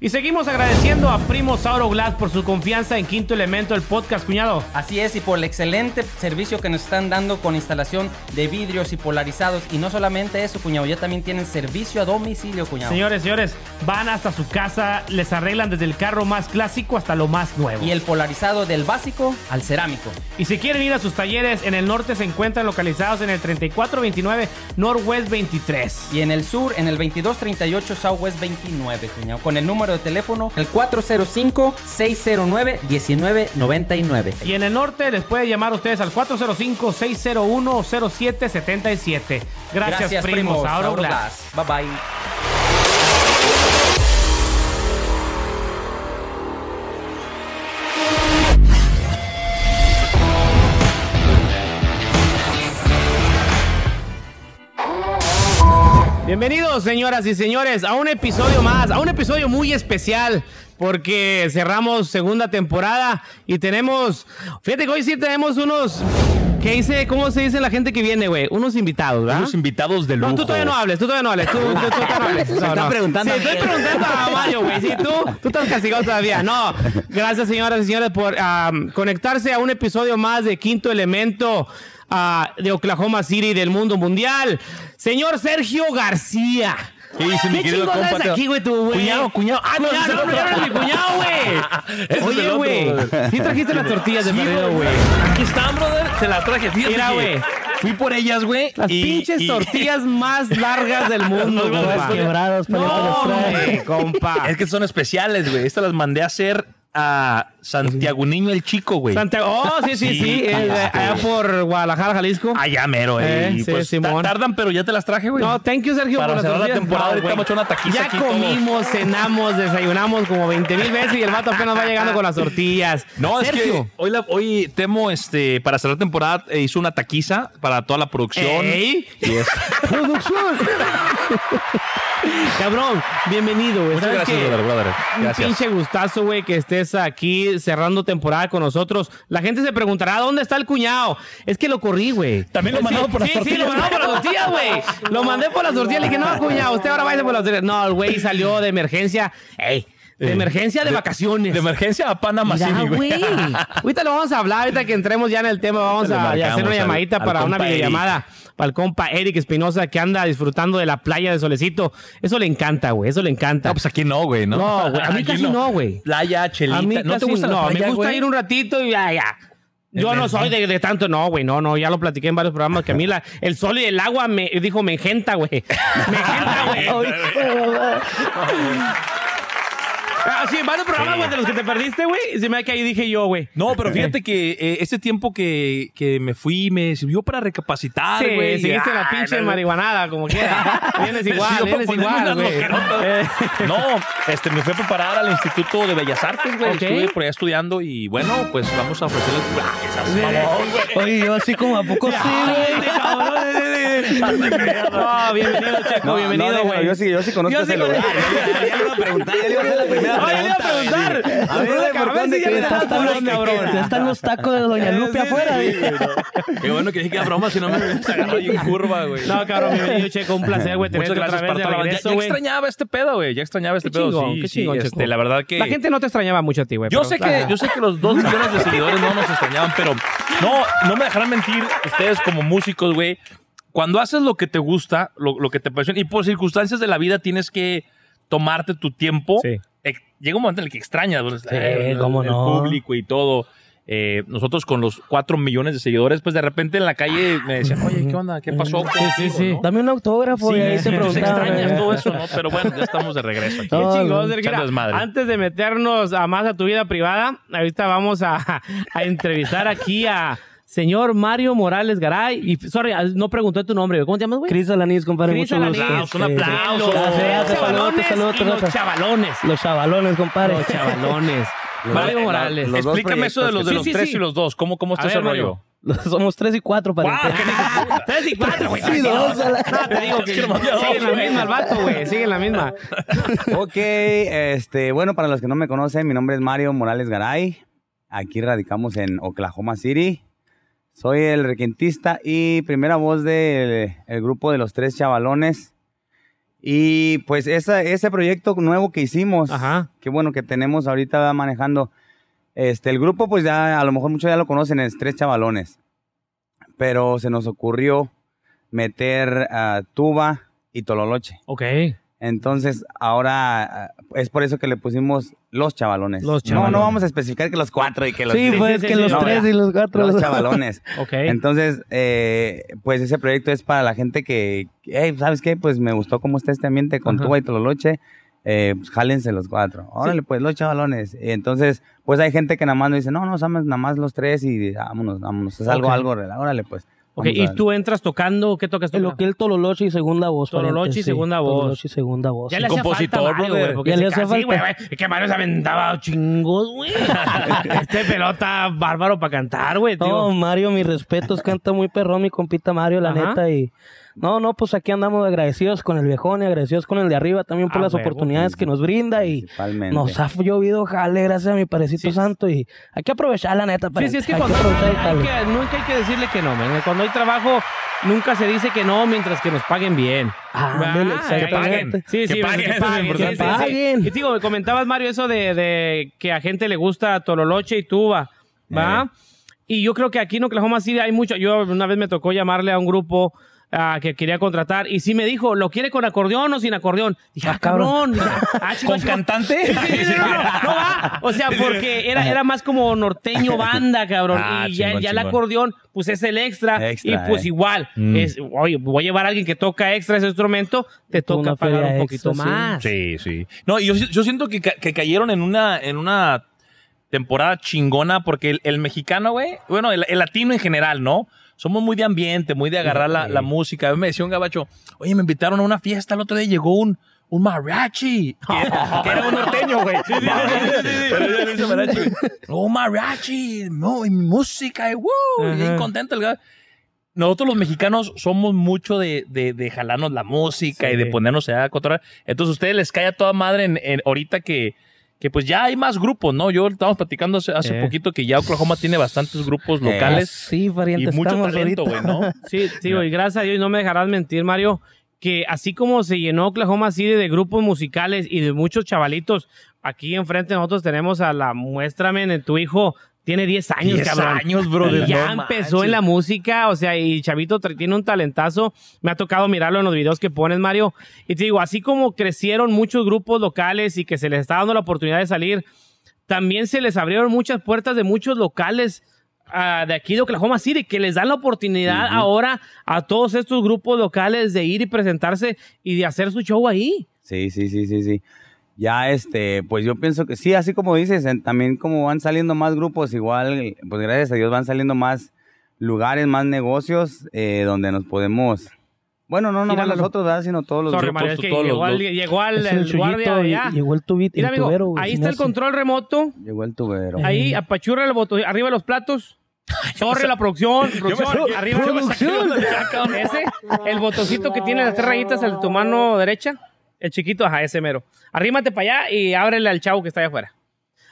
Y seguimos agradeciendo a Primo Sauro Glass por su confianza en Quinto Elemento, el podcast, cuñado. Así es, y por el excelente servicio que nos están dando con instalación de vidrios y polarizados. Y no solamente eso, cuñado, ya también tienen servicio a domicilio, cuñado. Señores, señores, van hasta su casa, les arreglan desde el carro más clásico hasta lo más nuevo. Y el polarizado del básico al cerámico. Y si quieren ir a sus talleres, en el norte se encuentran localizados en el 3429 Northwest 23. Y en el sur, en el 2238 Southwest 29, cuñado. Con el número de teléfono, el 405-609-1999. Y en el norte les puede llamar a ustedes al 405-601-0777. Gracias, primos. Ahora Sauro Glass. Glass. Bye bye. Bienvenidos, señoras y señores, a un episodio más, a un episodio muy especial, porque cerramos segunda temporada y tenemos, fíjate que hoy sí tenemos unos, ¿qué dice? ¿Cómo se dice la gente que viene, güey? Unos invitados, ¿verdad? Unos invitados de lujo. No, tú todavía no hables, tú todavía no hables. Tú, tú, tú todavía no hables. No, está no. preguntando Sí, a estoy preguntando a Mario, güey. Sí, tú, tú estás castigado todavía. No, gracias, señoras y señores, por ah, conectarse a un episodio más de Quinto Elemento ah, de Oklahoma City del mundo mundial. Señor Sergio García. ¿Qué dice mi ¿Qué querido compa? traes aquí, güey, tú, güey? Cuñado, cuñado. Ah, no, es no, no, no, mi cuñado, es güey. Oye, güey. Sí trajiste las tortillas de perdido, güey. Aquí están, brother. Se las traje. Mira, güey. Fui por ellas, güey. Las y- pinches y- tortillas más largas del mundo, No, compa. quebrados, No, hombre, compa. Es que son especiales, güey. Estas las mandé a hacer a Santiago Niño el Chico, güey. Santiago. Oh, sí, sí, sí. Sí, eh, allá por Guadalajara, Jalisco. Allá mero, Eh, eh. Sí, pues Simón. ta- tardan, pero ya te las traje, güey. No, thank you, Sergio, Para por cerrar la temporada, ahorita güey. vamos a echar una taquiza Ya aquí todos. comimos, cenamos, desayunamos como 20 mil veces y el vato apenas va llegando con las tortillas. No, es Sergio. que hoy, la- hoy Temo, este, para cerrar temporada, eh, hizo una taquiza para toda la producción. Ey. Y es- Cabrón, bienvenido, güey. Muchas ¿Sabes gracias, brother, brother. Un Gracias. pinche gustazo, güey, que estés aquí cerrando temporada con nosotros. La gente se preguntará, ¿dónde está el cuñado? Es que lo corrí, güey. También lo Sí, mandamos por las sí, Sí, tortillas. lo mandamos por las tortillas, güey. Lo mandé por las tortillas. Le dije, no, cuñado, usted ahora vaya por las tortillas. No, el güey salió de emergencia. Ey, de Eh, emergencia de, de- vacaciones. De emergencia a Panamá City, güey. Ahorita lo vamos a hablar, ahorita que entremos ya en el tema, vamos a marcamos hacer una al- llamadita al para una videollamada para el compa Eric Espinosa que anda disfrutando de la playa de Solecito. Eso le encanta, güey, eso le encanta. No, pues aquí no, güey, ¿no? No, güey, a mí Aquí casi no, güey. Playa, chelita. a mí ¿No casi te gusta la no, playa, me gusta ir un ratito y ya, ya. Yo no soy de, de tanto, no, güey, no, no, ya lo platiqué en varios programas que a mí la, el sol y el agua me dijo, me engenta, güey. Me engenta, güey. Ah, sí, en varios programas, güey, de los que te perdiste, güey. Se me da que ahí dije yo, güey. No, pero fíjate que eh, ese tiempo que, que me fui me sirvió para recapacitar, Sí, güey. seguiste Ah, la pinche no, no. marihuanada, como quiera. Vienes igual, Sí, vienes igual, güey. Eh, No, este, me fui a preparar al Instituto de Bellas Artes, güey. Ok. Estuve por allá estudiando y bueno, pues vamos a ofrecerles. ¡Ah, esas Sí. mamón, güey! Oye, yo así como a poco sí, güey. No, bienvenido, Checo, bienvenido, no, güey. yo sí, yo sí conozco Yo ese sí lugar. conozco- ya le iba a preguntar, ya le iba a hacer la primera Ay, le iba a pregunta. preguntar. A ver, Ahorita, ¿por dónde si dónde cabrón. Ya están los tacos de Doña Lupe afuera. güey. Qué bueno que dije que era broma, si no me hubieras agarrado ahí en curva, güey. No, cabrón, bienvenido, Checo. Un placer, güey, Muchas gracias banda. Ya- Ya, extrañaba este pedo, güey. Ya extrañaba este pedo. sí, qué sí, chingón, este, la verdad que. La gente no te extrañaba mucho a ti, güey. Yo sé que, yo sé que los dos millones de seguidores no nos extrañaban, pero no, no me dejarán mentir ustedes como músicos, güey. Cuando haces lo que te gusta, lo, lo que te apasiona, y por circunstancias de la vida tienes que tomarte tu tiempo, Sí. Eh, llega un momento en el que extrañas pues, eh, el, cómo el no. público y todo. Eh, nosotros con los cuatro millones de seguidores, pues de repente en la calle me decían, oye, ¿qué onda? ¿Qué pasó? Sí, sí, sí. ¿no? Dame un autógrafo y ahí Sí, te pues extrañas güey. todo eso, ¿no? Pero bueno, ya estamos de regreso aquí. Qué No, chingón, no. Antes de meternos a más a tu vida privada, ahorita vamos a, a entrevistar aquí a señor Mario Morales Garay. Y, sorry, no pregunté tu nombre, güey. ¿Cómo te llamas, güey? Cris Alanis, compadre. Cris gusto. Un aplauso. Los chavalones saludos, y saludos, los chavalones. Los chavalones, compadre. Los chavalones. Mario Morales. Explícame eso de los de los sí, tres sí. y los dos. ¿Cómo, cómo está ese rollo? Mario. Somos tres y cuatro, para ¡Guau! ¡Qué hijo de puta! Tres y cuatro, güey. Sí, dos No, te digo que sigue la misma el vato, güey. Sigue en la misma. Ok, este, bueno, para los que no me conocen, mi nombre es Mario Morales Garay. Aquí radicamos en Oklahoma City. Soy el requintista y primera voz del el grupo de los tres chavalones. Y pues esa, ese proyecto nuevo que hicimos, Ajá. que bueno, que tenemos ahorita manejando, este, el grupo pues ya, a lo mejor muchos ya lo conocen, es Tres Chavalones. Pero se nos ocurrió meter ah, tuba y tololoche. Ok. Entonces, ahora ah, es por eso que le pusimos los chavalones. Los No, chavalones. no vamos a especificar que los cuatro y que los Sí, sí, pues sí, que sí, los no, tres y los cuatro. los chavalones. Ok. Entonces, eh, pues ese proyecto es para la gente que, hey, ¿sabes qué? Pues me gustó cómo está este ambiente con Ajá. tuba y tololoche. Eh, pues jálense los cuatro. Órale, pues los chavalones. Y entonces, pues hay gente que nada más nos dice, no, no, nada más los tres y vámonos, vámonos. Es algo, Ok. algo, rela- órale, pues. Ok, ¿y tú entras tocando? ¿Qué tocas tú? Lo que el Tololoche y segunda voz. Tololoche pariente, y segunda voz. Tololoche y segunda voz. Ya le hacía Compositor, falta güey, porque Ya le hacía ca- sí, güey, falta. güey, es que Mario se aventaba chingos, güey. este pelota bárbaro para cantar, güey, No. Mario, mis respetos, canta muy perrón mi compita Mario, la Ajá. neta. Y no, no, pues aquí andamos agradecidos con el viejón y agradecidos con el de arriba también por Ah, las huevo, oportunidades que nos brinda y nos ha llovido jale, gracias a mi parecito santo y hay que aprovechar la neta. Sí, pariente, sí, es que hay cuando aprovechar el hay que, nunca hay que decirle que no, man. Cuando hay trabajo, nunca se dice que no mientras que nos paguen bien. Ah. Sí, Que sí, paguen, que paguen, sí, sí, sí. Paguen. Y digo, me comentabas, Mario, eso de, de que a gente le gusta Tololoche y Tuba, ¿va? Y yo creo que aquí en Oklahoma City hay mucho. Yo una vez me tocó llamarle a un grupo ah, que quería contratar y sí me dijo, ¿lo quiere con acordeón o sin acordeón? Dije, ah, Ah, cabrón. Ah, chico, ¿Con chico. cantante? Sí, sí, sí, no, no, no va. O sea, porque era, era más como norteño banda, cabrón. Ah, y ya, chingón, ya el acordeón, pues es el extra. Extra, y pues eh. igual, Mm. es, oye, voy a llevar a alguien que toca extra ese instrumento, te toca pagar un poquito extra, más. Sí, sí. No, y yo, yo siento que, ca- que cayeron en una, en una temporada chingona porque el, el mexicano, güey, bueno, el, el latino en general, ¿no? Somos muy de ambiente, muy de agarrar la, la música. A mí me decía un gabacho, oye, me invitaron a una fiesta, el otro día llegó un, un mariachi. Que, que era un norteño, güey. Pero ella le dice mariachi. Oh, mariachi, no, y música, y, woo, bien contento el gabacho. Nosotros los mexicanos somos mucho de, de, de jalarnos la música y de Sí. ponernos a cotorrear. Entonces a ustedes les cae a toda madre en, en- ahorita que, que pues ya hay más grupos, ¿no? Yo estábamos platicando hace, hace Eh. poquito que ya Oklahoma tiene bastantes grupos Eh. locales Sí, y pariente, mucho talento, güey, ¿no? Sí, sí, y gracias a Dios, y no me dejarás mentir, Mario, que así como se llenó Oklahoma City de grupos musicales y de muchos chavalitos, aquí enfrente nosotros tenemos a la Muéstrame en tu hijo, tiene 10 años, 10 cabrón. años, brother, ya no empezó manches. en la música, o sea, y Chavito tiene un talentazo. Me ha tocado mirarlo en los videos que pones, Mario. Y te digo, así como crecieron muchos grupos locales y que se les está dando la oportunidad de salir, también se les abrieron muchas puertas de muchos locales ah, de aquí de Oklahoma City que les dan la oportunidad ahora a todos estos grupos locales de ir y presentarse y de hacer su show ahí. Sí, sí, sí, sí, sí. Ya, este, pues yo pienso que sí, así como dices, en- también como van saliendo más grupos, igual, pues gracias a Dios van saliendo más lugares, más negocios, eh, donde nos podemos, bueno, no nomás nosotros, ¿verdad? Sino todos los Sorry, grupos. Mario, es que todos los llegó al, dos. llegó al el el guardia de allá. llegó el tubito. Mira, el amigo, tubero, ahí está el control remoto. Llegó el tubero. Ahí apachurra el botón, arriba los platos. Corre la producción, producción, arriba Producción. Ese, el botoncito que tiene las tres rayitas en tu mano derecha, el chiquito, ajá, ese mero. Arrímate para allá y ábrele al chavo que está allá afuera.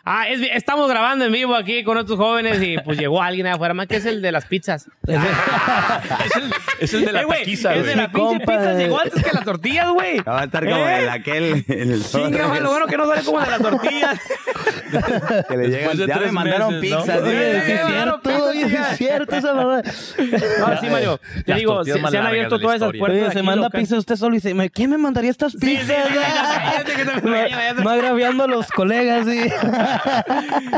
Ah, es- estamos grabando en vivo aquí con otros jóvenes y pues llegó alguien afuera, más que es el de las pizzas. es, el, es el de la Eh, güey, taquiza, El güey. de la pinche pizza eh. llegó antes que las tortillas, güey. Va a estar como ¿Eh? el aquel, el Chinga, lo bueno que no sale como de las tortillas. que le llegan, de ya me mandaron meses, ¿no? pizzas. Oye, sí, Es cierto, oye, es cierto esa mamá. No, sí, Mario. Te digo, se, han abierto todas esas puertas. Oye, se manda pizza usted solo y dice, "¿Me- ¿quién me mandaría estas Sí, pizzas? Va agraviando a los colegas, sí.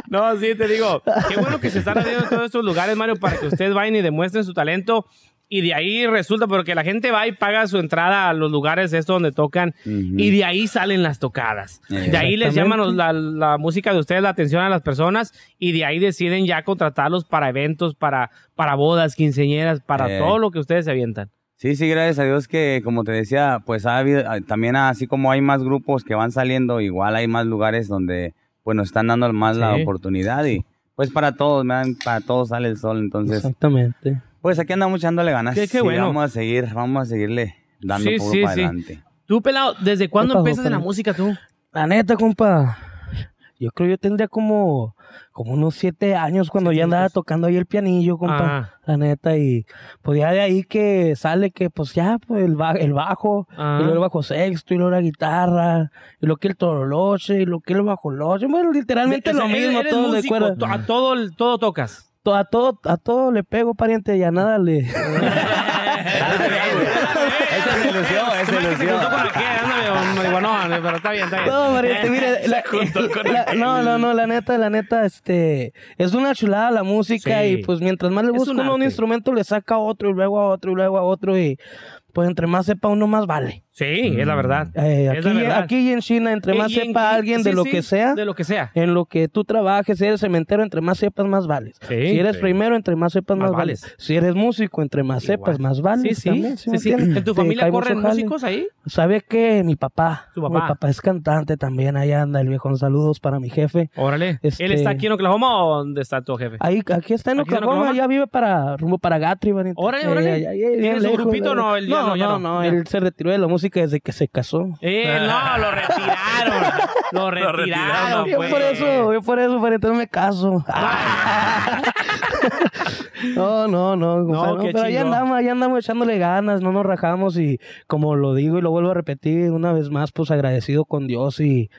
No, sí, te digo, qué bueno que se están abriendo todos estos lugares, Mario, para que ustedes vayan y demuestren su talento. Y de ahí resulta, porque la gente va y paga su entrada a los lugares estos donde tocan, y de ahí salen las tocadas. De ahí les llaman la, la música de ustedes la atención a las personas, y de ahí deciden ya contratarlos para eventos, para, para bodas, quinceñeras, para Eh. todo lo que ustedes se avientan. Sí, sí, gracias a Dios que, como te decía, pues ha habido, ah, también así como hay más grupos que van saliendo, igual hay más lugares donde, pues nos están dando más la oportunidad y, pues para todos, man, para todos sale el sol, entonces, Exactamente. pues aquí andamos echándole ganas. Qué- qué y bueno. Vamos a seguir, vamos a seguirle dando Sí, sí, para sí. adelante. Tú, pelado, ¿desde cuándo pasó, empiezas en la música tú? La neta, compa. yo creo yo tendría como, como unos siete años cuando ya andaba tocando ahí el pianillo, compa. Ajá. La neta, y pues ya de ahí que sale que pues ya, pues el, ba- el bajo, Ajá. y luego el bajo sexto, y luego la guitarra, y lo que el toroloche, y lo que el bajo loche. Bueno, literalmente lo mismo, eres todo de músico, cuerda. a todo, todo tocas. To- A todo, a todo le pego, pariente, y a nada le... Esa es ilusión, esa Se hace que se ilusión. Marihuanón, pero está bien, está bien. No, pariente, mire, la- la- no, no, no, la neta, la neta, este, es una chulada la música Sí. y pues mientras más le Es busca un uno un instrumento, le saca otro y luego a otro y luego a otro y pues entre más sepa uno más vale. Sí, es la verdad. Eh, Es la aquí, verdad. aquí en China, entre más en- sepa alguien de lo sí, que sea, De lo que sea. en lo que tú trabajes, si eres cementero, entre más sepas, más vales. Sí. si eres primero, entre más sepas, Más más, vales. vales. Si eres músico, entre más Igual. sepas, más vales. Sí, sí. ¿En tu familia corren jale. músicos ahí? ¿Sabe que mi papá, papá. mi papá es cantante también, ahí anda el viejo. Saludos para mi jefe. Órale. Este- ¿Él está aquí en Oklahoma o dónde está tu jefe? Ahí, aquí está en ¿Aquí está en Oklahoma, Oklahoma? ya vive para, rumbo para manito. Órale, Eh, órale. ahí- ahí- ahí ¿Tiene bien su lejos, grupito o no? No, no, ya no, no. no, Ya. él se retiró de la música desde que se casó. Eh, no, lo retiraron. Lo retiraron, retiraron, Yo pues. por eso, yo por eso, para no me caso. no, no, no, qué pero ahí andamos, ahí andamos echándole ganas, no nos rajamos y como lo digo y lo vuelvo a repetir una vez más, pues agradecido con Dios y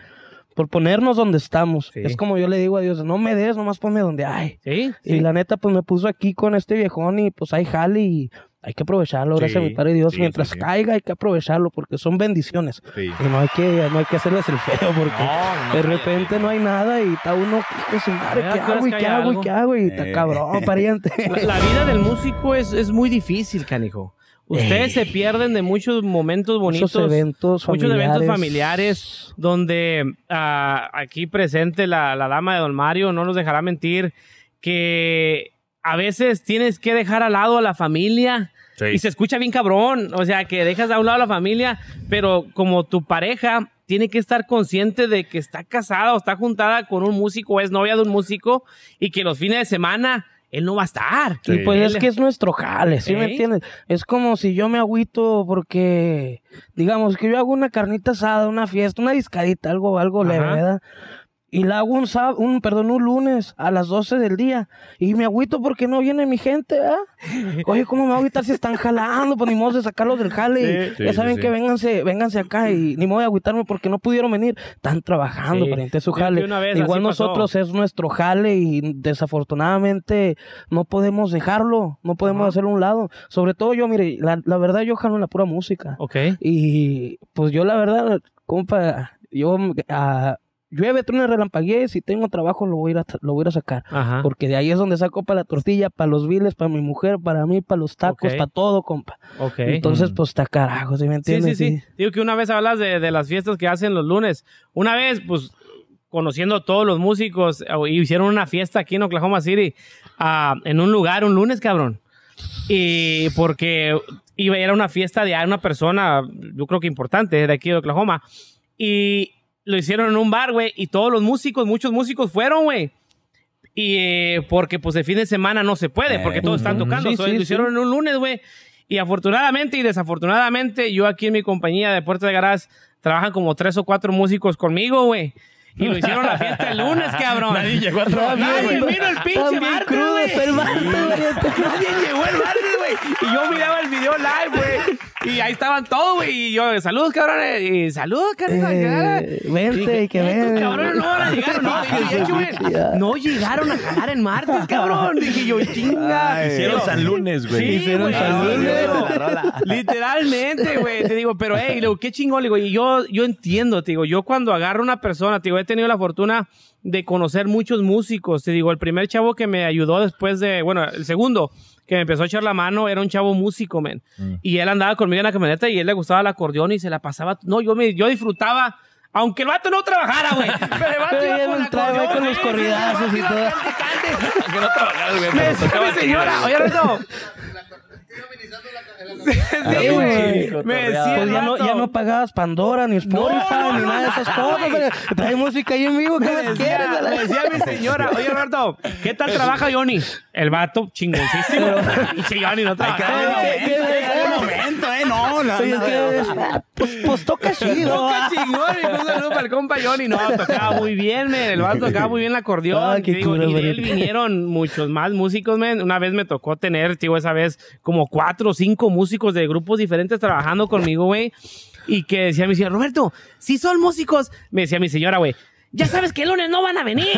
por ponernos donde estamos. Sí. Es como yo le digo a Dios, no me des, nomás ponme donde hay. Sí, Y sí. la neta, pues me puso aquí con este viejón y pues hay jale y hay que aprovecharlo, gracias a mi Padre Dios. sí, Mientras sí, sí. caiga hay que aprovecharlo porque son bendiciones. Sí. Y no hay que, no hay que hacerles el feo porque No, no, de repente no hay nada y está uno, su madre, Ya ¿qué hago y que qué hago y qué hago? Y está Eh. cabrón, pariente. La, la vida del músico es, es muy difícil, canijo. Ustedes se pierden de muchos momentos bonitos. Muchos eventos Muchos familiares. eventos familiares donde ah, aquí presente la, la dama de Don Mario no nos dejará mentir que a veces tienes que dejar al lado a la familia Sí. y se escucha bien cabrón, o sea que dejas a un lado a la familia, pero como tu pareja tiene que estar consciente de que está casada o está juntada con un músico o es novia de un músico y que los fines de semana él no va a estar. Y pues es que es nuestro jale, ¿sí me entiendes? Es como si yo me agüito porque, digamos, que yo hago una carnita asada, una fiesta, una discadita, algo, algo leve, Ajá. ¿verdad? Y la hago un, sáb- un, perdón, un lunes a las 12 del día. Y me agüito porque no viene mi gente, ¿verdad? Oye, ¿cómo me agüitar si están jalando? Pues ni modo de sacarlos del jale. y Sí, ya sí, saben sí. que vénganse, vénganse acá y ni modo de agüitarme porque no pudieron venir. Están trabajando, Sí. pariente, su jale. Igual así pasó. nosotros es nuestro jale y desafortunadamente no podemos dejarlo, no podemos Ajá. hacerlo a un lado. Sobre todo yo, mire, la, la verdad yo jalo en la pura música. Ok. Y pues yo la verdad, compa, yo ah, llueve, truena, relampaguee, si tengo trabajo lo voy a ir a, tra- lo voy a, sacar. Ajá. Porque de ahí es donde saco para la tortilla, para los viles, para mi mujer, para mí, para los tacos, Ok. para todo, compa. Ok. Entonces, pues está carajo, ¿sí me Sí, entiendes? sí, sí. Digo que una vez hablas de, de las fiestas que hacen los lunes. Una vez, pues, conociendo a todos los músicos, eh, hicieron una fiesta aquí en Oklahoma City, ah, en un lugar, un lunes, cabrón. Y porque iba, era una fiesta de una persona, yo creo que importante, de aquí de Oklahoma. Y lo hicieron en un bar, güey, y todos los músicos, muchos músicos fueron, güey. Y eh, porque pues el fin de semana no se puede, porque todos están tocando. Sí, So, sí, lo sí. hicieron en un lunes, güey. Y afortunadamente y desafortunadamente, yo aquí en mi compañía de Puerta de Garage trabajan como tres o cuatro músicos conmigo, güey. Y lo hicieron la fiesta el lunes, cabrón. Nadie llegó a trabajar, Nadie vino el pinche martes, crudo el güey. Nadie llegó el martes, güey. Y yo miraba el video live, güey. Y ahí estaban todos, güey. Y yo, saludos, cabrones. Y saludos, cariño. Eh, vente, que ven. cabrones no van a llegar. No, dije, de hecho, güey, no llegaron a jalar en martes, cabrón. Dije yo, chinga. Ay, Hicieron San Lunes, güey. Sí, Hicieron San Lunes. Literalmente, güey. Te digo, pero, hey, digo, qué chingón. Digo, y yo, yo entiendo, te digo, yo cuando agarro una persona, te digo, he tenido la fortuna de conocer muchos músicos. Te digo, el primer chavo que me ayudó después de, bueno, el segundo que me empezó a echar la mano era un chavo músico, men. Y él andaba conmigo en la camioneta y él le gustaba el acordeón y se la pasaba. No, yo me, yo disfrutaba. Aunque el vato no trabajara, güey. Pero el vato Pero iba con acordeón, con los corridazos y todo. cante, cante. Que no trabajaba, güey. Me decía mi señora, oye, Reto. Sí, Sí, güey. Me decía Pues ya no, ya no pagabas Pandora, ni Spotify, No, ni no, nada de esas cosas. Trae música ahí en vivo, ¿qué Me más decía, quieres? Me decía mi señora, oye Roberto, ¿qué tal trabaja Johnny? El vato chingoncísimo. Y Johnny no trabaja. ¿Qué- qué- qué- no, no, Oye, es no, que no. es- pues, pues toca chido. Toca chingón, y un saludo para el compa Johnny. No, tocaba muy bien, men. El vato tocaba muy bien el acordeón. Ay, qué Digo, cura, y de él vinieron muchos más músicos, men. Una vez me tocó tener, digo, esa vez como cuatro o cinco músicos de grupos diferentes trabajando conmigo, güey. Y que decía mi señora, Roberto, si son músicos, me decía mi señora, güey. Ya sabes que el lunes no van a venir.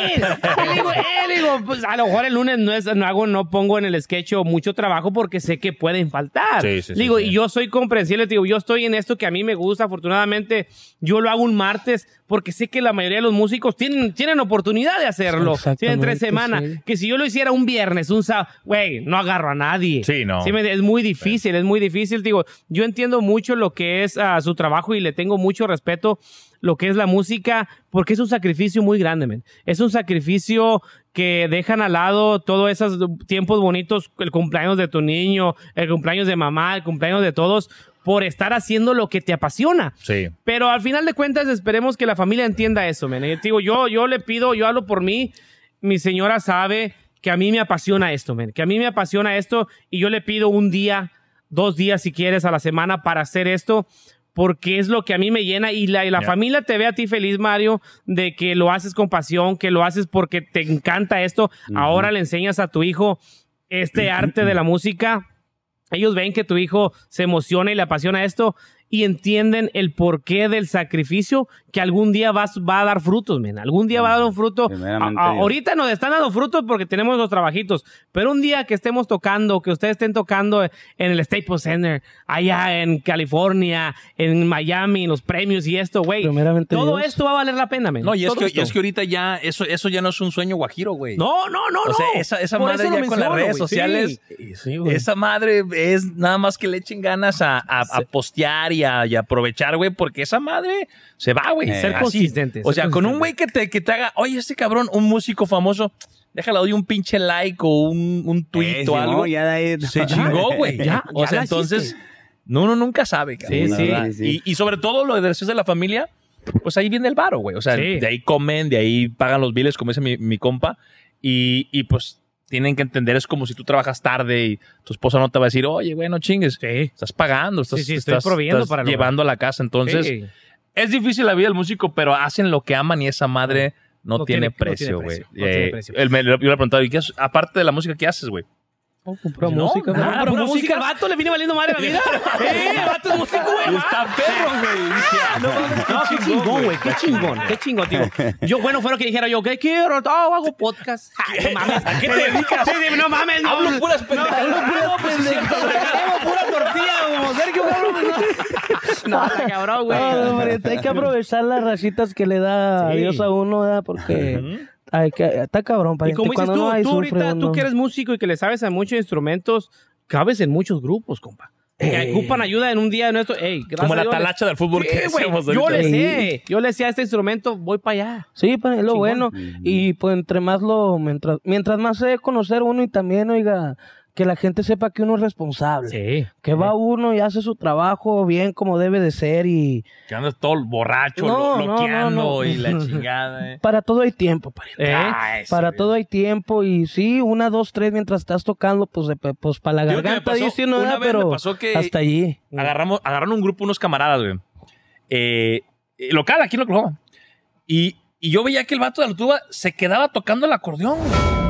Y le digo, eh, le digo, pues a lo mejor el lunes no es, no hago, no pongo en el sketch mucho trabajo porque sé que pueden faltar. Sí, sí, digo, sí. y yo soy comprensible, digo, yo estoy en esto que a mí me gusta, afortunadamente, yo lo hago un martes porque sé que la mayoría de los músicos tienen, tienen oportunidad de hacerlo. Tienen tres semanas. sí. Que si yo lo hiciera un viernes, un sábado, güey, no agarro a nadie. Sí, no. Me- es muy difícil, es muy difícil. Digo, yo entiendo mucho lo que es ah, su trabajo y le tengo mucho respeto lo que es la música, porque es un sacrificio muy grande, men. Es un sacrificio que dejan al lado todos esos tiempos bonitos, el cumpleaños de tu niño, el cumpleaños de mamá, el cumpleaños de todos, por estar haciendo lo que te apasiona. Sí. Pero al final de cuentas esperemos que la familia entienda eso, men. Y te digo, yo, yo le pido, yo hablo por mí, mi señora sabe que a mí me apasiona esto, men. Que a mí me apasiona esto y yo le pido un día, dos días si quieres a la semana para hacer esto. Porque es lo que a mí me llena y la, y la familia te ve a ti feliz, Mario, de que lo haces con pasión, que lo haces porque te encanta esto. Ahora le enseñas a tu hijo este arte de la música. Ellos ven que tu hijo se emociona y le apasiona esto y entienden el porqué del sacrificio que algún día va, va a dar frutos, men. Algún día va a dar un fruto. A- a- ahorita nos están dando frutos porque tenemos los trabajitos, pero un día que estemos tocando, que ustedes estén tocando en el Staples Center, allá en California, en Miami, en los premios y esto, güey. Todo Dios. esto va a valer la pena, men. No, y es, que, y es que ahorita ya, eso, eso ya no es un sueño guajiro, güey. No, no, no, O sea, no. esa, esa madre ya con las redes sociales, Sí, esa madre es nada más que le echen ganas a, a- a postear y a, y a aprovechar, güey, porque esa madre se va, güey. Eh, Ser Así. consistente, O sea, con un güey que te, que te haga, oye, este cabrón, un músico famoso, déjale, doy un pinche like o un, un tweet Eh, o algo. no, ya Se chingó, güey. Ya, O sea, entonces, no, uno nunca sabe, cabrón, Sí, sí. Y, y sobre todo lo de decir de la familia, pues ahí viene el varo, güey. O sea, Sí. de ahí comen, de ahí pagan los biles, como dice mi, mi compa. Y, y pues tienen que entender, es como si tú trabajas tarde y tu esposa no te va a decir, oye, güey, no chingues. Sí. Estás pagando, estás, Sí, sí, estás- estás para llevando a la casa. Entonces, es difícil la vida del músico, pero hacen lo que aman y esa madre no, No tiene, tiene- no tiene precio, güey. precio, no tiene Eh, precio. yo le he preguntado, ¿y qué haces? aparte de la música, qué haces, güey? Oh, pura No, música, nada, pura música. música. El vato le viene valiendo madre la vida. Eh, el vato es músico, güey. Está perro, güey. Ah, no No, qué chingón, güey. Qué chingón. Qué chingón, tío. Yo, bueno, fue lo que dijera yo. ¿Qué quiero? Oh, hago podcast. No mames. ¿A qué te dedicas? No mames. No, Hablo puras. No, no, pues es cierto. Hago pura tortilla como Sergio. No, cabrón, güey. No, hombre, hay que aprovechar las rayitas que le da Sí. Dios a uno, ¿verdad? Porque hay que, está cabrón, Y pariente. como dices Cuando tú, no hay, tú sufre ahorita, uno. tú que eres músico y que le sabes a muchos instrumentos, cabes en muchos grupos, compa. Que Ey. ocupan ayuda en un día de nuestro. Ey, gracias Como la talacha del fútbol Sí, que decíamos Yo le sé. Yo le sé a este instrumento, voy para allá. Sí, pa- es lo Chingón. bueno. Y pues entre más lo, mientras, mientras más a conocer uno y también, oiga, que la gente sepa que uno es responsable. Sí. Que va uno y hace su trabajo bien como debe de ser y Que andas todo borracho, No, lo- no, loqueando no, no. y la chingada. eh. para todo hay tiempo, pariente. ¿Eh? Sí, Para güey. todo hay tiempo y sí, una, dos, tres mientras estás tocando, pues, de- pues para la Digo garganta pasó- dice una ¿verdad? vez me pero pasó que- hasta allí. Agarramos, agarraron un grupo, unos camaradas, güey. Eh, eh, local, aquí en Oklahoma. Y, y yo veía que el vato de la tuba se quedaba tocando el acordeón. güey.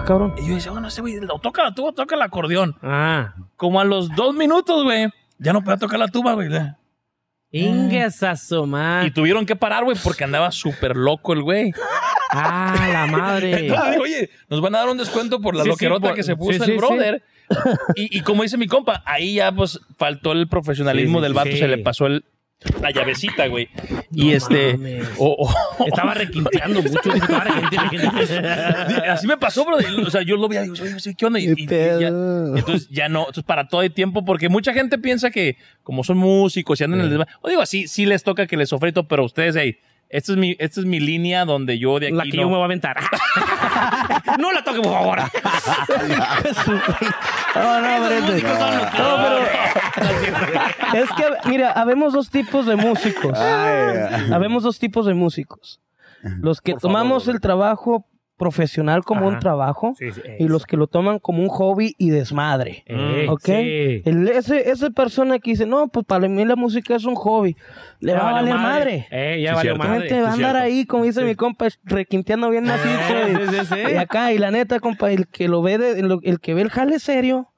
Ah, cabrón. Y yo decía, bueno, ese güey, lo toca la tuba, toca el acordeón. Ah. Como a los dos minutos, güey, ya no podía tocar la tuba, güey. Ingas a Y tuvieron que parar, güey, porque andaba súper loco el güey. Ah, la madre. Entonces, oye, nos van a dar un descuento por la Sí, sí, loquerota por- que se puso sí, el brother. Y, y como dice mi compa, ahí ya pues faltó el profesionalismo del vato, se le pasó el, la llavecita, güey. y este... Estaba requinteando mucho. Estaba requinteando. Así me pasó, bro. O sea, yo lo veía y digo, oye, ¿qué onda? Y, y- y ya- entonces ya no, entonces para todo hay tiempo, porque mucha gente piensa que como son músicos y andan en el desmadre, o digo así, sí les toca que les sofrito, pero ustedes, hey, esta es mi, esta es mi línea donde yo de aquí La que no- yo me voy a aventar. no la toque, por favor. No, no, Esos son los No, pero- es que, mira, habemos dos tipos de músicos. Ay, Habemos dos tipos de músicos. Los que Por tomamos el trabajo profesional como un Ajá. trabajo Sí, sí, y los que lo toman como un hobby y desmadre. Ey, ¿Ok? sí. El- ese, esa persona que dice, no, pues para mí la música es un hobby. Le va a valer madre. Eh, ya Sí, valió madre. Gente va a andar ahí, como dice mi compa, requinteando bien macizo. Eh, y, sí, sí, sí. y acá, y la neta, compa, el que lo ve, de- el, el que ve el jale serio,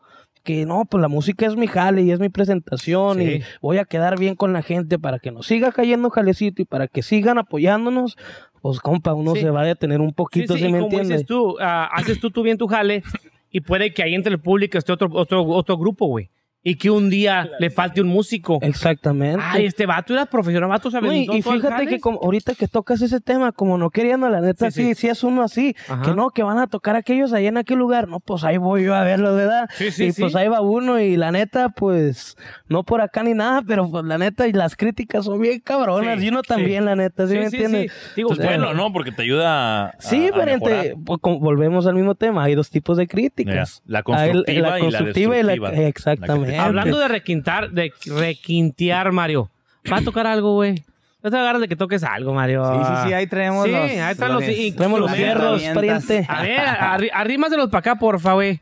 que no, pues la música es mi jale y es mi presentación Sí. y voy a quedar bien con la gente para que nos siga cayendo jalecito y para que sigan apoyándonos, pues compa, uno Sí. se va a detener un poquito, Sí, ¿sí sí, y me como entiendes? dices tú, ah, haces tú, tú bien tu jale y puede que ahí entre el público esté otro, otro, otro grupo, güey. Y que un día le falte un músico. Exactamente. Ay, este vato era profesional, vato se No, y, fíjate que como, ahorita que tocas ese tema, como no queriendo, la neta, Sí, sí, sí. sí, es uno así, Ajá. que no, que van a tocar aquellos allá en aquel lugar, no, pues ahí voy yo a verlo, ¿verdad? Sí, sí, y sí. pues ahí va uno y la neta, pues, no por acá ni nada, pero pues la neta, y las críticas son bien cabronas, Sí, y uno también, la neta, ¿sí, Sí, me sí, entiendes? sí. Digo, Pues bueno, ¿no? Porque te ayuda a, Sí, a mejorar. pues, como volvemos al mismo tema, hay dos tipos de críticas. La Hay constructiva la y la constructiva y la- exactamente. Hablando de requintar, de requintear, Mario. ¿Va a tocar algo, güey? No te agarras de que toques algo, Mario. Sí, sí, sí, ahí traemos Sí, los... ahí traen los- Traemos los fierros, pariente. A ver, arrímaselos para acá, porfa, güey.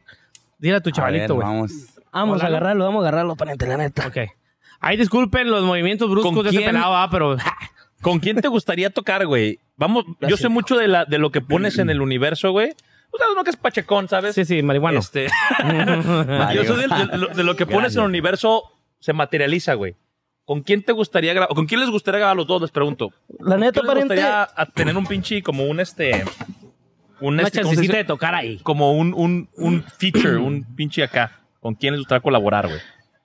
Dile a tu chavalito, güey. vamos. Vamos a agarrarlo, vamos a agarrarlo, pariente, la neta. Ok. Ahí disculpen los movimientos bruscos ¿Con de ese quién? pelado, ah, pero... ¿Con quién te gustaría tocar, güey? Vamos, yo sé mucho de, la, de lo que pones en el universo, güey. O sea, uno que es pachecón, ¿sabes? Sí, sí, marihuano. Este, yo sé de, de lo- de lo que pones en el universo se materializa, güey. ¿Con quién te gustaría grabar? ¿Con quién les gustaría grabar a los dos? Les pregunto. La neta, ¿Quién les pariente. gustaría a- tener un pinche, como un este... Un Una este, ¿cómo se chancecita dice? de tocar ahí. Como un, un, un feature, un pinche acá. ¿Con quién les gustaría colaborar, güey?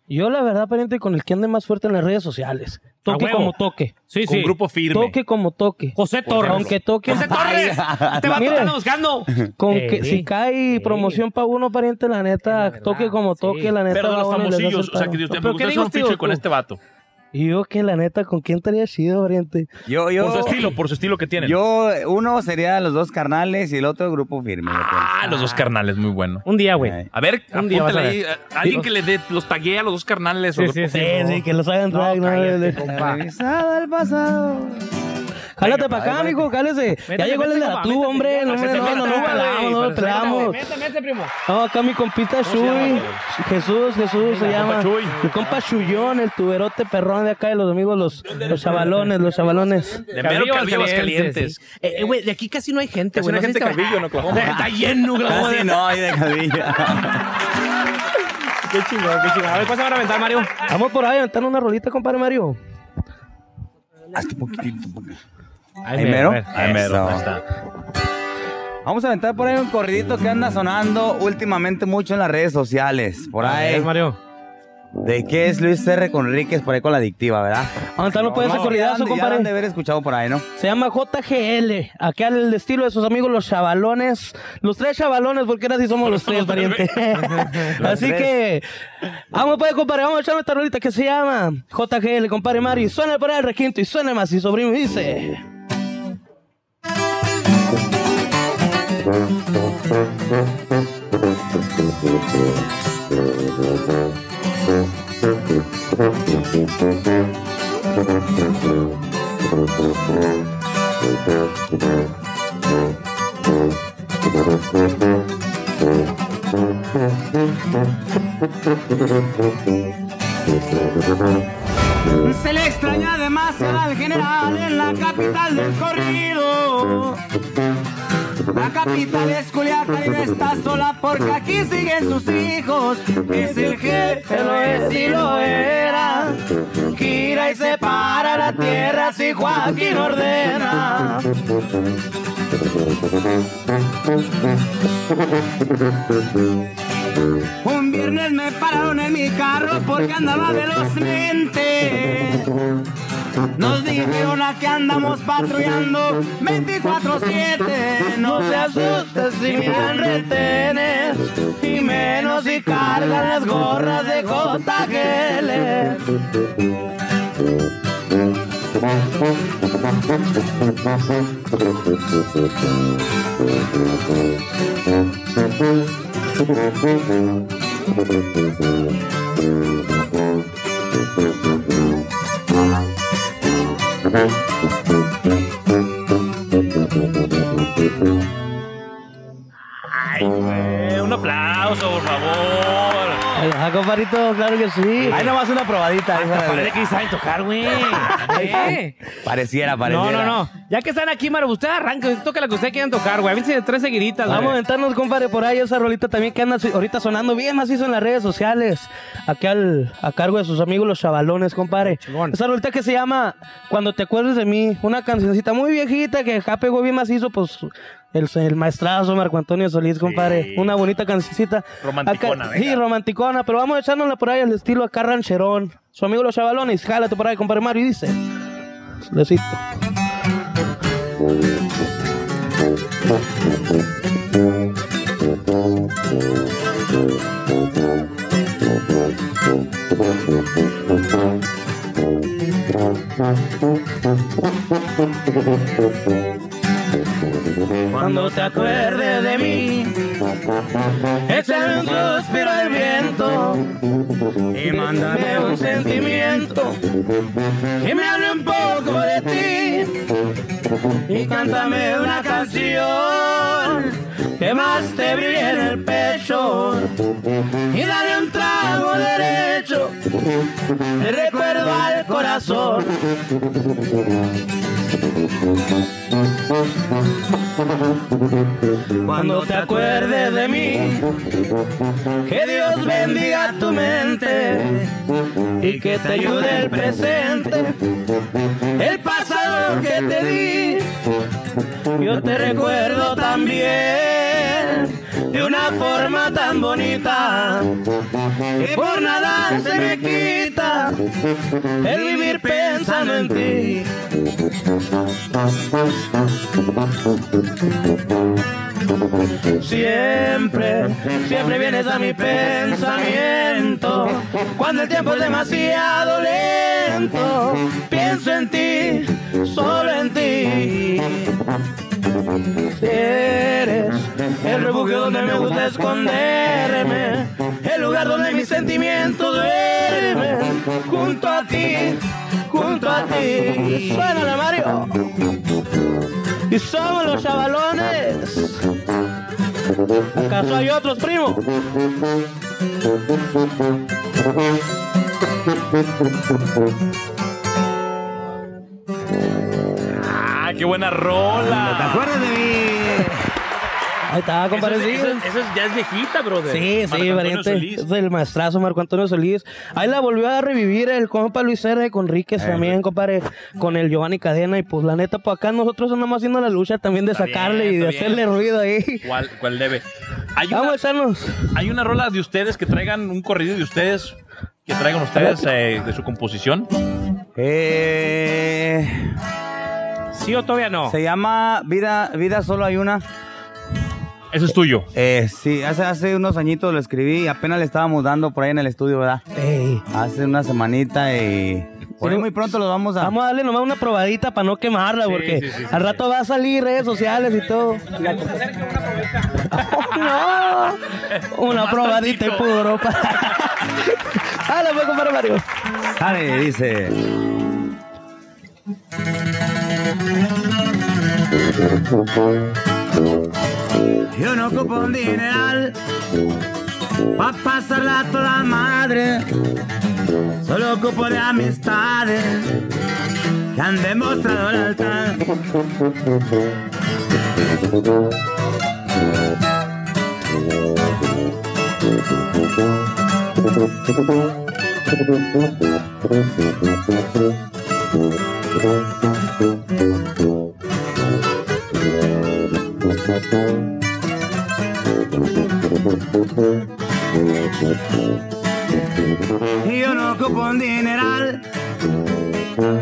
Yo, la verdad, pariente, con el que ande más fuerte en las redes sociales. Toque como toque. Sí, Con sí. un grupo firme. Toque como toque. José Torres. Aunque toque. José Torres. Te va tocando buscando. Con Eh, que si cae eh. promoción para uno, pariente, la neta, Es la verdad, toque como sí. toque, la neta. Pero de los famosillos, o sea, que. Dios, me ¿Pero gusta un con este vato. Y yo que la neta, ¿con quién estaría chido, pariente? Yo, yo, Por su estilo, por su estilo que tienen. Yo, uno sería los dos carnales y el otro grupo firme. Ah, los dos carnales, muy bueno. Un día, güey. A ver, Un día vas a apúntale ver. ahí. Alguien que le dé, los taguee a los dos carnales. Sí, o- sí, sí. Sí, sí, que los hagan drag, ¿no? cállate, compa. Revisada al pasado. Jálate para acá, ay, mijo, jálese. Ya llegó el de la tuba, hombre. No, no, no, no, no, pelamos. Métete, métete, primo. No, acá mi compita güey? Jesús, Jesús se llama. compa Chuy. Mi compa Chuyón, el tuberote perrón de acá de los amigos, los, los chavalones, los chavalones. De mero Calvillo, Aguascalientes. Eh, eh, güey, de aquí casi no hay gente, güey. no hay gente te- Calvillo Oklahoma. Está lleno. Casi no hay de cabilla. Qué chingón, qué chingón. A ver, ¿cuál se van a aventar, Mario? Vamos por ahí a aventar una rolita, compadre Mario. Hasta poquitito. poquitito. Ahí Ahí mero. Ahí mero, Eso. ahí está. Vamos a aventar por ahí un corridito que anda sonando últimamente mucho en las redes sociales. Por ahí. ver, Mario. ¿De qué es Luis R. Conríquez por ahí con la adictiva, verdad? Ese No, corridazo, ya han de- ya han de compadre. haber escuchado por ahí, ¿no? Se llama JGL. Acá al estilo de sus amigos los chavalones. Los tres chavalones, porque ahora sí somos los tres, pariente. Así tres. que, vamos pues, compadre, vamos a echarme esta rolita que se llama JGL, compadre Mario. Suena por ahí el requinto y suena más y sobrino dice. Se le extraña demasiado al general en la capital del corrido. La capital es Culiacán y no está sola porque aquí siguen sus hijos. Es el jefe, lo es y lo era. Gira y separa la tierra si Joaquín ordena. Un viernes me pararon en mi carro porque andaba velozmente. Nos dijeron que andamos patrullando 24-7. No se asustes si miran retenes. Y menos si cargan las gorras de JGL. Thank. Ay, un aplauso, por favor. Ah, compadrito, claro que sí. Ahí nomás una probadita. Hasta parece que saben tocar, güey. ¿Eh? Pareciera, No, pareciera. no, no. Ya que están aquí, Mara, usted arranca, toca la que ustedes quieran tocar, güey. Avísense tres seguiditas, Vamos a aventarnos, compadre, por ahí esa rolita también que anda ahorita sonando bien macizo en las redes sociales. Aquí al, a cargo de sus amigos los chavalones, compadre. Esa rolita que se llama Cuando te acuerdes de mí. Una cancioncita muy viejita que acá pegó bien macizo, pues el, el maestrazo Marco Antonio Solís, compadre. Una bonita cancioncita. Romanticona, Acá-. Sí, romanticona, pero vamos a echárnosla por ahí al estilo acá rancherón. Su amigo los chavalones, jálate por ahí, compadre Mario, y dice. Besito. Cuando te acuerdes de mí, échame un suspiro al viento y mándame un sentimiento que me hable un poco de ti y cántame una canción que más te brille en el pecho y dale un trago derecho de recuerdo al corazón. Cuando te acuerdes de mí, que Dios bendiga tu mente y que te ayude el presente, el pasado que te di. Yo te recuerdo también de una forma tan bonita y por nada se me quita el vivir pensando en ti. Siempre, siempre vienes a mi pensamiento. Cuando el tiempo es demasiado lento, pienso en ti, solo en ti. Eres el refugio donde me gusta esconderme, el lugar donde mis sentimientos duermen, junto a ti, junto a ti. Suena Mario. Y somos los chavalones. ¿Acaso hay otros, primo? Qué buena rola. ¿Te acuerdas de mí? Ahí está, compadre. Eso, es- eso es- eso es- ya es viejita, brother. Sí, Marco sí, Antonio. Solís. Es el maestrazo Marco Antonio Solís. Ahí la volvió a revivir el compa Luis R. con Ríquez Eh, también, compadre, con el Giovanni Cadena. Y pues la neta, pues acá nosotros andamos haciendo la lucha también de Está sacarle bien, y de está hacerle ruido ahí. ¿Cuál, cuál debe? Hay Vamos a una, echarnos. hay una rola de ustedes que traigan un corrido de ustedes, que traigan ustedes eh, de su composición. Eh, ¿Sí o todavía no? se llama Vida, Vida Solo Hay Una. Ese es tuyo. Eh, sí, hace, hace unos añitos lo escribí y apenas le estábamos dando por ahí en el estudio, ¿verdad? Ey. Hace una semanita y por ahí muy pronto lo vamos a... Vamos a darle nomás una probadita para no quemarla, porque sí, sí, sí, al rato va a salir redes sociales y todo. no, una probadita y puro. Dale, pues, compadre Mario. Sale, dice... Yo no ocupo un dineral pa' pasarla toda madre. Solo ocupo de amistades que han demostrado lealtad. Y yo no ocupo un dineral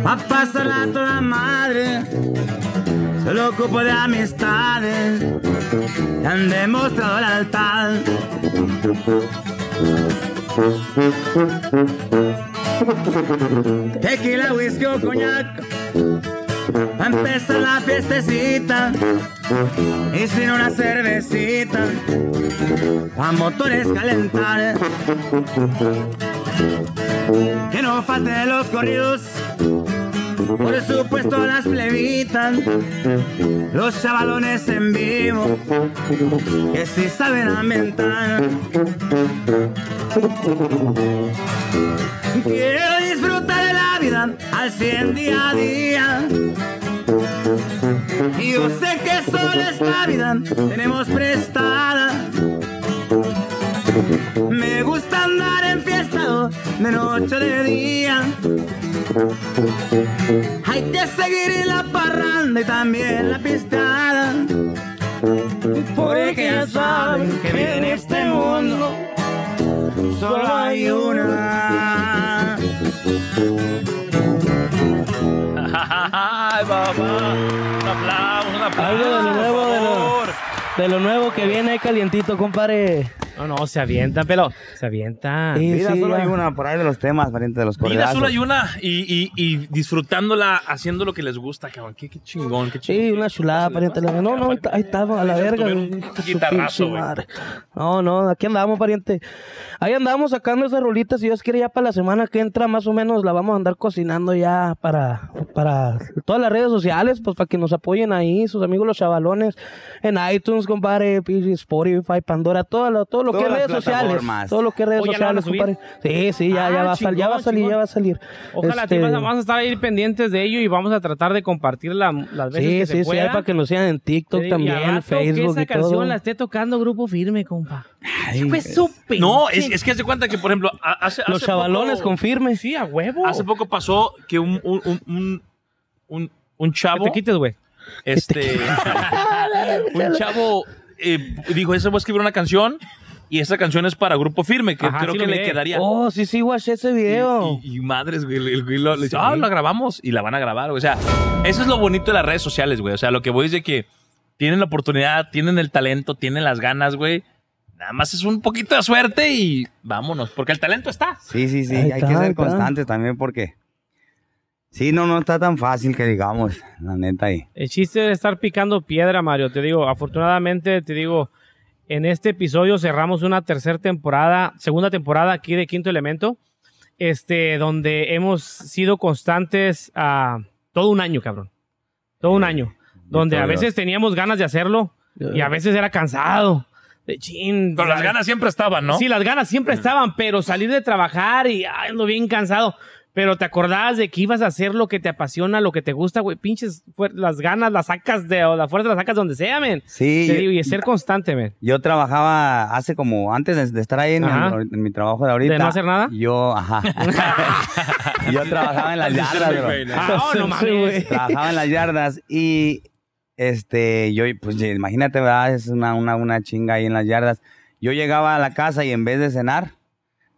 pa' pasarla a toda madre. Solo ocupo de amistades que han demostrado lealtad. Tequila, whisky o coñac Pa' empezar la fiestecita. Y sin una cervecita. Pa' motores calentar. Que no falten los corridos. Por supuesto las plebitas, los chavalones en vivo, que sí saben aumentar. Quiero disfrutar al 100 día a día. Y yo sé que solo esta vida tenemos prestada. Me gusta andar enfiestado de noche de día. Hay que seguir en la parranda y también la pistada. Porque ya saben que en este mundo solo hay una. De lo nuevo que viene calientito, compadre. No, no, se avienta, pero se avienta. Sí, Vida sí, solo ya. hay una por ahí de los temas, pariente de los Vida corredazos. solo hay una y, y, y disfrutándola, haciendo lo que les gusta, cabrón. Qué, qué chingón, qué chingón. Sí, una chulada, pariente. No, no, ahí está, a la verga. Guitarrazo, güey. madre. No, no, aquí andamos, pariente. Ahí andamos sacando esas rolitas. Si Dios quiere, ya para la semana que entra, más o menos, la vamos a andar cocinando ya para, para todas las redes sociales, pues para que nos apoyen ahí, sus amigos los chavalones, en iTunes, compadre, Spotify, Pandora, todo lo, todo lo que es redes sociales. Todo lo que es redes Oh, ¿ya la van a sociales, compadre. Sí, sí, ya, Ah, ya, va, a sal- ya va a chingón, salir, chingón. ya va a salir. Ojalá Este, te vas a- vamos a estar ahí pendientes de ello y vamos a tratar de compartir la- las veces Sí, que sí, se sí, pueda. ahí para que nos sigan en TikTok Sí, y también, rato Facebook que y esa canción todo. la esté tocando Grupo Firme, compa. Ay, Pues súper. No, es, es que hace cuenta que, por ejemplo, a- hace, Los hace chavalones poco, confirme. Sí, a huevo. Hace poco pasó que un, un, un, un, un, un Que chavo, te quites, güey. este, un chavo eh, dijo, ese voy a escribir una canción y esa canción es para Grupo Firme, que Ajá, creo sí que le quedaría. Oh, sí, sí, guaché ese video. Y, y- y madres, güey, el, güey lo, le dice, ah, la grabamos y la van a grabar, güey. O sea, eso es lo bonito de las redes sociales, güey. O sea, lo que voy es de que tienen la oportunidad, tienen el talento, tienen las ganas, güey. Nada más es un poquito de suerte y vámonos, porque el talento está. Sí, sí, sí. Ahí hay está, que ser constantes también porque... Sí, no, no está tan fácil que digamos, la neta ahí. El chiste de estar picando piedra, Mario. Te digo, afortunadamente, te digo, en este episodio cerramos una tercera temporada, segunda temporada aquí de Quinto Elemento, este, donde hemos sido constantes a todo un año, cabrón. Todo un año. Donde a veces teníamos ganas de hacerlo y a veces era cansado. De chin. Pero las ganas siempre estaban, ¿no? Sí, las ganas siempre estaban, pero salir de trabajar y ay, ando bien cansado. Pero te acordabas de que ibas a hacer lo que te apasiona, lo que te gusta, güey. Pinches, las ganas las sacas de, o la fuerza las sacas donde sea, men. Sí, Te digo, y ser constante, men. Yo trabajaba hace como, antes de, de estar ahí en, Ajá. el- en mi trabajo de ahorita. ¿De no hacer nada? Yo, ajá. yo trabajaba en las yardas, bro. Ah, no, no mames. Trabajaba en las yardas y, este, yo, pues imagínate, ¿verdad? Es una, una, una chinga ahí en las yardas. Yo llegaba a la casa y en vez de cenar,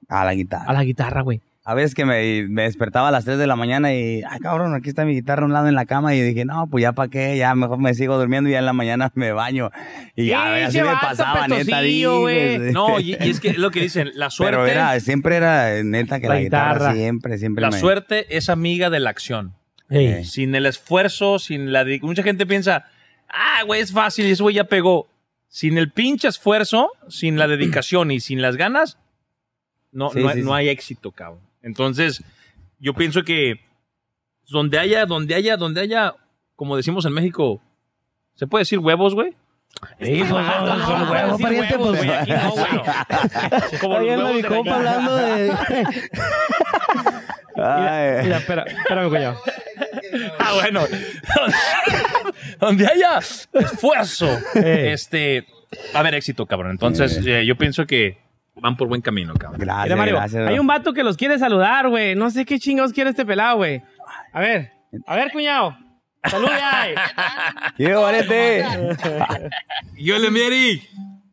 a la guitarra. A la guitarra, güey. A veces que me, me despertaba a las 3 de la mañana y, ay cabrón, aquí está mi guitarra a un lado en la cama y dije, no, pues ya para qué, ya mejor me sigo durmiendo y ya en la mañana me baño. Y ya, así me pasaba, neta, dije, No, y, y es que es lo que dicen, la suerte, Pero era, siempre era neta que La la, guitarra, guitarra. siempre, siempre la me... suerte es amiga de la acción. Ey. Sin el esfuerzo, sin la... Mucha gente piensa, ah, güey, es fácil, ese güey ya pegó. Sin el pinche esfuerzo, sin la dedicación y sin las ganas, no, Sí, no, sí, no sí. hay éxito, cabrón. Entonces, yo pienso que donde haya, donde haya, donde haya, como decimos en México, ¿se puede decir huevos, güey? Sí, pues, no, son huevos, pariente, huevos, pues. aquí no, güey. Como Ahí los huevos mi de hablando de... Ay. Mira, espera, espérame, cuñado. Ah, bueno. Donde haya esfuerzo, Eh. este, va a haber éxito, cabrón. Entonces, eh, yo pienso que van por buen camino, cabrón. Gracias, Mira, Mario, gracias. hay un vato que los quiere saludar, güey. No sé qué chingados quiere este pelado, güey. A ver, a ver, cuñado. Salude ahí. ¿Qué, varete? Yo le mieri.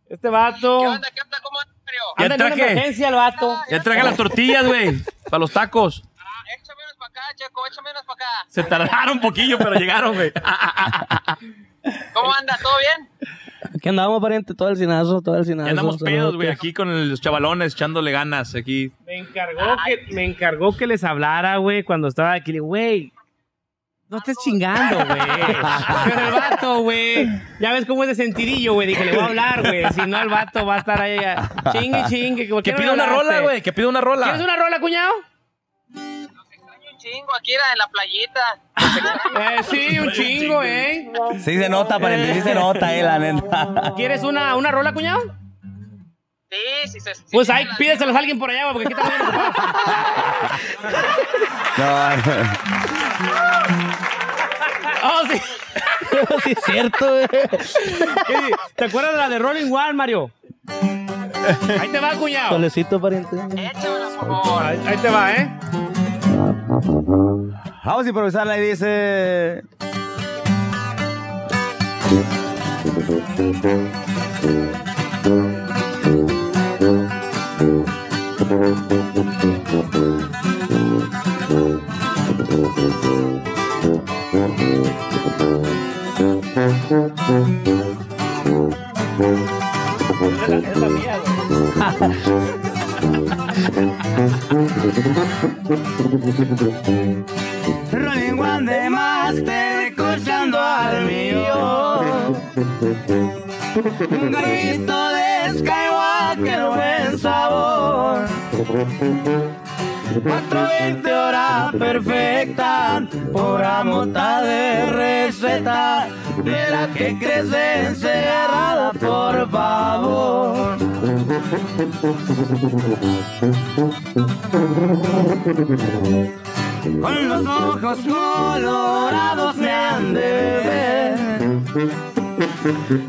Este vato. ¿Qué onda? ¿Qué onda? ¿Cómo andas, Mario? Ya Anda una traje. emergencia el vato. Ya traje las tortillas, güey, para los tacos. Ah, échame unos para acá, Checo, échame unos para acá. Se tardaron un poquillo, pero llegaron, güey. ¿Cómo anda? ¿Todo bien? Aquí andamos, pariente, todo el cinazo, todo el cinazo. Ya andamos pedos, güey, aquí con los chavalones echándole ganas aquí. Me encargó, que, me encargó que les hablara, güey, cuando estaba aquí. Le digo, güey, no estés chingando, güey. Pero el vato, güey, ya ves cómo es de sentirillo, güey. Dije, le voy a hablar, güey. Si no, el vato va a estar ahí chingue, chingue. ¿por qué Que pida una rola, güey, que pida una rola. ¿Quieres una rola, cuñado? Chingo aquí era en la playita. Eh, sí, un chingo, ¿eh? Sí se nota, pariente, sí se nota, eh, la neta. ¿Quieres una, una rola, cuñado? Sí, sí, sí. sí, Pues ahí la- pídeselos a alguien por allá, porque aquí ocupados. No, Oh, sí. sí, es cierto. Sí, ¿Te acuerdas de la de Rolling One, Mario? Ahí te va, cuñado. Solecito, pariente. Échamela, por favor. Ahí, ahí te va, ¿eh? Vamos a improvisarla y dice. Rolling One de Master, escuchando al mío. Un grito de Skywalker, buen sabor. 420 horas perfecta, pura mota de receta, de la que crece encerrada, por favor. Con los ojos colorados me han de ver.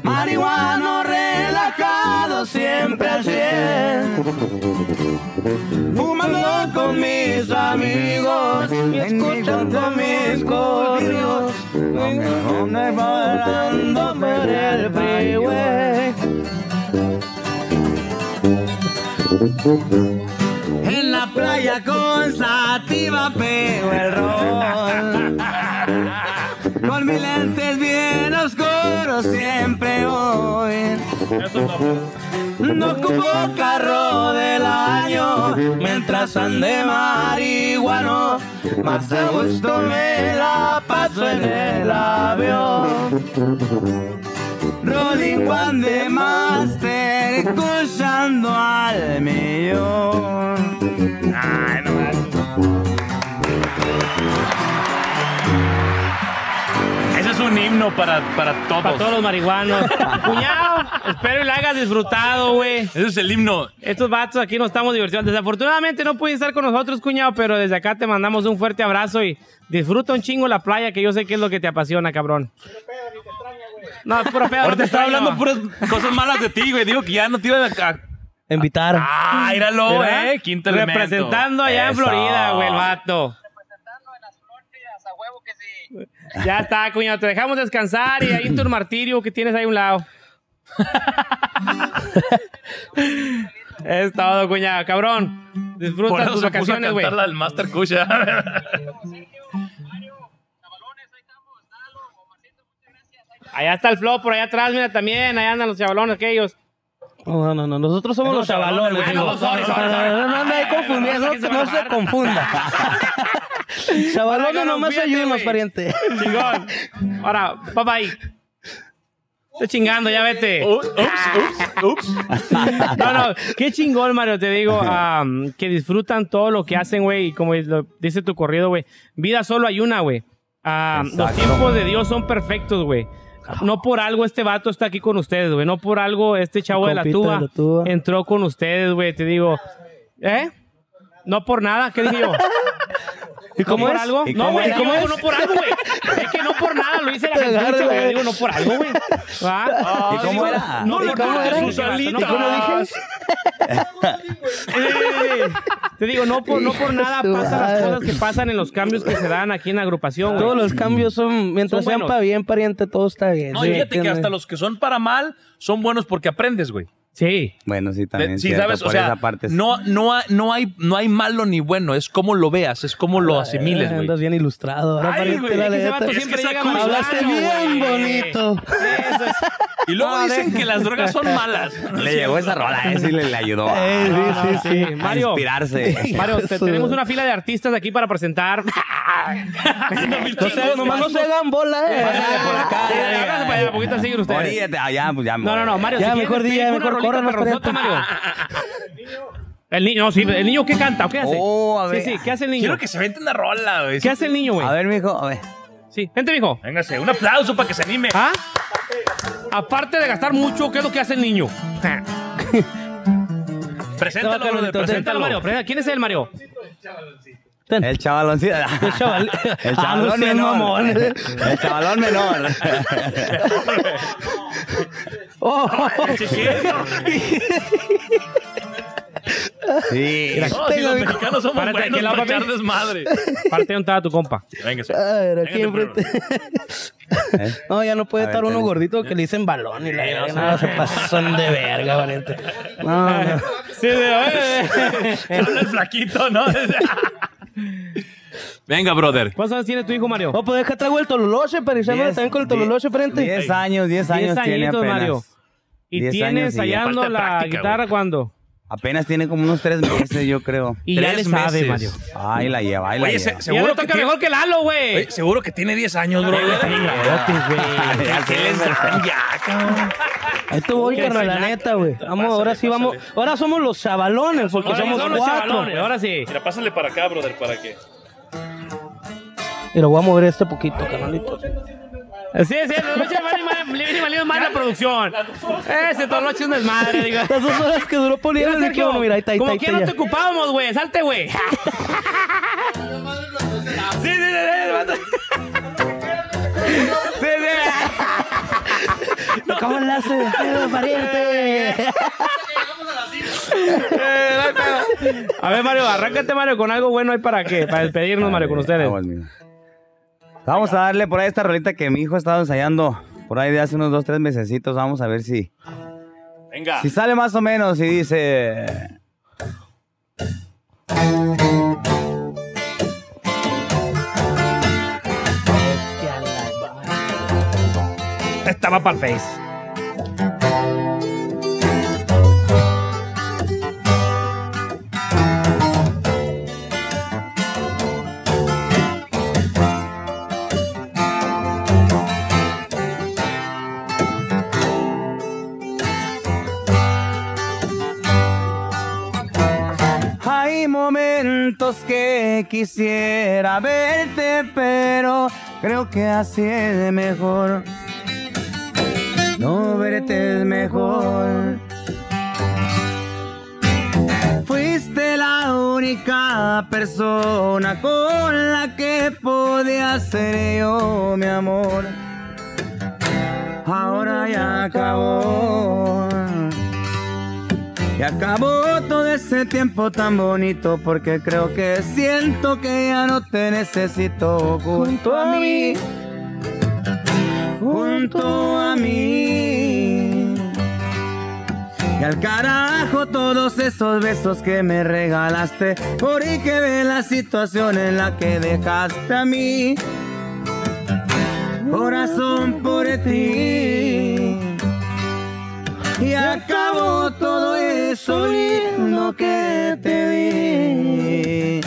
Marihuano siempre al cien. Fumando con mis amigos y escuchando mis corridos. Volando por el freeway. En la playa con sativa pego el rol. Con mis lentes bien oscuros siempre voy. No ocupo carro del año mientras ande marihuano. Más a gusto me la paso en el avión. Rolling One de Master, escuchando al millón. Ay, no un himno para, para todos. Para todos los marihuanos. Cuñado, espero y la hayas disfrutado, güey. Ese es el himno. Estos vatos aquí nos estamos divirtiendo. Desafortunadamente no pueden estar con nosotros, cuñado, pero desde acá te mandamos un fuerte abrazo y disfruta un chingo la playa, que yo sé que es lo que te apasiona, cabrón. No, es puro pedo. no Ahorita te extraño. hablando puras cosas malas de ti, güey. Digo que ya no te iban a... Invitar. Ah, míralo, ¿Verdad? eh. Quinto elemento. Representando allá en Eso. Florida, güey, el vato. Ya está, cuñado. Te dejamos descansar y ahí tu martirio que tienes ahí a un lado. es todo, cuñado. Cabrón. Por Disfruta eso tus vacaciones, güey. del Master Kusha. Allá está el flow por allá atrás, mira también. Allá andan los chavalones aquellos. No, no, no. Nosotros somos los chavalones. Ah, no, digo. sorry, sorry, sorry. No, no, no, hay confundir, no, ¿Quién se va no a se enojar? confunda. Chavalones nomás ayúdenos, pariente. Chingón. Ahora, bye bye. Estoy chingando, ya vete. ups, ups, ups. No, no, qué chingón, Mario, te digo, am, que disfrutan todo lo que hacen, güey, y como lo dice tu corrido, güey, vida solo hay una, güey. Los tiempos de Dios son perfectos, güey. No por algo este vato está aquí con ustedes, güey. No por algo este chavo de la tuba. entró con ustedes, güey. Te digo, ¿eh? No por nada, ¿qué dije yo? ¿Y cómo ¿No por es? algo? ¿Y No, cómo güey, no por algo, güey. Es que no por nada, lo hice la gente, güey. Digo no por algo, güey. ¿Va? ¿Y cómo era? No sus alitas. ¿Y cómo dije? Eh, Te digo, no por, no por nada pasan las cosas que pasan en los cambios que se dan aquí en la agrupación, güey. Todos los cambios son, mientras Son sean para bien, pariente, todo está bien. No, fíjate que hasta los que son para mal son buenos porque aprendes, güey. Sí. Bueno, sí, también. Sí, cierto, sabes, o por sea, esa parte sí. no, no, hay, no, hay, no hay malo ni bueno, es como lo veas, es como lo asimiles, Eh, güey. Andas bien ilustrado. Ahora, Ay, güey, la Es que ese neta. vato Es siempre que esa llega más Hablaste bien güey. bonito. Eso es. Y luego No, dicen de- que las drogas son malas. Le llegó esa rola, a ese le, le ayudó a, Eh, sí, No, sí, sí. a Mario, inspirarse. Mario, te- Eso. tenemos una fila de artistas aquí para presentar. No se, nomás no se hagan bola, eh. Pásale por acá, Sí, háganse para allá, poquito siguen ustedes. Oríllate, allá, pues ya. me No, no, voy. no, Mario. Ya, si mejor quieres, di, ya, una mejor perrosota. Mario. El niño, no, sí, el niño ¿qué canta? o ¿Qué hace? Oh, a ver. Sí, sí, ¿qué hace el niño? Quiero que se vente una rola, güey. ¿Qué hace el niño, güey? A ver, mijo, a ver. Sí, vente, mijo. Véngase, un aplauso para que se anime. ¿Ah? Aparte de gastar mucho, ¿qué es lo que hace el niño? Preséntalo, brother, Preséntalo. Mario. ¿Quién es el Mario? Ten. El chavaloncito. El chaval. El Ah, no chavalón menor. El chavalón menor. Oh. Sí. No, si los mexicanos somos Párate buenos para echar desmadre. Parte donde estaba tu compa. Véngase. a ver, aquí enfrente. ¿Eh? No, ya no puede A ver, estar uno ten. gordito que le dicen balón y la Sí, no, verga. No, se pasan de verga, valiente. No, no. Sí, de. Habla el flaquito, ¿no? Venga, brother. ¿Cuántos años tiene tu hijo, Mario? No, pues deja traigo el tololoche, pero Diez- también con el tololoche frente. 10 años, 10 años Diez tiene añitos, apenas. Mario. ¿Y Diez tiene años y ya. ensayando Falta la práctica, guitarra güey. cuándo? Apenas tiene como unos 3 meses, yo creo. Y ya Tres le sabe, meses. Mario. Ahí la lleva, ahí la Oye, lleva. se- ya seguro que, toca tiene, mejor que Lalo, güey. Oye, seguro que tiene 10 años, bro. ¿Qué les dan ya, cabrón? Ahí te voy, carnal, la neta, güey. Vamos, ahora sí vamos. Ahora somos los chavalones, porque Ahora somos son los cuatro. chavalones, ahora sí. Mira, pásale para acá, brother, para que. Y lo voy a mover este poquito, carnalito. Sí, sí, la noche le viene valiendo más la producción. Ese Toloche es un desmadre, diga. Las dos horas que duró poniendo el Sergio, equipo, mira, ahí está, ahí Como que no te ocupábamos, güey. Salte, güey. Sí, sí, sí, sí, sí, sí. ¿Cómo le hace? Eh, pariente. A ver, Mario, arráncate, Mario, con algo bueno ahí para qué, para despedirnos, Mario, con ustedes. Vamos, a darle por ahí esta rolita que mi hijo ha estado ensayando por ahí de hace unos 2, 3 mesecitos. Vamos a ver si, Venga. si sale más o menos y dice... Estaba para el Face. Momentos que quisiera verte, pero creo que así es mejor. No verte es mejor. Fuiste la única persona con la que podía ser yo, mi amor. Ahora ya acabó. Y acabó todo ese tiempo tan bonito porque creo que siento que ya no te necesito junto a mí. Junto a mí. Y al carajo todos esos besos que me regalaste. Por ahí que ve la situación en la que dejaste a mí. Corazón por ti. Y acabó todo eso lindo que te di.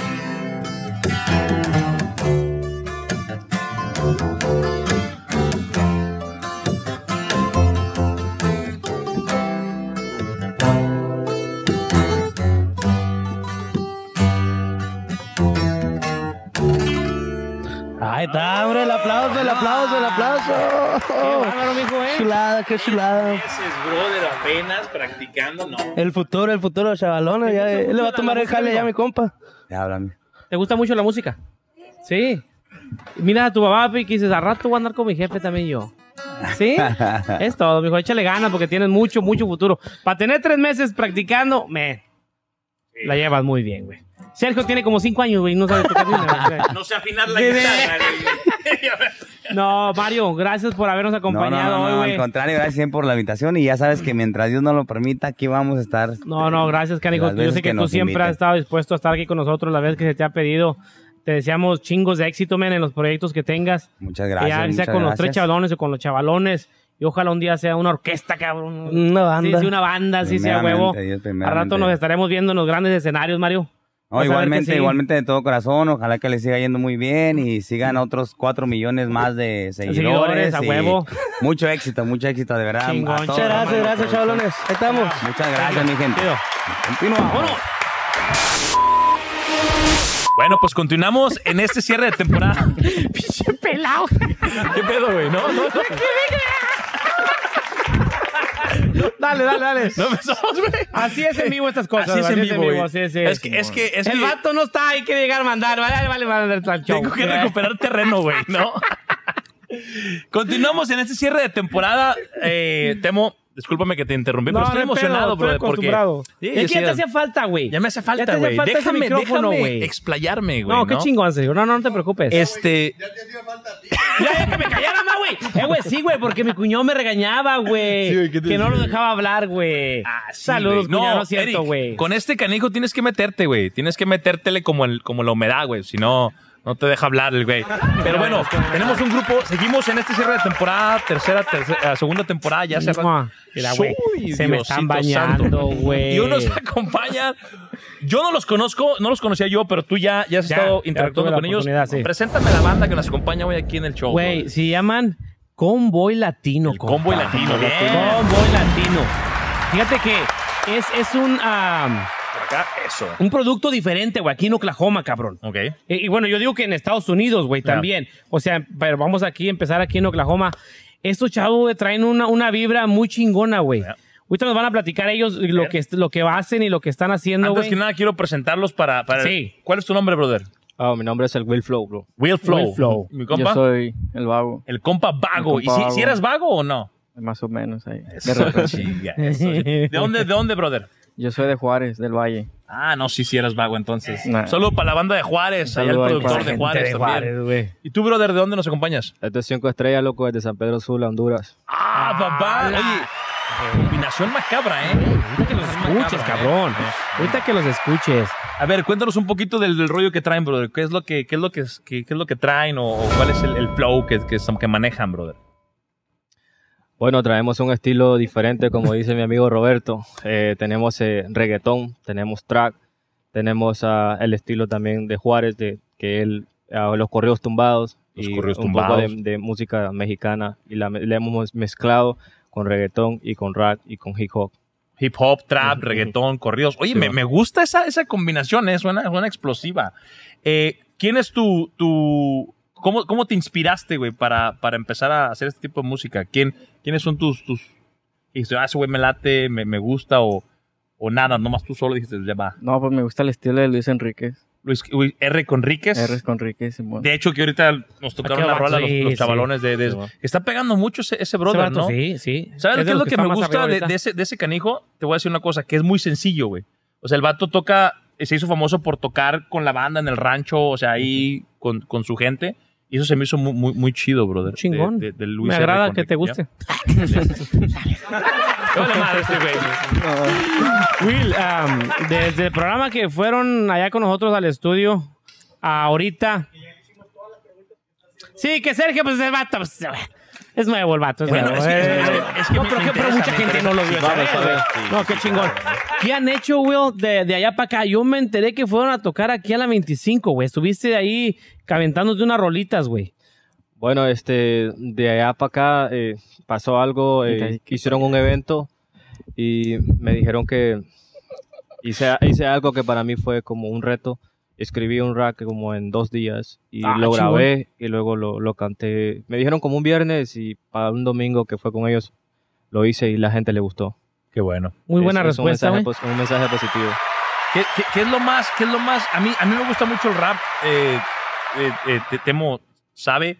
Está, hombre, el aplauso, el aplauso, el aplauso. bárbaro, mijo, ¿eh? Chulada, qué chulada. Ese es brother apenas practicando, no. El futuro, el futuro, chavalones. Ya, él le va a tomar el jale ya, mi compa. Ya, háblame. ¿Te gusta mucho la música? Sí. Mira a tu papá, que dices, a rato voy a andar con mi jefe también yo. ¿Sí? es todo, mijo. Échale ganas porque tienes mucho, mucho futuro. Para tener tres meses practicando, me la llevas muy bien, güey. Sergio tiene como cinco años, güey, y no sabe tocar ni una. No sé afinar la guitarra. No, Mario, gracias por habernos No, acompañado no, no, hoy, no, al contrario, gracias siempre por la invitación y ya sabes que mientras Dios nos lo permita, aquí vamos a estar. No, no, gracias, Canico. Las Yo sé que, que tú siempre inviten. has estado dispuesto a estar aquí con nosotros la vez que se te ha pedido. Te deseamos chingos de éxito, men, en los proyectos que tengas. Muchas Que gracias. ya sea con los tres chavalones o con los chavalones. Y ojalá un día sea una orquesta, cabrón. Una banda. Sí, sí, una banda, sí, sea huevo. Dios, A rato nos estaremos viendo en los grandes escenarios, Mario. No, igualmente, sí. igualmente de todo corazón. Ojalá que le siga yendo muy bien y sigan otros cuatro millones más de seguidores. Seguidores, a y huevo. Mucho éxito, mucho éxito, de verdad. Chingón. A todos, Muchas gracias, hermano, gracias, chavalones. Ahí estamos. Muchas gracias, mi gente. Vámonos. Bueno, pues continuamos en este cierre de temporada. Pinche pelado. ¿Qué pedo, güey? No, no, no. Dale, dale, dale. No empezamos, güey. Así es en vivo estas cosas. Así es en vivo, güey. así es, Es que, es que, es el que vato no está, hay que llegar a mandar. Vale, vale, vale, vale, al show. tengo que recuperar terreno, güey, ¿no? Continuamos en este cierre de temporada. Eh, Temo, discúlpame que te interrumpí, pero estoy no hay pedo, emocionado, estoy bro. Porque. Sí, es que ya te hacía falta, güey. ya me hace Ya te falta, hacía güey. falta ese Déjame, micrófono, déjame güey. explayarme, güey. No, qué chingón, serio. No, no, no te preocupes. Este, Ya, ya que me callara más, güey. Eh, güey, sí, güey, porque mi cuñado me regañaba, güey. Sí, güey, ¿qué te que no lo dejaba hablar, güey. Ah, sí, Saludos, güey. cuñado, no es cierto, Eric, güey. Con este canijo tienes que meterte, güey. Tienes que metértele como, el, como la humedad, güey. Si no, no te deja hablar el güey. Pero bueno, tenemos un grupo. Seguimos en este cierre de temporada. Tercera, tercera segunda temporada. Ya se. Mira, güey, se me están bañando, güey. Y unos acompañan. Yo no los conozco, no los conocía yo, pero tú ya, ya has Ya, estado interactuando con ellos. sí. Preséntame la banda que nos acompaña hoy aquí en el show. Güey, se llaman Convoy Latino. El. Convoy Latino. Convoy Latino. Fíjate que es, es un, ah, acá, eso. un producto diferente, güey, aquí en Oklahoma, cabrón. Ok. Y, y bueno, yo digo que en Estados Unidos, güey, también. O sea, pero vamos aquí a empezar aquí en Oklahoma. Estos chavos güey, traen una, una vibra muy chingona, güey. Ya. Ahorita nos van a platicar ellos lo que, lo que hacen y lo que están haciendo, Antes güey. que nada, quiero presentarlos para. para Sí. ¿Cuál es tu nombre, brother? Ah, mi nombre es el Will Flow, bro. Will Flow. Will Flow. Mi compa. Yo soy el vago, El compa vago. El ¿Y compa si, vago. si eras vago o no? más o menos ahí. De Eso, chinga, eso. ¿De dónde, de dónde, brother? Yo soy de Juárez, del Valle. Ah, no, sí, sí eras vago entonces. Nah. Solo para la banda de Juárez, allá el productor de Juárez de también. Juárez, güey. ¿Y tú, brother, de dónde nos acompañas? Este es cinco estrellas, loco, desde San Pedro Sula, Honduras. Ah, papá. la- Oye, combinación macabra, ¿eh? Ahorita que los escuches, cabrón. Ahorita que los escuches. A ver, cuéntanos un poquito del, del rollo que traen, brother. ¿Qué es lo que, qué es lo que, qué, qué es lo que traen o, o cuál es el, el flow que, que, que manejan, brother? Bueno, traemos un estilo diferente, como dice mi amigo Roberto. Eh, tenemos eh, reggaetón, tenemos track, tenemos ah, el estilo también de Juárez, de que él, los corridos tumbados Los y corridos un poco tumbados. de, de música mexicana y la, hemos mezclado con reggaetón y con rap y con hip hop. Hip hop, trap, reggaetón, corridos. Oye, Sí, me, me gusta esa, esa combinación, ¿eh? suena, suena explosiva. Eh, ¿Quién es tu... tu cómo, ¿Cómo te inspiraste, güey, para, para empezar a hacer este tipo de música? ¿Quién, ¿Quiénes son tus... tus y dijiste, ah, ese güey me late, me, me gusta o, o nada, nomás tú solo dijiste, ya va. No, pues me gusta el estilo de Luis Enríquez. Luis, Luis R. Conríquez. R con Enríquez. Simón. De hecho, que ahorita nos tocaron Aquel la rola los, sí. chavalones de... de- Sí, va. está pegando mucho ese, ese brother, Ese vato, ¿no? Sí, sí. ¿Sabes Es qué es lo que, me gusta de ese, de ese canijo? Te voy a decir una cosa, que es muy sencillo, güey. O sea, el vato toca, se hizo famoso por tocar con la banda en el rancho, o sea, ahí con, con su gente. Y eso se me hizo muy, muy, muy chido, brother. Chingón. de- de Luis Me agrada que te guste. Este. Will, um, desde el programa que fueron allá con nosotros al estudio, ahorita. Sí, que Sergio, pues el vato, pues, es nuevo el vato. Es Bueno, nuevo. es que- es que no, me- pero, me que- pero mucha gente no lo vio. Vamos esa a vez, ver, güey. sí. No, qué chingón. ¿Qué han hecho, Will, de, de allá para acá? Yo me enteré que fueron a tocar aquí a la 25, güey. Estuviste ahí caventándote unas rolitas, güey. Bueno, este, de allá para acá eh, pasó algo, eh, hicieron un evento y me dijeron que hice, hice algo que para mí fue como un reto. Escribí un rap como en dos días y Ah, lo grabé y luego lo, lo canté. Me dijeron como un viernes y para un domingo que fue con ellos lo hice y la gente le gustó. Qué bueno. Muy buena Es- es respuesta, un mensaje, pos- un mensaje positivo. ¿Qué, qué, qué es lo más, qué es lo más? A mí, a mí me gusta mucho el rap. Eh, eh, eh, te- Temo sabe.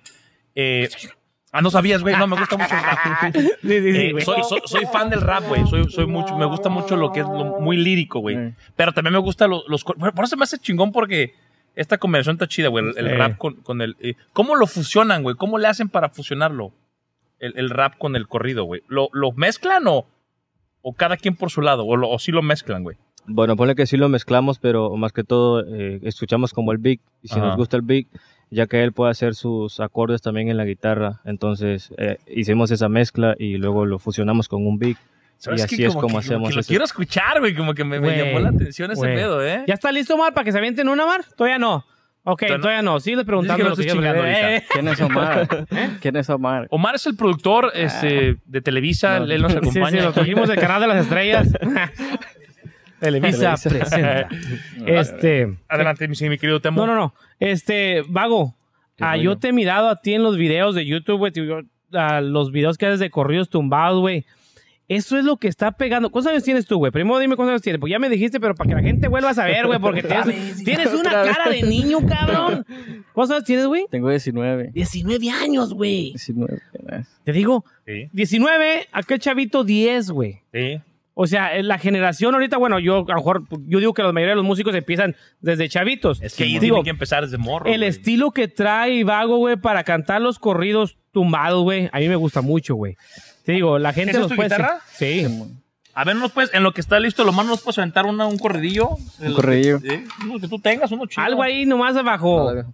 Ah, no sabías, güey. No, me gusta mucho el rap. Sí, sí, sí, Eh, soy, soy, soy fan del rap, güey. Soy, soy mucho, me gusta mucho lo que es lo muy lírico, güey. Pero también me gusta lo- los... Por eso me hace chingón porque esta combinación está chida, güey. El, el Sí. rap con, con el... eh, ¿Cómo lo fusionan, güey? ¿Cómo le hacen para fusionarlo? El, el rap con el corrido, güey. ¿Lo, lo mezclan o, o cada quien por su lado? ¿O, lo- o sí lo mezclan, güey? Bueno, ponle que sí lo mezclamos, pero más que todo eh, escuchamos como el beat y si Ajá. nos gusta el beat, ya que él puede hacer sus acordes también en la guitarra, entonces eh, hicimos esa mezcla y luego lo fusionamos con un beat ¿Sabes y así es que- como hacemos que lo ese- quiero escuchar, güey. Como que me, me llamó la atención ese güey. pedo, ¿eh? ¿Ya está listo, Mar, para que se avienten una, Mar? Todavía no. Ok, Todavía no. todavía no. Sí, le que no lo que yo-. Eh, ¿Quién es Omar? ¿Quién es Omar? Omar es el productor este, de Televisa. No. Él nos Sí, acompaña. sí, lo aquí. trajimos del canal de las estrellas. Televisa presenta. Este. Adelante, mi, querido Temo. No, no, no. Este, Vago. Ah, yo te he mirado a ti en los videos de YouTube, güey. ah, los videos que haces de corridos tumbados, güey. Eso es lo que está pegando. ¿Cuántos años tienes tú, güey? Primero dime cuántos años tienes. Pues ya me dijiste, pero para que la gente vuelva a saber, güey, porque tienes, tienes una cara de niño, cabrón. ¿Cuántos años tienes, güey? Tengo 19. 19 años, güey. 19. apenas. Te digo, Sí, 19, aquel chavito 10, güey. sí. O sea, en la generación ahorita, bueno, yo a lo mejor, yo digo que la mayoría de los músicos empiezan desde chavitos. Es que ahí digo, tiene que empezar desde morro. el güey. estilo que trae Vago, güey, para cantar los corridos tumbados, güey, a mí me gusta mucho, güey. Te digo, la gente ¿Esa es los tu puede... guitarra? Sí. A ver, ¿nos puedes, en lo que está listo, lo más nos puedes aventar una- un corridillo. Un corridillo. Sí, uno que tú tengas, uno chido. Algo ahí nomás abajo, Vale.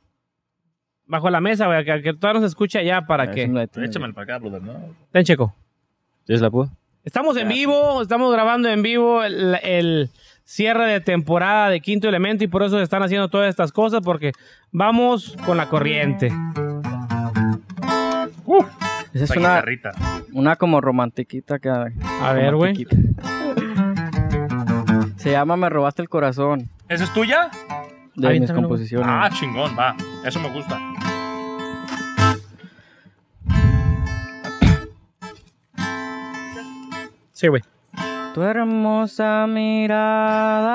bajo la mesa, güey, que, que todavía no se escucha ya para que... Échamelo para acá, brother, ¿no? Ten, checo. ¿Sí se la puedo? Estamos en vivo, estamos grabando en vivo el, el cierre de temporada de Quinto Elemento y por eso se están haciendo todas estas cosas porque vamos con la corriente. Esa es una, guitarrita. una como romantiquita que... A ver, güey. Se llama Me robaste el corazón. ¿Esa es tuya? De mis Aviéntamelo. composiciones. Ah, chingón, va. Eso me gusta. Tu hermosa mirada,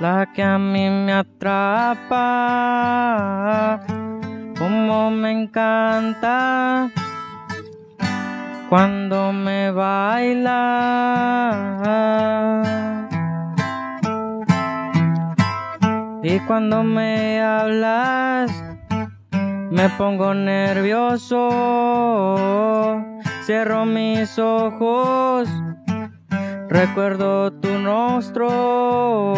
la que a mí me atrapa, como me encanta cuando me baila. Y cuando me hablas, me pongo nervioso, cierro mis ojos, recuerdo tu rostro,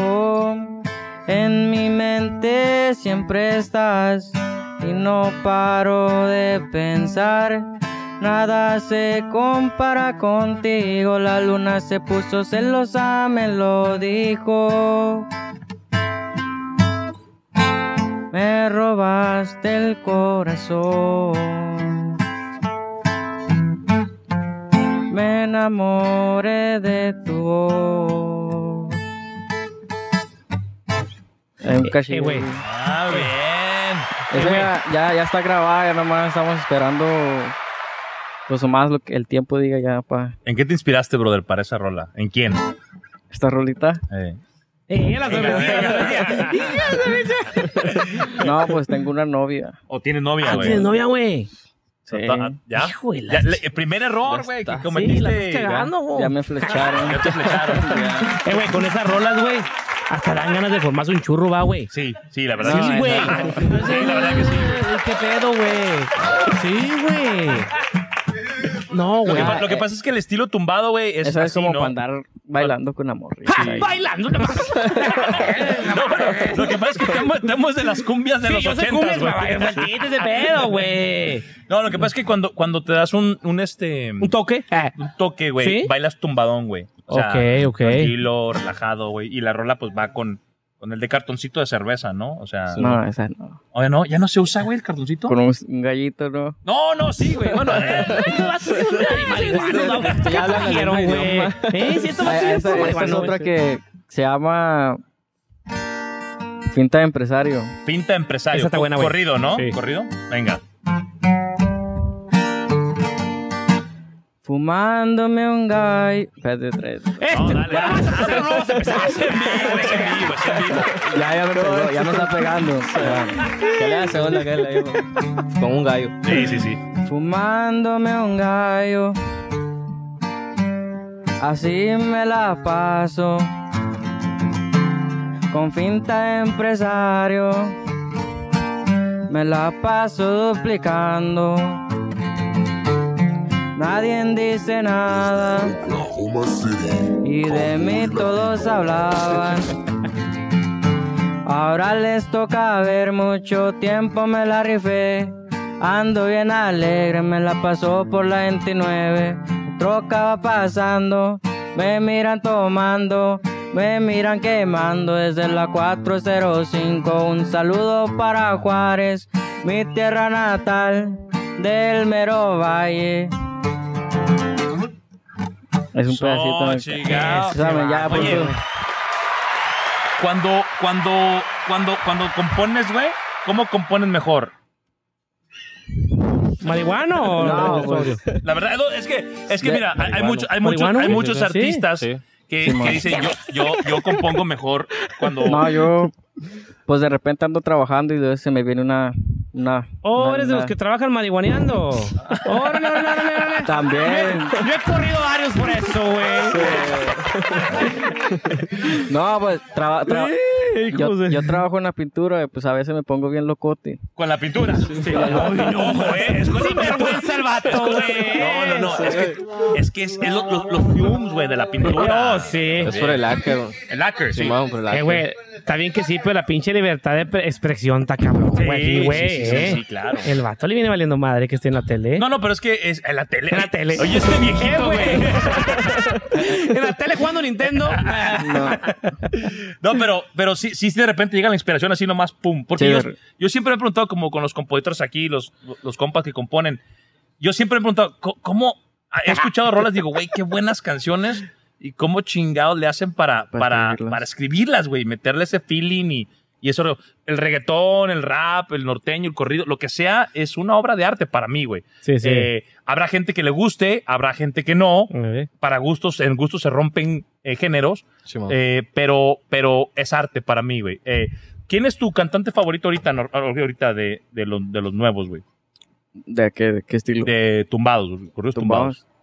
en mi mente siempre estás y no paro de pensar. Nada se compara contigo, la luna se puso celosa, me lo dijo. Me robaste el corazón. Me enamoré de tu voz. Hay un Eh, cachillo. güey. Ah, bien. Ya, ya, ya está grabada, ya nomás estamos esperando pues más lo que el tiempo diga ya para ¿En qué te inspiraste, brother, para esa rola? ¿En quién? esta rolita. Eh. Eh. No, pues tengo una novia. ¿O tienes novia, Ah, güey? tienes novia, güey. Sí. ¿Ya? Hijo de la Ya, le- primer error, güey, que cometiste. Sí, la estás cagando, güey. Ya me flecharon. Ya te flecharon. ya. Eh, güey, con esas rolas, güey, hasta dan ganas de formarse un churro, va, güey. Sí, sí, la verdad Sí, que sí. güey. Sí, la verdad que sí. güey. ¿Qué pedo, güey? Sí, güey. No, Lo que, güey. lo que pasa es que el estilo tumbado, güey, es Esa es así, como ¿no? para andar bailando con amor. ¡Ja! Bailando. no lo que pasa es que Temo, Temo es de las cumbias de Sí, los yo sé ochentas, cumbias, ese pedo, güey. No, lo que pasa es que cuando, cuando te das un, un este... ¿Un toque? Un toque, güey, ¿Sí? bailas tumbadón, güey. O sea, Ok, ok. Tranquilo, relajado, güey. Y la rola, pues, va con, con el de cartoncito de cerveza, ¿no? O sea... No, esa no. Oye, no, ¿ya no se usa, güey, el cartoncito? Con un, gallito, ¿no? No, no, sí, güey. Bueno, eh, unos marihuanos, güey. Ya hablan. Eh, Ah, esta es otra que se llama Finta de Empresario. pinta empresario. Esa está buena, güey. Corrido, ¿no? Sí. Corrido. Venga. Fumándome un gallo. Espérate, tres. Este, No, dale, dale. vamos a. Es en vivo, es en vivo, es en vivo. Ya, ya me pegó, ya me está pegando. ¿Qué le hace onda que le digo? Con un gallo. Sí, sí, sí. Fumándome un gallo. Así me la paso. Con finta de empresario. Me la paso duplicando. Nadie dice nada. Y de mí todos hablaban. Ahora les toca ver mucho tiempo me la rifé. Ando bien alegre, me la pasó por la 29. Troca va pasando, me miran tomando, me miran quemando desde la 405. Un saludo para Juárez, mi tierra natal del mero valle. Es un pedacito. De- chingado. Sabe, ya, pues, Oye, cuando, cuando, cuando, cuando compones, güey, ¿cómo compones mejor? ¿Marihuana o No? La verdad, no, es que, es que mira, hay, marihuano. mucho- hay muchos, ¿Marihuano? hay muchos artistas sí. que, Sí, que man. dicen, yo, yo, yo compongo mejor cuando... No, yo, pues de repente ando trabajando y de vez se me viene una. Una Oh, eres de los que trabajan marihuaneando. Órale, órale, órale, órale. También. Yo he corrido varios por eso, güey. No, pues traba- tra- hijos yo, de- yo trabajo en la pintura y pues a veces me pongo bien locote. Con la pintura. Sí. Ay, no, güey, es con. Sinvergüenza el vato, güey. No, no, no. Es que es, que es, es lo- los, los fumes, güey, de la pintura. Oh, sí. Es por el lacquer. El lacquer, sí. Por el Eh, lacquer. güey, está bien que sí, pero la pinche libertad de pre- expresión está cabrón, Sí, güey, güey. Sí, sí, sí, eh. sí, claro. El vato le viene valiendo madre que esté en la tele. No, no, pero es que es en la tele. En la tele. Oye, este Eh, viejito, güey. en la tele jugando Nintendo. No, pero, pero sí, sí, sí, de repente llega la inspiración así nomás, pum. Porque Sí, yo, yo siempre me he preguntado, como con los compositores aquí, los, los compas que componen, yo siempre me he preguntado, ¿cómo? He escuchado rolas, digo, güey, qué buenas canciones y cómo chingados le hacen para, Para para, escribirlas. para escribirlas, güey, meterle ese feeling y, y eso. El reggaetón, el rap, el norteño, el corrido, lo que sea, es una obra de arte para mí, güey. Sí, sí. Eh, habrá gente que le guste, habrá gente que no. Para gustos, en gustos se rompen eh, géneros. Simón. Eh, pero, pero es arte para mí, güey. Eh, ¿Quién es tu cantante favorito ahorita, ahorita de, de, los, de los nuevos, güey? ¿De qué, de qué estilo? De tumbados, güey, corridos tumbados. Tumbados.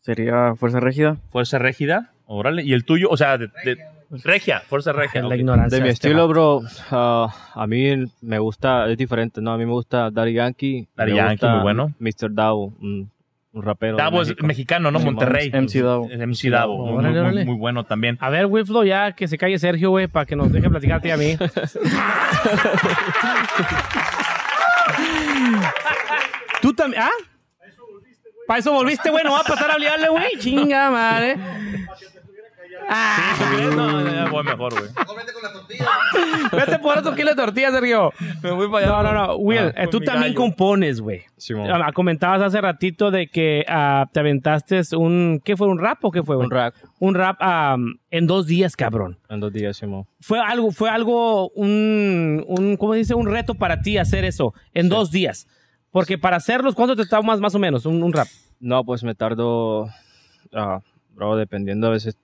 Sería Fuerza Régida. Fuerza Régida, órale. ¿Y el tuyo? O sea, de, de- Regia, Fuerza Regia. la ignorancia. De mi estilo, bro, ah, a mí me gusta, es diferente, ¿no? A mí me gusta Daddy Yankee. Daddy Yankee, muy bueno. Mr. Davo, un, un rapero. Davo es mexicano, ¿no? Monterrey. MC Davo. MC Davo. Muy, Órale, muy- órale. muy bueno también. A ver, Wilflo, ya que se calle Sergio, güey, para que nos deje platicarte y a mí. ¿Tú también? ¿Ah? Para eso volviste, güey, no va a pasar a hablarle, güey. Chinga, madre. Ah, No, no, no, voy mejor, güey. vete por otro kilo de tortillas, Sergio. Me voy para allá. No, no, no. Will, Ah, eh, con tú también gallo. compones, güey. Simón. Ah, Comentabas hace ratito de que ah, te aventaste un... ¿Qué fue? ¿Un rap o qué fue? güey? Un rap Un rap ah, en dos días, cabrón. en dos días, Simón. Fue algo, fue algo, un, un, ¿cómo dice? Un reto para ti hacer eso en dos días. Porque para hacerlos, ¿cuánto te toma más, más o menos un, un rap? No, pues me tardo, ah, bro, dependiendo a veces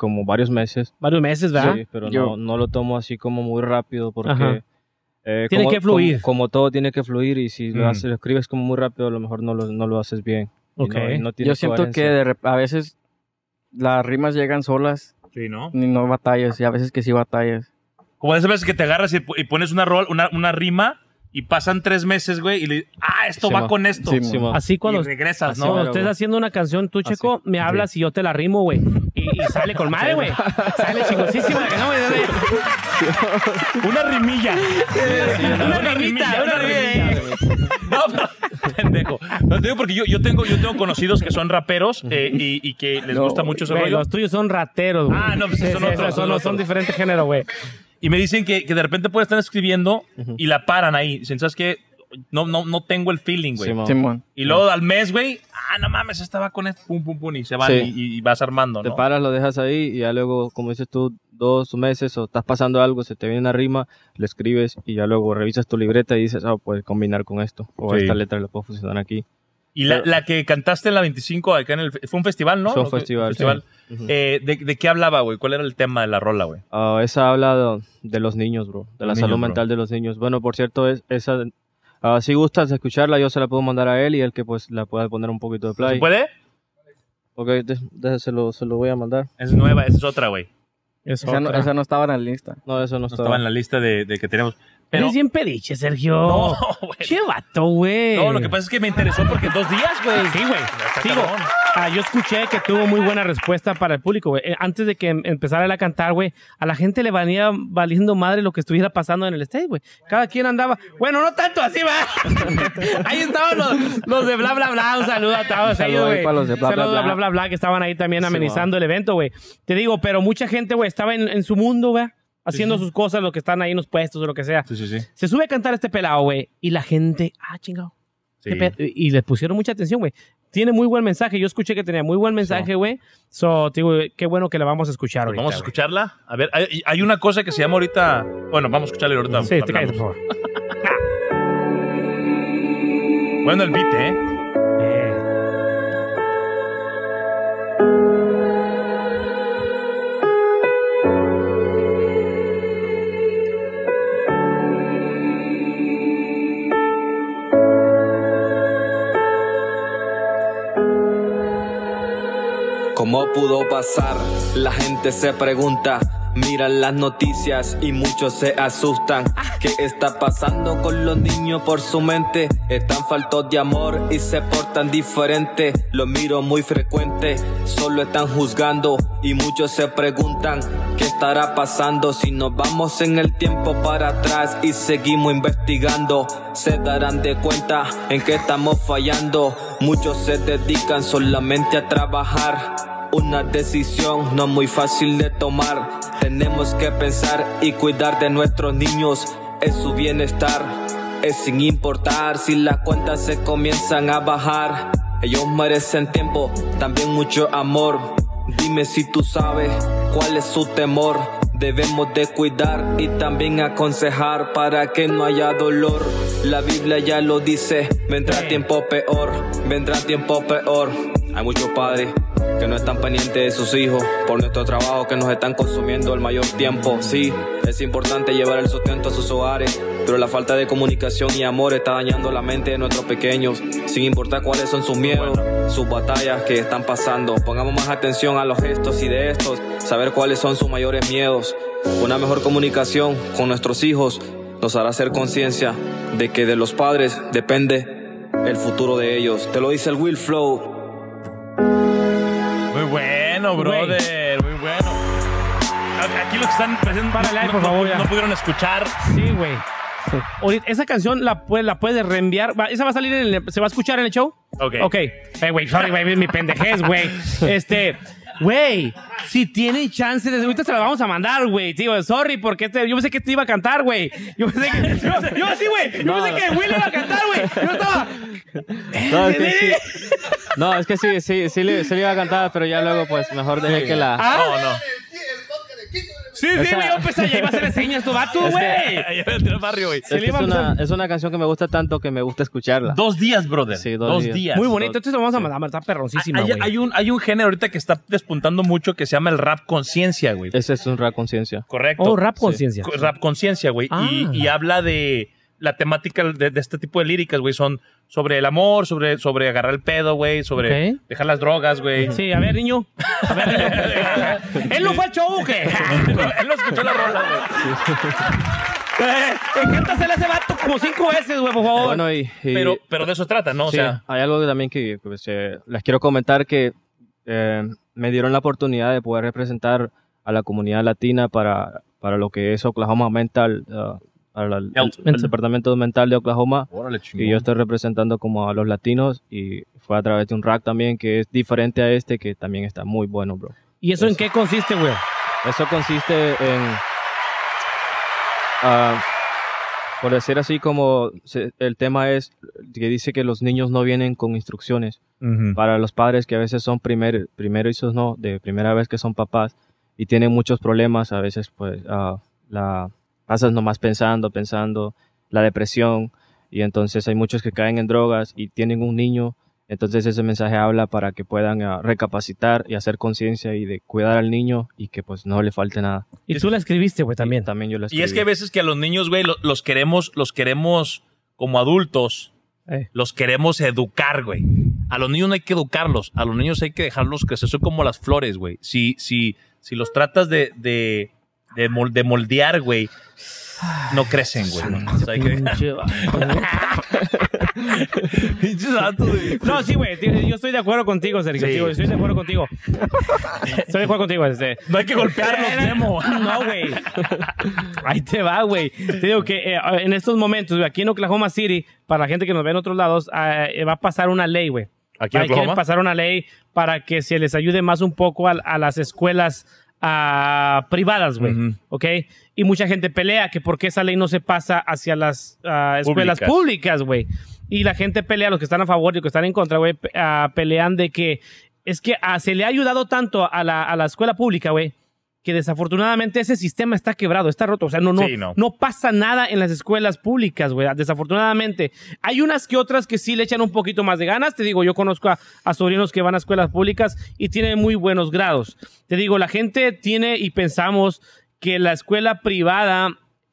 como varios meses. Varios meses, ¿verdad? Sí, pero Yo- no, no lo tomo así como muy rápido porque... Ajá. eh, Tiene como- que fluir. Como, como todo tiene que fluir y si lo, Mm. haces, lo escribes como muy rápido, a lo mejor no lo, no lo haces bien. Y Ok. no- y no tiene Yo siento que coherencia. de rep- a veces las rimas llegan solas Sí, ¿no? y no batallas. Y a veces que sí batallas. Como de esas veces que te agarras y, y pones una, rol, una, una rima y pasan tres meses, güey, y le ah, esto Sí, va ma. con esto. Sí. Así cuando, y regresas, así ¿no? cuando estés haciendo una canción, tú, Así. Checo, me hablas y yo te la rimo, güey. Y, y sale con madre, güey. Sale chingosísima. ¿no, güey? Una rimilla. Una rimita, una rimita. No, pero, pendejo. No te digo porque yo, yo, tengo, yo tengo conocidos que son raperos eh, y, y que les No, gusta mucho ese Güey, rollo. los tuyos son rateros, güey. Ah, no, pues son sí, otros, son, son son, otros. diferentes géneros, güey. Y me dicen que, que de repente pueden estar escribiendo y la paran ahí. Dicen, ¿sabes qué? No, no, no tengo el feeling, güey. Simón. Simón. Y luego al mes, güey, ah, no mames, estaba con esto, pum, pum, pum, y se van Sí. y, y vas armando, Te ¿no? paras, lo dejas ahí y ya luego, como dices tú, dos meses o estás pasando algo, se te viene una rima, le escribes y ya luego revisas tu libreta y dices, ah, puedes combinar con esto. O Sí. esta letra le puedo funcionar aquí. Y la, la que cantaste en la 25 acá en el... Fue un festival, ¿no? Fue un ¿O qué? festival. Ujú. Eh, ¿de, de qué hablaba, güey? ¿Cuál era el tema de la rola, güey? Ah, esa habla de, de los niños, bro. De la Los salud bro. mental de los niños. Bueno, por cierto, es, esa, ah, si gustas escucharla, yo se la puedo mandar a él y él que pues la pueda poner un poquito de ¿Se play. puede? Ok, de- de- se, lo, se lo voy a mandar. Es nueva, esa es otra, güey. Es Esa no, otra. esa no estaba en la lista. No, eso no, No está. estaba en la lista de, de que tenemos. Pero, Eres bien pediche, Sergio. no, güey. Che vato, güey. No, lo que pasa es que me interesó porque dos días, güey. Sí, güey. Cabrón. ah, yo escuché que tuvo muy buena respuesta para el público, güey. Eh, Antes de que em- empezara él a cantar, güey, a la gente le venía valiendo madre lo que estuviera pasando en el stage, güey. Cada quien andaba, bueno, no tanto así, va. ahí estaban los, los de bla, bla, bla. Un saludo a todos saludo ellos, ahí güey. para los de bla, Saludo bla, bla. bla, bla, bla, que estaban ahí también Sí, amenizando el evento, güey. Te digo, pero mucha gente, güey, estaba en, en su mundo, güey. Haciendo sus cosas, lo que están ahí en los puestos o lo que sea. Sí, sí, sí. Se sube a cantar este pelado, güey. Y la gente, ah, chingado. Y y le pusieron mucha atención, güey. tiene muy buen mensaje. Yo escuché que tenía muy buen mensaje, güey. So, te digo, qué bueno que la vamos a escuchar ahorita. Vamos a escucharla. A ver, hay, hay una cosa que se llama ahorita. Bueno, vamos a escucharla ahorita. Sí, te calles, hablamos. por favor. Bueno, el beat. Eh, ¿Cómo pudo pasar? La gente se pregunta. Miran las noticias y muchos se asustan. ¿Qué está pasando con los niños por su mente? Están faltos de amor y se portan diferente. Lo miro muy frecuente, solo están juzgando y muchos se preguntan qué estará pasando si nos vamos en el tiempo para atrás y seguimos investigando. Se darán de cuenta en que estamos fallando. Muchos se dedican solamente a trabajar. Una decisión no muy fácil de tomar. Tenemos que pensar y cuidar de nuestros niños. Es su bienestar. Es sin importar si las cuentas se comienzan a bajar. Ellos merecen tiempo, también mucho amor. Dime si tú sabes cuál es su temor. Debemos de cuidar y también aconsejar para que no haya dolor. La Biblia ya lo dice, vendrá tiempo peor, vendrá tiempo peor. Hay muchos padres que no están pendientes de sus hijos por nuestro trabajo que nos están consumiendo el mayor tiempo. Sí, es importante llevar el sustento a sus hogares, pero la falta de comunicación y amor está dañando la mente de nuestros pequeños, sin importar cuáles son sus miedos, sus batallas que están pasando. Pongamos más atención a los gestos y de estos, saber cuáles son sus mayores miedos. Una mejor comunicación con nuestros hijos nos hará hacer conciencia de que de los padres depende el futuro de ellos. Te lo dice el Will Flow. Muy bueno, brother. Muy bueno. Aquí los que están presentes ahí, no, por no- favor, ya. no pudieron escuchar. Sí, güey. Ahorita, esa canción la, la puedes reenviar. Va- ¿Esa va a salir en el, ¿Se va a escuchar en el show? Ok. Ok. Eh, güey, sorry, güey, mi pendejez, güey. Este, güey, si tienen chance de... Ahorita se la vamos a mandar, güey. Tío, sorry, porque este- yo pensé que te iba a cantar, güey. Yo pensé que... Yo, yo sí, güey. Yo pensé que Will iba a cantar, güey. Yo estaba... No, es que sí, no, es que sí, sí, sí, le, sí le iba a cantar, pero ya luego pues mejor dejé que la... Ah, No, no. Sí, sí, esa- güey. Yo pensé, ya iba a hacer enseñas tu vato, güey. Ahí en el barrio, güey. Es, que le es, iba a una, es una canción que me gusta tanto que me gusta escucharla. Dos días, brother. Sí, dos, dos días. días. Muy bonito. Entonces lo vamos a mandar. Está perroncísima, Hay, güey. hay un, hay un género ahorita que está despuntando mucho que se llama el rap conciencia, güey. Ese es un rap conciencia. Correcto. Oh, rap conciencia. Co- Rap conciencia, güey. Ah. Y, y habla de la temática de, de este tipo de líricas, güey. Son sobre el amor, sobre, sobre agarrar el pedo, güey. Sobre dejar las drogas, güey. Sí, a ver, niño. A ver, niño. ¿Él no fue al show o qué? Él no escuchó la rola, güey. Eh, Cántasela a ese vato como cinco veces, güey, por favor. Bueno, y, y- Pero, pero de eso trata, ¿no? O sí, sea, hay algo que también que pues, eh, les quiero comentar que eh, me dieron la oportunidad de poder representar a la comunidad latina para, para lo que es Oklahoma Mental, uh, el, Health. el departamento mental de Oklahoma. órale. Y yo estoy representando como a los latinos y fue a través de un rack también que es diferente a este que también está muy bueno, bro. ¿Y eso en qué consiste, güey? Eso consiste en, ah, por decir así, como se- el tema es que dice que los niños no vienen con instrucciones. Ujú. Para los padres que a veces son primer, primerizos, no, de primera vez que son papás y tienen muchos problemas, a veces pues ah, la pasas nomás pensando, pensando, la depresión y entonces hay muchos que caen en drogas y tienen un niño, entonces ese mensaje habla para que puedan ah, recapacitar y hacer conciencia y de cuidar al niño y que pues no le falte nada. Y tú la escribiste, güey, también. También yo la Y es escribí. que a veces que a los niños, güey, lo- los queremos, los queremos como adultos, Eh. los queremos educar, güey. A los niños no hay que educarlos, a los niños hay que dejarlos crecer, son como las flores, güey. Si, si, si los tratas de, de, de, mol- de moldear, güey, no crecen, güey. O sea, hay que- Pinche vato. Pinches vatos, güey. No, sí, güey. Yo estoy de acuerdo contigo, Sergio. Sí. Estoy de acuerdo contigo. Estoy de acuerdo contigo. Este. No hay que golpearlos, Memo. No, güey. Ahí te va, güey. Te digo que eh, en estos momentos, güey, aquí en Oklahoma City, para la gente que nos ve en otros lados, eh, va a pasar una ley, güey. ¿Aquí en Ahí quieren Oklahoma? pasar una ley para que se les ayude más un poco a, a las escuelas ah, privadas, güey. ¿Ok? Y mucha gente pelea que por qué esa ley no se pasa hacia las ah, escuelas Públicas. güey. y la gente pelea, los que están a favor y los que están en contra, güey, ah, pelean de que es que ah, se le ha ayudado tanto a la, a la escuela pública, güey, que desafortunadamente ese sistema está quebrado, está roto. O sea, no, no, Sí, no. no pasa nada en las escuelas públicas, güey, desafortunadamente. Hay unas que otras que sí le echan un poquito más de ganas. Te digo, yo conozco a, a sobrinos que van a escuelas públicas y tienen muy buenos grados. Te digo, la gente tiene y pensamos que la escuela privada,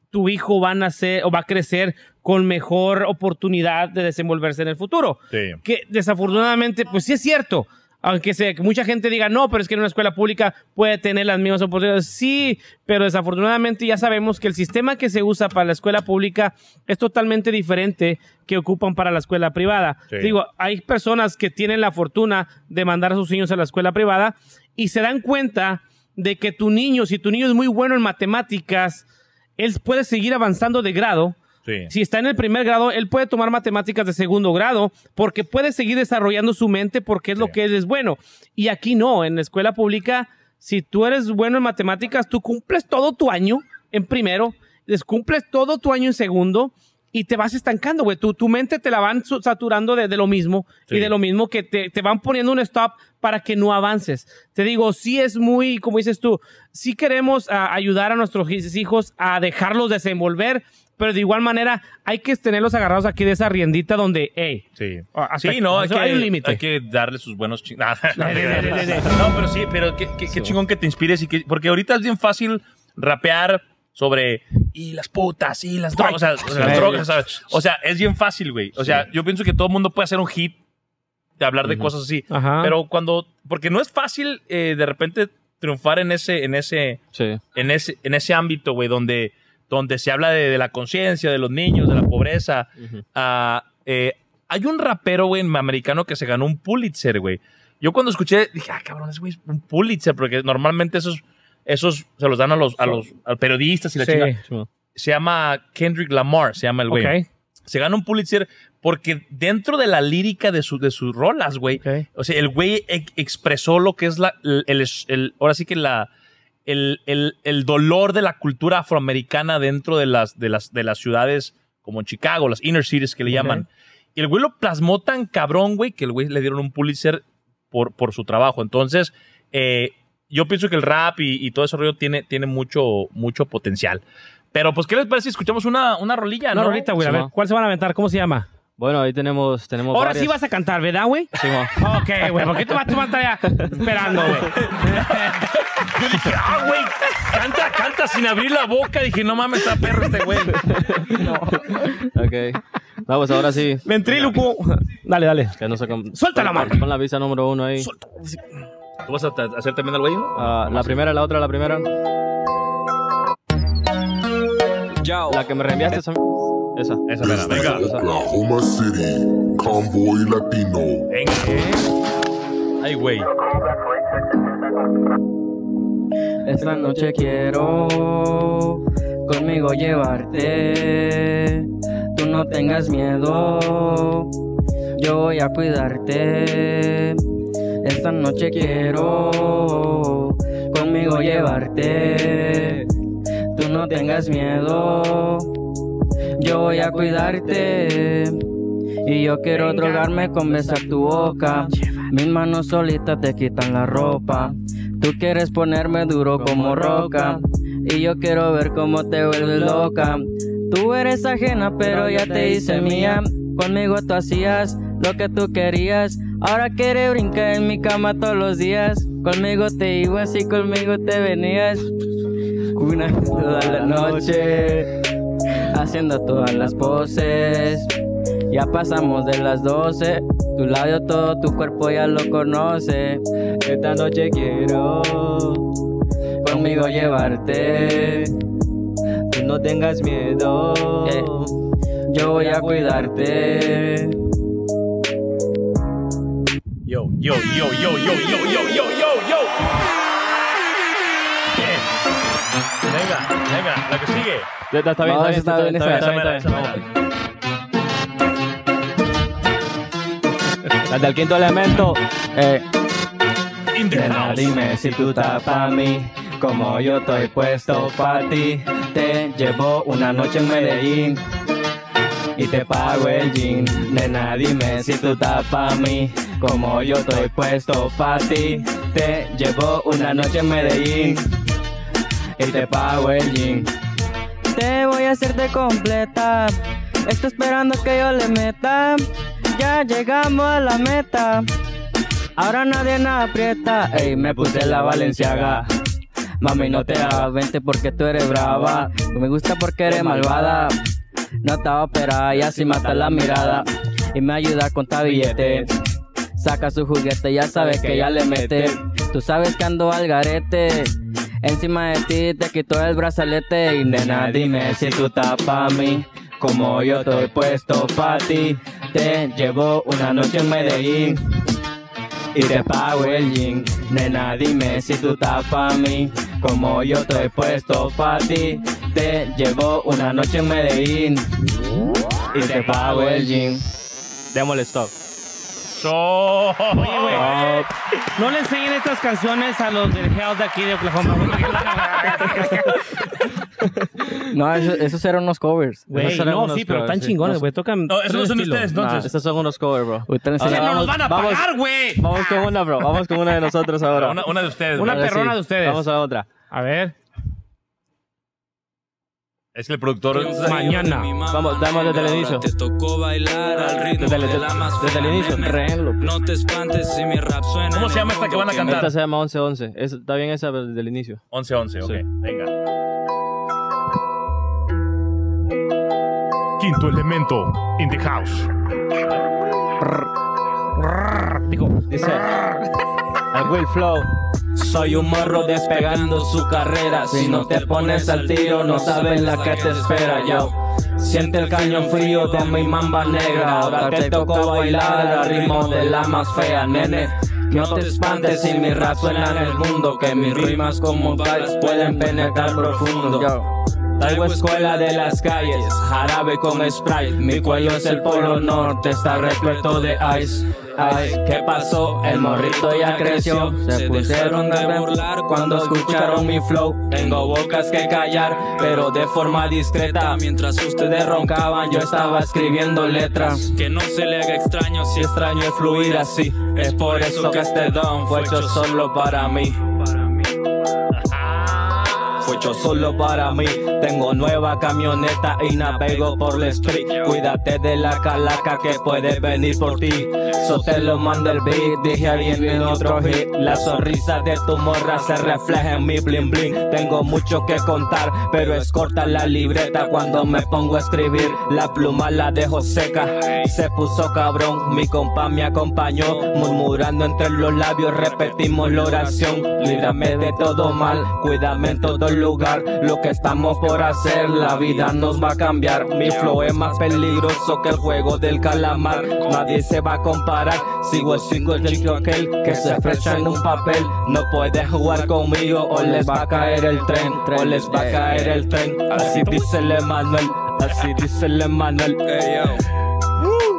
tu hijo va a nacer o va a crecer con mejor oportunidad de desenvolverse en el futuro. Sí. Que desafortunadamente, pues sí es cierto. Aunque se, que mucha gente diga, no, pero es que en una escuela pública puede tener las mismas oportunidades. Sí, pero desafortunadamente ya sabemos que el sistema que se usa para la escuela pública es totalmente diferente que ocupan para la escuela privada. Sí. Digo, hay personas que tienen la fortuna de mandar a sus niños a la escuela privada y se dan cuenta de que tu niño, si tu niño es muy bueno en matemáticas, él puede seguir avanzando de grado. Sí. Si está en el primer grado, él puede tomar matemáticas de segundo grado porque puede seguir desarrollando su mente porque es lo que él es bueno. Y aquí no, en la escuela pública, si tú eres bueno en matemáticas, tú cumples todo tu año en primero, descumples todo tu año en segundo y te vas estancando, güey. Tu, tu mente te la van saturando de, de lo mismo Sí. y de lo mismo que te, te van poniendo un stop para que no avances. Te digo, sí es muy, como dices tú, sí queremos ayudar a nuestros hijos a dejarlos desenvolver, pero de igual manera hay que tenerlos agarrados aquí de esa riendita donde, hey, Sí. hasta Sí, no, hay que, hay un límite. hay que darle sus buenos ching- Nah, Le, le, le, le, le. No, pero sí, pero qué, qué- qué chingón que te inspires y que, porque ahorita es bien fácil rapear sobre y las putas y las drogas, o sea, o sea, las drogas, ¿sabes? O sea, es bien fácil, güey. O sea, yo pienso que todo el mundo puede hacer un hit de hablar de cosas así. Ajá. Pero cuando, porque no es fácil eh, de repente triunfar en ese, en ese, Sí. en ese, en ese ámbito, güey, donde, donde se habla de, de la conciencia, de los niños, de la pobreza. Ah, eh, hay un rapero, güey, americano que se ganó un Pulitzer, güey. Yo cuando escuché, dije, ah, cabrón, ese güey es un Pulitzer, porque normalmente esos, esos se los dan a los, a los a los periodistas y la Sí. chingada. Se llama Kendrick Lamar, se llama el güey. Se gana un Pulitzer porque dentro de la lírica de, su, de sus rolas, güey, o sea, el güey e- expresó lo que es la, el, el- el- ahora sí que la, el, el- el dolor de la cultura afroamericana dentro de las, de las, de las ciudades como en Chicago, las inner cities que le llaman. Y el güey lo plasmó tan cabrón, güey, que el güey le dieron un Pulitzer por, por su trabajo. Entonces, eh, yo pienso que el rap y, y todo ese rollo tiene, tiene mucho, mucho potencial. Pero, pues, ¿qué les parece si escuchamos una, una rolilla, No, no? ahorita, güey, a ver. ¿cuál se van a aventar? ¿Cómo se llama? Bueno, ahí tenemos, tenemos Ahora varias. sí vas a cantar, ¿verdad, güey? Simón. Ok, güey, tú vas, tú vas a estar ya esperando, güey. Yo dije, ah, güey, canta, canta sin abrir la boca. Dije, no mames, está perro este güey. Ok. No, pues ahora sí. Ventríloco. Dale, dale. Que no con, Suéltala, con, mano. con la visa número uno ahí. ¿Tú vas a hacer también al güey? Ah, la primera, la otra, la primera. La que me reenviaste esa. Esa. Esa, mera, venga. Oklahoma City, Convoy Latino. Venga. Ay, güey. Esta noche quiero conmigo llevarte. Tú no tengas miedo, yo voy a cuidarte. Esta noche quiero conmigo llevarte. Tú no tengas miedo, yo voy a cuidarte. Y yo quiero drogarme con besar tu boca. Mis manos solitas te quitan la ropa. Tú quieres ponerme duro como roca. Y yo quiero ver cómo te vuelves loca. Tú eres ajena, pero ya te hice mía. Conmigo tú hacías lo que tú querías. Ahora quieres brincar en mi cama todos los días. Conmigo te ibas y conmigo te venías. Una toda la noche. Haciendo todas las poses. Ya pasamos de las 12. Tu labio, todo tu cuerpo ya lo conoce. Esta noche quiero conmigo llevarte. Tú no tengas miedo. yo voy a cuidarte. Yo, yo, yo, yo, yo, yo, yo, yo, yo, yo. Venga, venga, la que sigue. Ya Está, está bien, No, está bien, está está bien, está bien, está bien. del quinto elemento. Eh, In the nena, house. dime si tú estás pa' mí. Como yo estoy puesto pa' ti. Te llevo una noche en Medellín. y te pago el jean. Nena, dime si tú estás pa' mí, como yo estoy puesto pa' ti. Te llevo una noche en Medellín y te pago el jean. Te voy a hacerte completa. Estoy esperando que yo le meta. Ya llegamos a la meta. Ahora nadie nos aprieta. Ey, me puse la Valenciaga. Mami, no te hagas porque tú eres brava. Me gusta porque eres malvada. No estaba operada y así mata la mirada. Y me ayuda a contar billete. Saca su juguete, ya sabes que ya le mete. Tú sabes que ando al garete. Encima de ti te quito el brazalete. Y nena, dime si tú estás pa' mí. Como yo estoy puesto pa' ti. Te llevo una noche en Medellín y te pago el jean. Nena, dime si tú estás pa' mí, como yo estoy puesto pa' ti. Te llevo una noche en Medellín y te pago el jean. Démosle stop. Oye, güey. No le enseñen estas canciones a los del Hell de aquí de Oklahoma. No, eso- esos eran unos covers. Güey, Esos eran no, unos sí, pero sí. chingones, güey. Tocan. No, esos no son estilo. ustedes, Nah, entonces. estos son unos covers, bro. Enseño- no nos van a Vamos- pagar, güey. Vamos con una, bro. Vamos con una de nosotros ahora. Una, una de ustedes. Una perrona de ustedes. Vamos a otra. A ver. Es que el productor. Mañana. Vamos, damos desde el inicio. Te tocó bailar al ritmo Desde el- de la más desde el inicio. Reenlo. No te espantes si mi rap suena. ¿Cómo se llama esta que van a cantar? Esta se llama 11-11. Es- Está bien esa desde el inicio. 11-11, ok. Sí. Venga. Quinto elemento in the house. Dice. Al Will Flow. Soy un morro despegando su carrera. Si no te pones al tiro, no sabes la que te espera, yo. Siente el cañón frío de mi mamba negra. Ahora te tocó bailar al ritmo de la más fea, nene. No te espantes si mi rap suena en el mundo. Que mis rimas como balas pueden penetrar profundo. Traigo escuela de las calles, jarabe con Sprite. Mi cuello es el polo norte, está repleto de ice. Ay, ¿qué pasó? El morrito ya creció. Se pusieron de burlar cuando escucharon mi flow. Tengo bocas que callar, pero de forma discreta. Mientras ustedes roncaban, yo estaba escribiendo letras. Que no se le haga extraño si extraño el fluir así, es por eso que este don fue hecho solo para mí. Solo para mí. Tengo nueva camioneta y navego por la street. Cuídate de la calaca que puede venir por ti. So te lo mando el beat, dije alguien en otro hit. La sonrisa de tu morra se refleja en mi bling bling. Tengo mucho que contar, pero es corta la libreta cuando me pongo a escribir. La pluma la dejo seca. Se puso cabrón, mi compa me acompañó. Murmurando entre los labios, repetimos la oración. Líbrame de todo mal, cuídame en todo lugar. Lo que estamos por hacer, la vida nos va a cambiar. Mi flow es más peligroso que el juego del calamar. Nadie se va a comparar. Sigo siendo el chico aquel que se frecha en un papel. No puedes jugar conmigo o les va a caer el tren. O les va a caer el tren. Así dice el Emanuel. Así dice el Emanuel. Yo.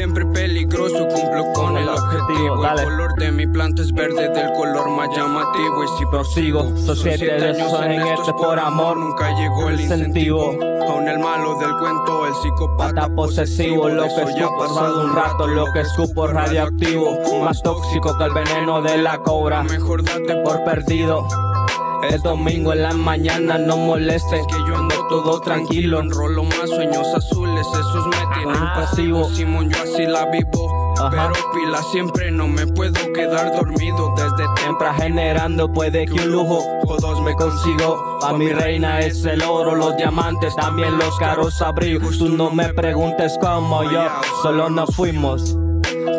Siempre peligroso, cumplo con el objetivo. dale. El color de mi planta es verde, del color más llamativo. Y si Prosigo, son siete esos en este por amor. nunca llegó el incentivo. Aún el malo del cuento, el psicópata Pata posesivo, lo que ya ha pasado un rato, lo que escupo es radioactivo, más tóxico que el veneno de la cobra. Mejor date Por perdido, es domingo en la mañana, no molestes, que yo ando todo tranquilo. Enrolo más sueños azules, esos me tienen pasivo. Simón, yo así la vivo. Ajá. Pero pila siempre no me puedo quedar dormido desde temprano. generando, puede que un lujo O dos me consigo. A mi reina es el oro, los diamantes, también los caros abrigos. Tú no me preguntes cómo yo, solo nos fuimos.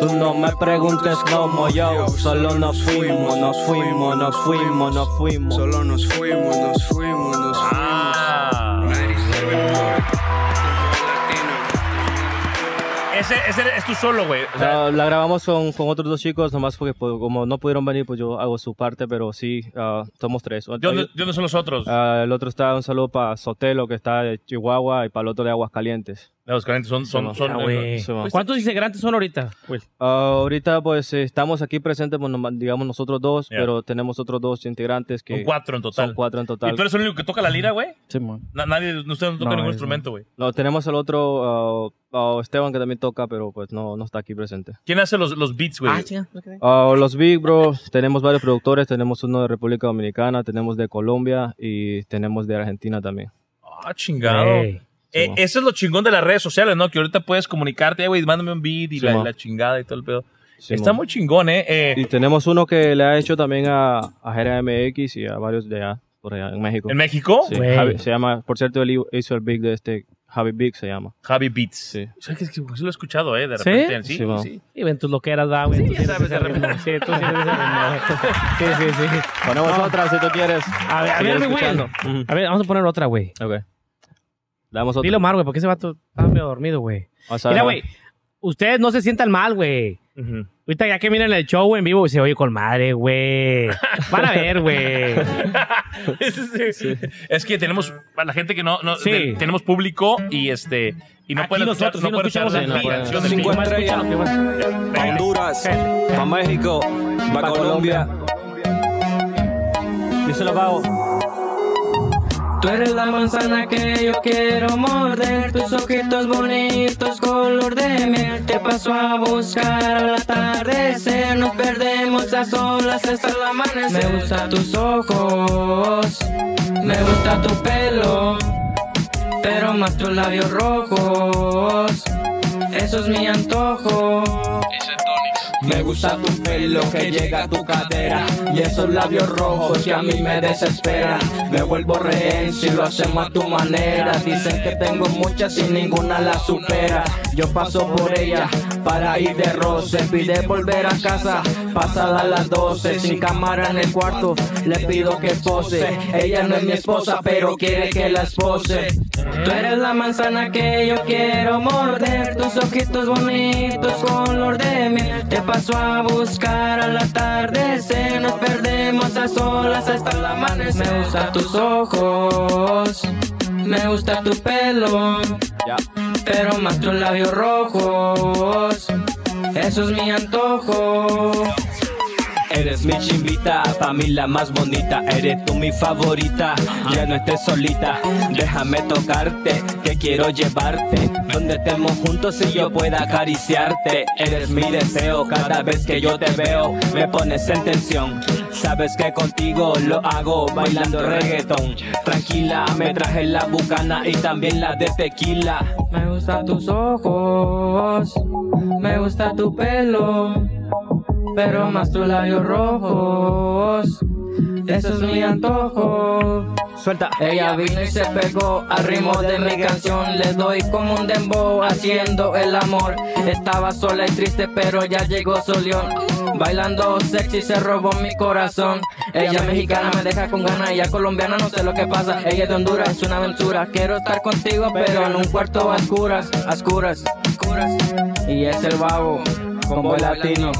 Tú no me preguntes cómo yo, solo nos fuimos, nos fuimos, nos fuimos, nos fuimos. Solo nos fuimos, nos fuimos, Ese, ese es tú solo, güey. O sea, La, la grabamos con, con otros dos chicos, nomás porque pues, como no pudieron venir, pues yo hago su parte, pero sí, ah, somos tres. ¿de dónde, de dónde son los otros? Ah, el otro está, un saludo para Sotelo, que está de Chihuahua, y para el otro de Aguascalientes. De los calientes son... son, son. Sí, man. ¿Cuántos integrantes son ahorita? Will? Ah, ahorita pues eh, estamos aquí presentes, bueno, ma- digamos nosotros dos, Ya. pero tenemos otros dos integrantes que son cuatro en total. son cuatro en total. ¿Y tú eres el único que toca la lira, güey? Sí, man. Na- nadie, ustedes no tocan No, ningún es- instrumento, güey. No, tenemos el otro, ah, ah, Esteban, que también toca, pero pues no, no está aquí presente. ¿Quién hace los, los beats, güey? Ah, los Big Bro, tenemos varios productores, tenemos uno de República Dominicana, tenemos de Colombia y tenemos de Argentina también. Ah, chingado. Ey. Eh, Sí, eso es lo chingón de las redes sociales, ¿no? Que ahorita puedes comunicarte, "Eh, güey, mándame un beat y Sí, la, la chingada y todo el pedo. Sí, Está muy chingón, ¿eh? Eh, Y tenemos uno que le ha hecho también a, a Jera MX y a varios de allá, por allá, en México. ¿En México? Sí. Javi- se llama, por cierto, él hizo el Big de este, Javi Big se llama. Javi Beats. Sí. ¿Sabes que, que sí lo he escuchado, eh? De ¿Sí? repente. Sí, Sí, sí. Y ven tus loqueras, da, güey. Sí, Tú sabes, de repente. ritmo. Sí, tú ritmo. Sí, sí, sí. Ponemos otra si tú quieres. A ver, a ver, güey. A ver, vamos a poner otra, güey. Ok. Damos otra. Dilo más, güey, porque ese vato está medio dormido, güey. Mira, güey, ustedes no se sientan mal, güey. Ahorita ya que miran el show en vivo, se oye con madre, güey. Van a ver, güey. Sí. Es que tenemos, para la gente que no, no Sí. de- tenemos público y este y no Aquí pueden escuchar, nosotros no escuchamos la, aquí. la canción de Cinco Pink. estrellas. Pa' Honduras, pa' México, pa' Colombia. Díselo, Pavo. Tú eres la manzana que yo quiero morder, tus ojitos bonitos, color de miel. Te paso a buscar al atardecer, nos perdemos a solas hasta el amanecer. Me gustan tus ojos, me gusta tu pelo, pero más tus labios rojos. Eso es mi antojo. Me gusta tu pelo que llega a tu cadera y esos labios rojos que a mí me desesperan. Me vuelvo rehén si lo hacemos a tu manera. Dicen que tengo muchas y ninguna la supera. Yo paso por ella para ir de roce. Pide volver a casa, pasada las 12. Sin cámara en el cuarto, le pido que pose. Ella no es mi esposa, pero quiere que la espose. Tú eres la manzana que yo quiero morder, tus ojitos bonitos, color de miel. Paso a buscar al atardecer, nos perdemos a solas hasta el amanecer. Me gustan tus ojos, me gusta tu pelo, pero más tus labios rojos. Eso es mi antojo. Eres mi chimbita, pa' mí la más bonita. Eres tú mi favorita, ya no estés solita. Déjame tocarte, que quiero llevarte. Donde estemos juntos y yo pueda acariciarte. Eres mi deseo, cada vez que yo te veo, me pones en tensión. Sabes que contigo lo hago bailando reggaeton. Tranquila, me traje la bucana y también la de tequila. Me gustan tus ojos, me gusta tu pelo, pero más tus labios rojos. Eso es mi antojo. Suelta. Ella vino y se pegó al ritmo de mi canción. Le doy como un dembow haciendo el amor. Estaba sola y triste, pero ya llegó Solión. Bailando sexy se robó mi corazón. Ella mexicana me deja con ganas. Ella colombiana no sé lo que pasa. Ella es de Honduras, es una aventura. Quiero estar contigo, pero en un cuarto a oscuras, a oscuras, a oscuras. Y es el babo, con boy latino.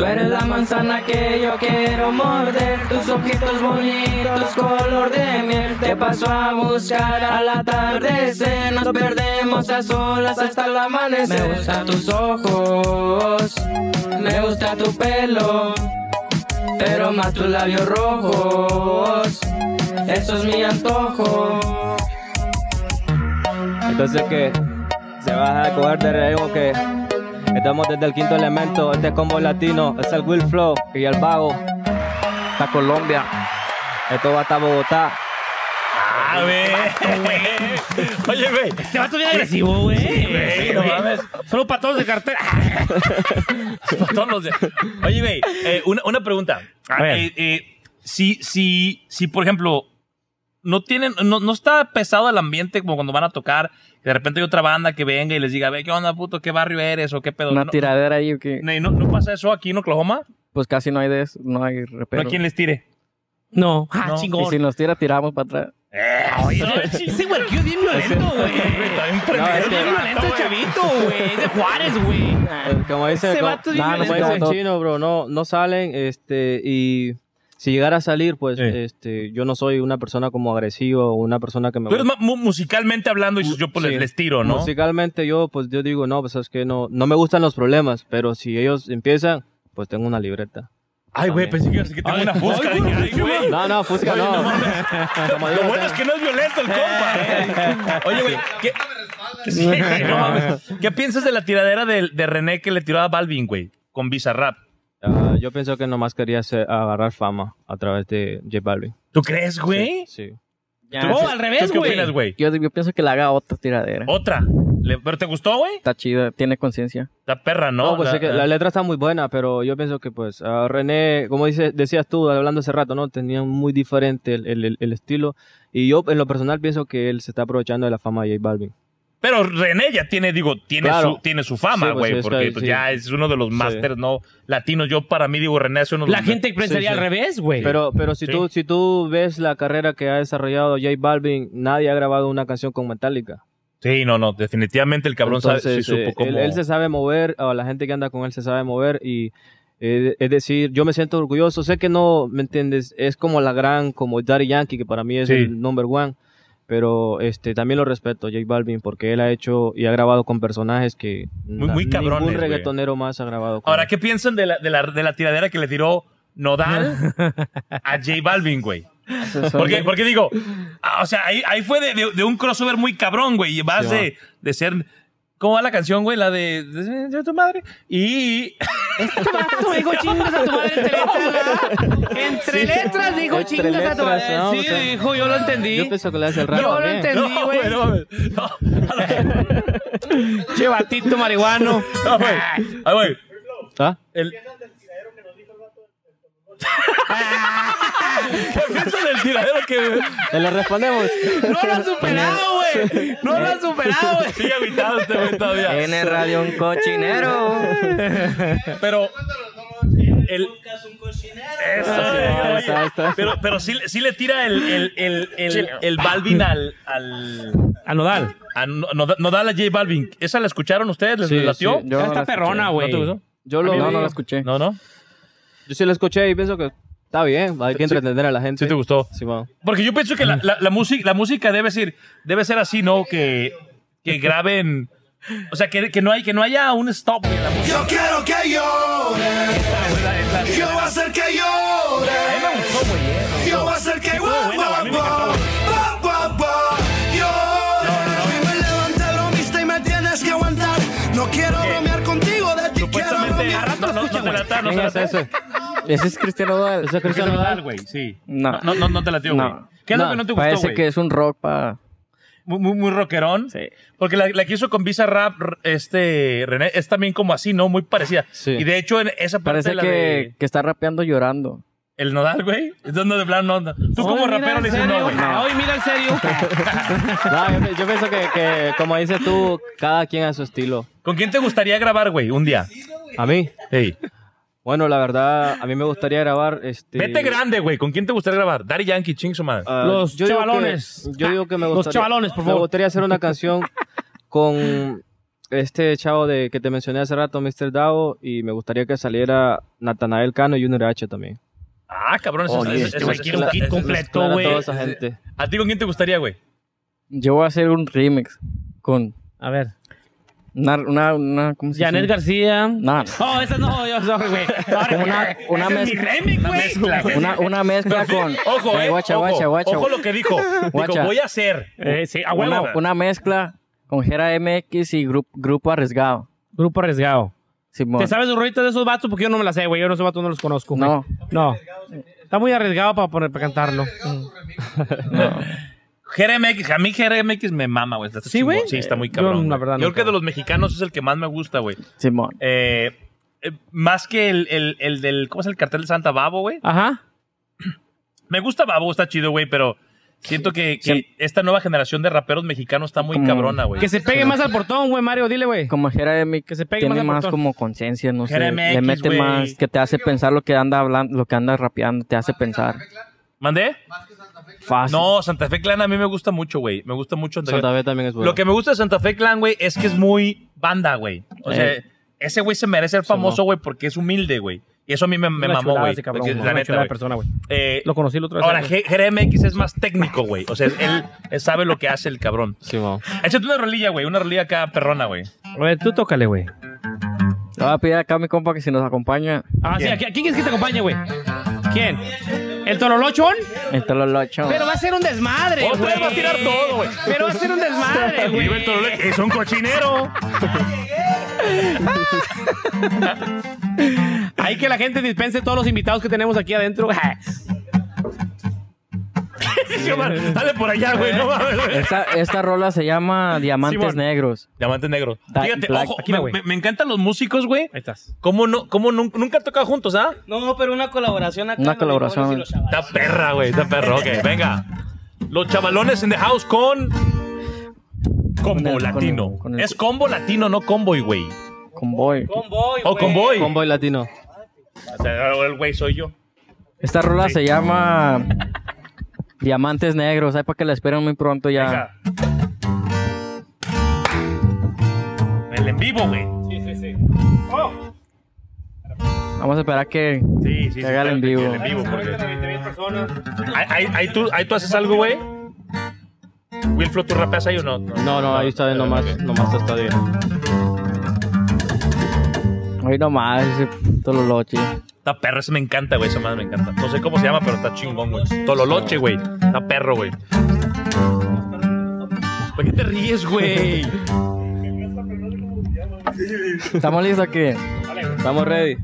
Tú eres la manzana que yo quiero morder, tus ojitos bonitos, color de miel. Te paso a buscar al atardecer, nos perdemos a solas hasta el amanecer. Me gustan tus ojos, me gusta tu pelo, pero más tus labios rojos. Eso es mi antojo. Entonces que se va a coger de rehén o que estamos desde el quinto elemento, este combo latino, es el Will Flow y el Vago. Está Colombia. Esto va hasta Bogotá. A ver, Oye, güey. Este vato es bien agresivo, güey. güey, no mames. Solo para todos de cartera. Para todos los de- Oye, güey, eh, una, una pregunta. A ver. Eh, eh, si, si, si, por ejemplo, no tienen, no, no está pesado el ambiente como cuando van a tocar, de repente hay otra banda que venga y les diga, ve, ¿qué onda, puto? ¿Qué barrio eres? ¿O qué pedo? Una no, tiradera ahí que no, no- no pasa eso aquí en Oklahoma? pues casi no hay de eso, no hay ¿No repero. hay quien les tire? No, ah, No. y chingón. si nos tira, tiramos para atrás. Oye, ese güey es bien violento, güey. No, Es bien violento el chavito, güey. Es de Juárez, güey. Eh, Como dice, Ese como, vato es bien como violento. dice en chino, bro, no, no salen, este, y si llegara a salir, pues este, yo no soy una persona como agresiva o una persona que me... Tú eres ma- mu- musicalmente hablando yo pues les, Sí. les tiro, ¿no? Musicalmente yo, pues yo digo, no, pues es que no, no me gustan los problemas, pero si ellos empiezan, pues tengo una libreta. Ay, güey, pensé que ibas a decir que tengo una fusca. Dije, ay, güey. No, no, Fusca no. Lo bueno es que no es violento el compa. Oye, güey, ¿qué, Sí. ¿Qué piensas de la tiradera de, de René que le tiró a Balvin, güey? Con Bizarrap. Ah, yo pienso que nomás quería hacer- agarrar fama a través de J Balvin. ¿Tú crees, güey? Sí. ¿Tú- tú- ¿Tú qué opinas, güey? Yo, yo pienso que le haga otra tiradera. ¿Otra? Le- ¿Pero te gustó, güey? Está chida, tiene conciencia. La perra, ¿no? No, pues La- es que la- la letra está muy buena, pero yo pienso que pues ah, René, como dice, decías tú hablando hace rato, ¿no? Tenía muy diferente el, el- el estilo y yo en lo personal pienso que él se está aprovechando de la fama de J Balvin. Pero René ya tiene, digo, tiene, Claro. su, tiene su fama, Sí, pues, güey, sí, es porque que pues, sí. ya es uno de los masters, ¿no? Latinos. Yo, para mí, digo, René es uno de los La gente pensaría al revés, güey. Pero, pero si, Sí. tú, si tú ves la carrera que ha desarrollado J Balvin, nadie ha grabado una canción con Metallica. Sí, no, no, definitivamente el cabrón sabe- Entonces, sí supo eh, cómo... él, él se sabe mover, o la gente que anda con él se sabe mover y eh, es decir, yo me siento orgulloso. Sé que no, ¿me entiendes? Es como la gran, como Daddy Yankee, que para mí es Sí. el number one. Pero este también lo respeto, J Balvin, porque él ha hecho y ha grabado con personajes que Muy- muy cabrones, ningún reggaetonero más ha grabado con Ahora, él. ¿qué piensan de la, de, la, de la tiradera que le tiró Nodal a J Balvin, güey? Porque, porque digo, ah, o sea, ahí, ahí fue de, de- de un crossover muy cabrón, güey. Y vas Sí, de, de ser. ¿Cómo va la canción, güey? La de. de, de tu madre. Y. Este vato dijo chingas a tu madre entre letras. ¿verdad? Entre letras dijo Entre chingas a tu madre. no, sí, o sea, dijo, yo lo entendí. Yo pienso que le hace el rap Yo lo también. entendí, No, güey. no, güey. No, Che, batito marihuano. no, güey. Ah, güey. ¿Ah? El... ¿Qué piensas del tiradero que.? Le respondemos. No lo has superado, güey. No lo has superado, güey. Sigue habitado este güey todavía. En el radio un cochinero. Pero. El, Eso, oye, está, ahí está. Pero, pero sí, sí le tira el, el, el, el, el Balvin al. al A Nodal. a no, no, no da la J Balvin. ¿Esa la escucharon ustedes? ¿Les Sí, les latió? sí, yo no Está la perrona, güey. ¿No te gustó? Yo lo, No, no la escuché. No, no. Yo sí lo escuché y pienso que está bien, hay que entretener a la gente. ¿Sí te gustó? Sí, bueno. Porque yo pienso que la, la, la, música, la música debe ser, debe ser así, ¿no? Que, que graben. O sea, que, que, no hay, que no haya un stop en la música. Yo quiero que llore. Yo voy a hacer que llore. A mí me gustó, güey. eh. Yo voy a hacer que. No quiero bromear contigo, de ti quiero bromear. No, no, no te la no ¿Quién te la es ese? Es Cristiano Nodal. ¿Ese es Cristiano Nodal? güey, sí. No. No, no, no te la tío, güey. No. ¿Qué es lo No, que no te gustó, Parece güey? que es un rock para... Muy, muy, muy rockerón. Sí. Porque la, la que hizo con Visa Rap, este, René, es también como así, ¿no? Muy parecida. Sí. Y de hecho, en esa parte Parece la que, de que está rapeando llorando. el nodal, güey. Es donde de plano no. Tú como Oye, rapero le dices no, güey. Oye, mira, en serio. No, yo, yo pienso que, que, como dices tú, cada quien a su estilo. ¿Con quién te gustaría grabar, güey, un día? A mí, Hey. Bueno, la verdad, a mí me gustaría grabar este. Vete grande, güey. ¿Con quién te gustaría grabar? Daddy Yankee, ching su madre. ah, Los yo digo que- chavalones. yo digo que me Los gustaría. chavalones, por Me favor. gustaría hacer una canción con este chavo de que te mencioné hace rato, Mr. Dao, y me gustaría que saliera Natanael Cano y Junior H también. ah, cabrón. Eso, eso- este eso- güey eso- quiere un eso- kit eso- completo, a güey. ¿A ti con quién te gustaría, güey? Yo voy a hacer un remix con A ver. Una... una, una ¿Cómo se Janet dice? García. No, Oh, esa no, yo sorry, güey. Sorry, Una- güey. una Ese es mi mezcla- remix, güey. mezcla. una, una mezcla con... Ojo, eh. Guacha, ojo, guacha, guacha. ojo lo que dijo. Dijo, Guacha. voy a hacer. Eh, sí, a huevo. Una, una mezcla con Jera MX y grup- Grupo Arriesgado. Grupo arriesgado. Simón. ¿Te sabes los rolitos de esos vatos? Porque yo no me las sé, güey. Yo no esos vatos no los conozco. güey. No. No. Está muy arriesgado para, poner, para cantarlo. GRMX, a mí GRMX me mama, güey. Está ¿Sí, chingón. güey? Sí, está muy Yo, cabrón. la güey. verdad, Yo creo que de los mexicanos es el que más me gusta, güey. Simón. Eh, eh, más que el, el, el del, ¿cómo es el cartel de Santa Babo, güey? Ajá. Me gusta Babo, está chido, güey, pero siento que, que Sí. esta nueva generación de raperos mexicanos está muy Como- cabrona, güey. Que se pegue más al portón, güey, Mario. Dile, güey. Como Jera MX Que se pegue tiene más al más portón. como conciencia, no sé. Jera le mete güey. más, que te hace pensar lo que anda hablando, lo que anda rapeando, te hace pensar. ¿Mandé? Fácil. No, Santa Fe Clan a mí me gusta mucho, güey. Me gusta mucho Santa Fe. Santa Fe también es bueno. Lo que me gusta de Santa Fe Clan, güey, es que es muy banda, güey. O sea, Eh. ese güey se merece ser famoso, güey, porque es humilde, güey. Y eso a mí me, me Una mamó, chulada güey. ese cabrón, Porque, una La neta, chulada de güey. persona, güey. Eh, Lo conocí el otro día. Ahora, G- GRMX es más técnico, güey. O sea, él, él sabe lo que hace el cabrón. Sí, mo. Échate una rolilla, güey. Una rolilla acá perrona, güey. Güey, tú tócale, güey. Le voy a pedir acá a mi compa que si nos acompaña. Ah, sí, ¿a quién quién es que te acompañe, güey? ¿Quién? ¿El Tololochón? El Tololocho. Pero va a ser un desmadre, Otra güey. vez va a tirar todo, güey. Pero va a ser un desmadre, güey. Vive el Tololoche. Es un cochinero. Hay que la gente dispense todos los invitados que tenemos aquí adentro. Dale por allá, güey. No mames, güey. Esta, esta rola se llama Diamantes Simón. Negros. Diamantes negros. Da- Fíjate, Black- ojo, aquí, me, güey. me- me encantan los músicos, güey. Ahí estás. ¿Cómo, no, cómo nun- nunca han tocado juntos, ah? No, pero una colaboración acá. Una los colaboración. limones y los Está perra, güey. Está perra. Ok, venga. Los chavalones en the house con. Combo Con el- con latino. el- con el- Es combo latino, no convoy, güey. Convoy. Convoy, O güey. convoy. Convoy latino. O sea, el güey soy yo. Esta rola se llama Diamantes Negros. Hay para que la esperen muy pronto ya. Venga. El en vivo, güey. Sí, sí, sí. Vamos a esperar que, Sí, sí, sí. que haga el en vivo. El en vivo, porque. 20,000 personas. Ahí, ahí- ahí tú, ahí tú haces algo, güey. Wilflo, ¿tú rapeas ahí o no? No, no, ahí está bien, nomás, nomás está bien. Hoy nomás, ese Tololoche. Está perro, ese me encanta, güey. Esa madre me encanta. No sé cómo se llama, pero está chingón, güey. Tololoche, güey. Está perro, güey. ¿Por qué te ríes, güey? ¿Estamos listos aquí? Estamos ready.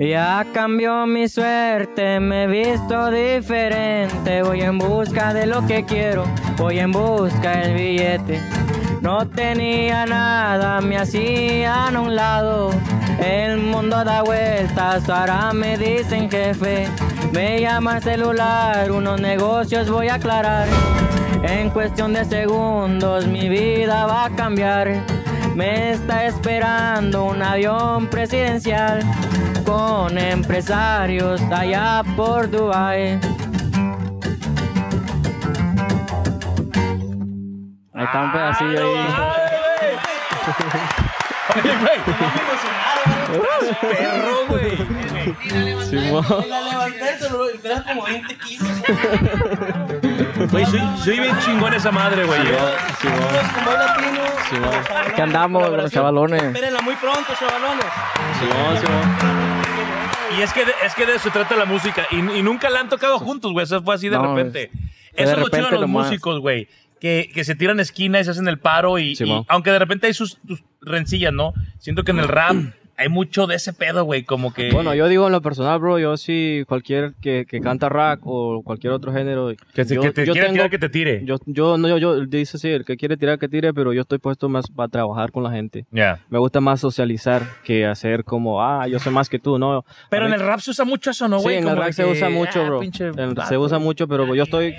Ya cambió mi suerte, me he visto diferente. Voy en busca de lo que quiero, voy en busca del billete. No tenía nada, me hacían a un lado. El mundo da vueltas, ahora me dicen jefe. Me llama el celular, unos negocios voy a aclarar. En cuestión de segundos mi vida va a cambiar. Me está esperando un avión presidencial con empresarios allá por Dubai. Está un pedacillo ahí. Oye, güey. Perro, güey. Simón. La levanté, pero lo esperas como 20 kilos. Güey, soy, soy bien chingón esa madre, güey. Saludos, Convoy latino. Simón. ¿Qué andamos, los chavalones? Espérenla muy pronto, chavalones. Simón, Simón. Y es que, de, es que de eso se trata la música. Y, y nunca la han tocado juntos, güey. Eso fue así de No, repente. Eso de es lo chido repente los nomás. músicos, güey. Que, que se tiran esquina y se hacen el paro. Y, Simón. y aunque de repente hay sus, sus rencillas, ¿no? Siento que en el rap hay mucho de ese pedo, güey. Como que. Bueno, yo digo en lo personal, bro, yo sí, cualquier que, que canta rap o cualquier otro género. que, yo, que te yo quiera tengo- tirar que te tire. Yo, yo, no, yo, yo, dice sí, el que quiere tirar, que tire, pero yo estoy puesto más para trabajar con la gente. Ya. Me gusta más socializar que hacer como, ah, yo sé más que tú, ¿no? Pero A en mí- el rap se usa mucho eso, ¿no, Sí, güey? en el rap se usa mucho, ah, bro. pinche En- vato. se usa mucho, pero yo estoy...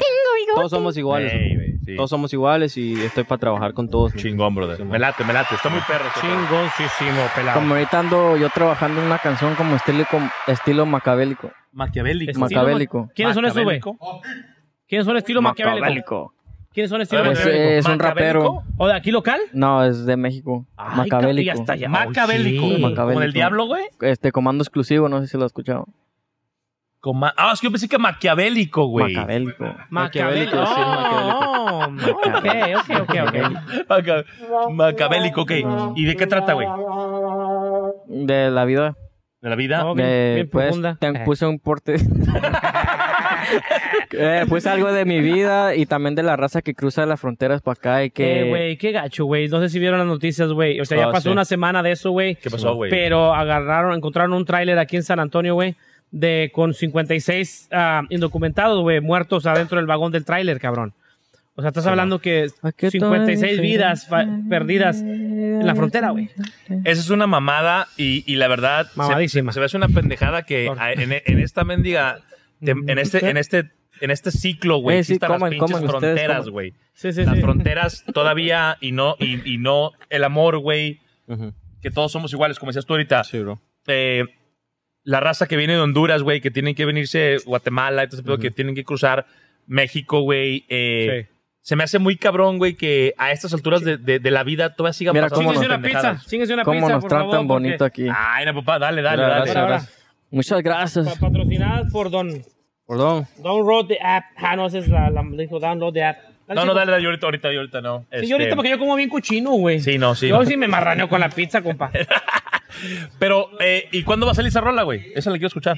Todos somos iguales. Ey, güey, sí. Todos somos iguales y estoy para trabajar con todos. Chingón, brother. Me late, me late. Está muy perro. este. Chingoncísimo, pelado. Como ahorita ando yo trabajando en una canción como estilo, com- estilo macabélico. Maquiavélico. Macabélico. ¿Quiénes son esos, güey? Maquiavélico. ¿Quiénes son estilo maquiavélico? ¿Quiénes son estilo Es, maquiavélico? es un rapero. ¿O de aquí local? No, es de México. Ay, macabélico. cabrón, ya está, ya. Macabélico. Como Macabélico. el diablo, güey. Este comando exclusivo, no sé si lo has escuchado. Con ma- Ah, es que yo pensé que maquiavélico, güey. Maquiavélico. Maquiavélico, sí, Oh, ok, ok, ok, ok. Maca- Macabélico, ok. ¿Y de qué trata, güey? De la vida. ¿De la vida? Oh, bien- De, bien pues, profunda. te- puse un porte. Eh, puse algo de mi vida y también de la raza que cruza las fronteras para acá y que... Eh, güey, qué gacho, güey. No sé si vieron las noticias, güey. O sea, ya Ah, pasó sí. una semana de eso, güey. ¿Qué pasó, güey? Pero agarraron, encontraron un tráiler aquí en San Antonio, güey, de con 56 ah, indocumentados, güey, muertos adentro del vagón del tráiler, cabrón. O sea, estás hablando que ¿A qué 56 tal? vidas perdidas en la frontera, güey. Esa es una mamada y, y la verdad se, Mamadísima. se, me hace una pendejada que a- en, en esta mendiga, de- en este, en este, en este ciclo, güey, Eh, sí, existan las coman, pinches coman fronteras, güey. Sí, sí, Las sí. fronteras todavía y no, y, y no el amor, güey, que todos somos iguales, como decías tú ahorita. Sí, bro. Eh, la raza que viene de Honduras, güey, que tienen que venirse Guatemala, entonces, que tienen que cruzar México, güey. eh, se me hace muy cabrón, güey, que a estas alturas de, de- de la vida todavía sigan Mira pasando cómo Chíngase nos- una pizza, chíngase una ¿Cómo pizza, nos por tratan favor, porque- bonito aquí? Ay, no, papá, dale, dale, Mira, dale. gracias, Ahora, gracias. Muchas gracias. Pa- patrocinadas por Don. Perdón. Download the app. Ah, no, esa es la, la dijo download the app. No, no, dale, dale, yo ahorita, ahorita, yo ahorita no. Sí, Este, yo ahorita porque yo como bien cochino, güey. Sí, no, sí. Yo no. sí me marraneo con la pizza, compa. Pero, eh, ¿y cuándo va a salir esa rola, güey? Esa la quiero escuchar.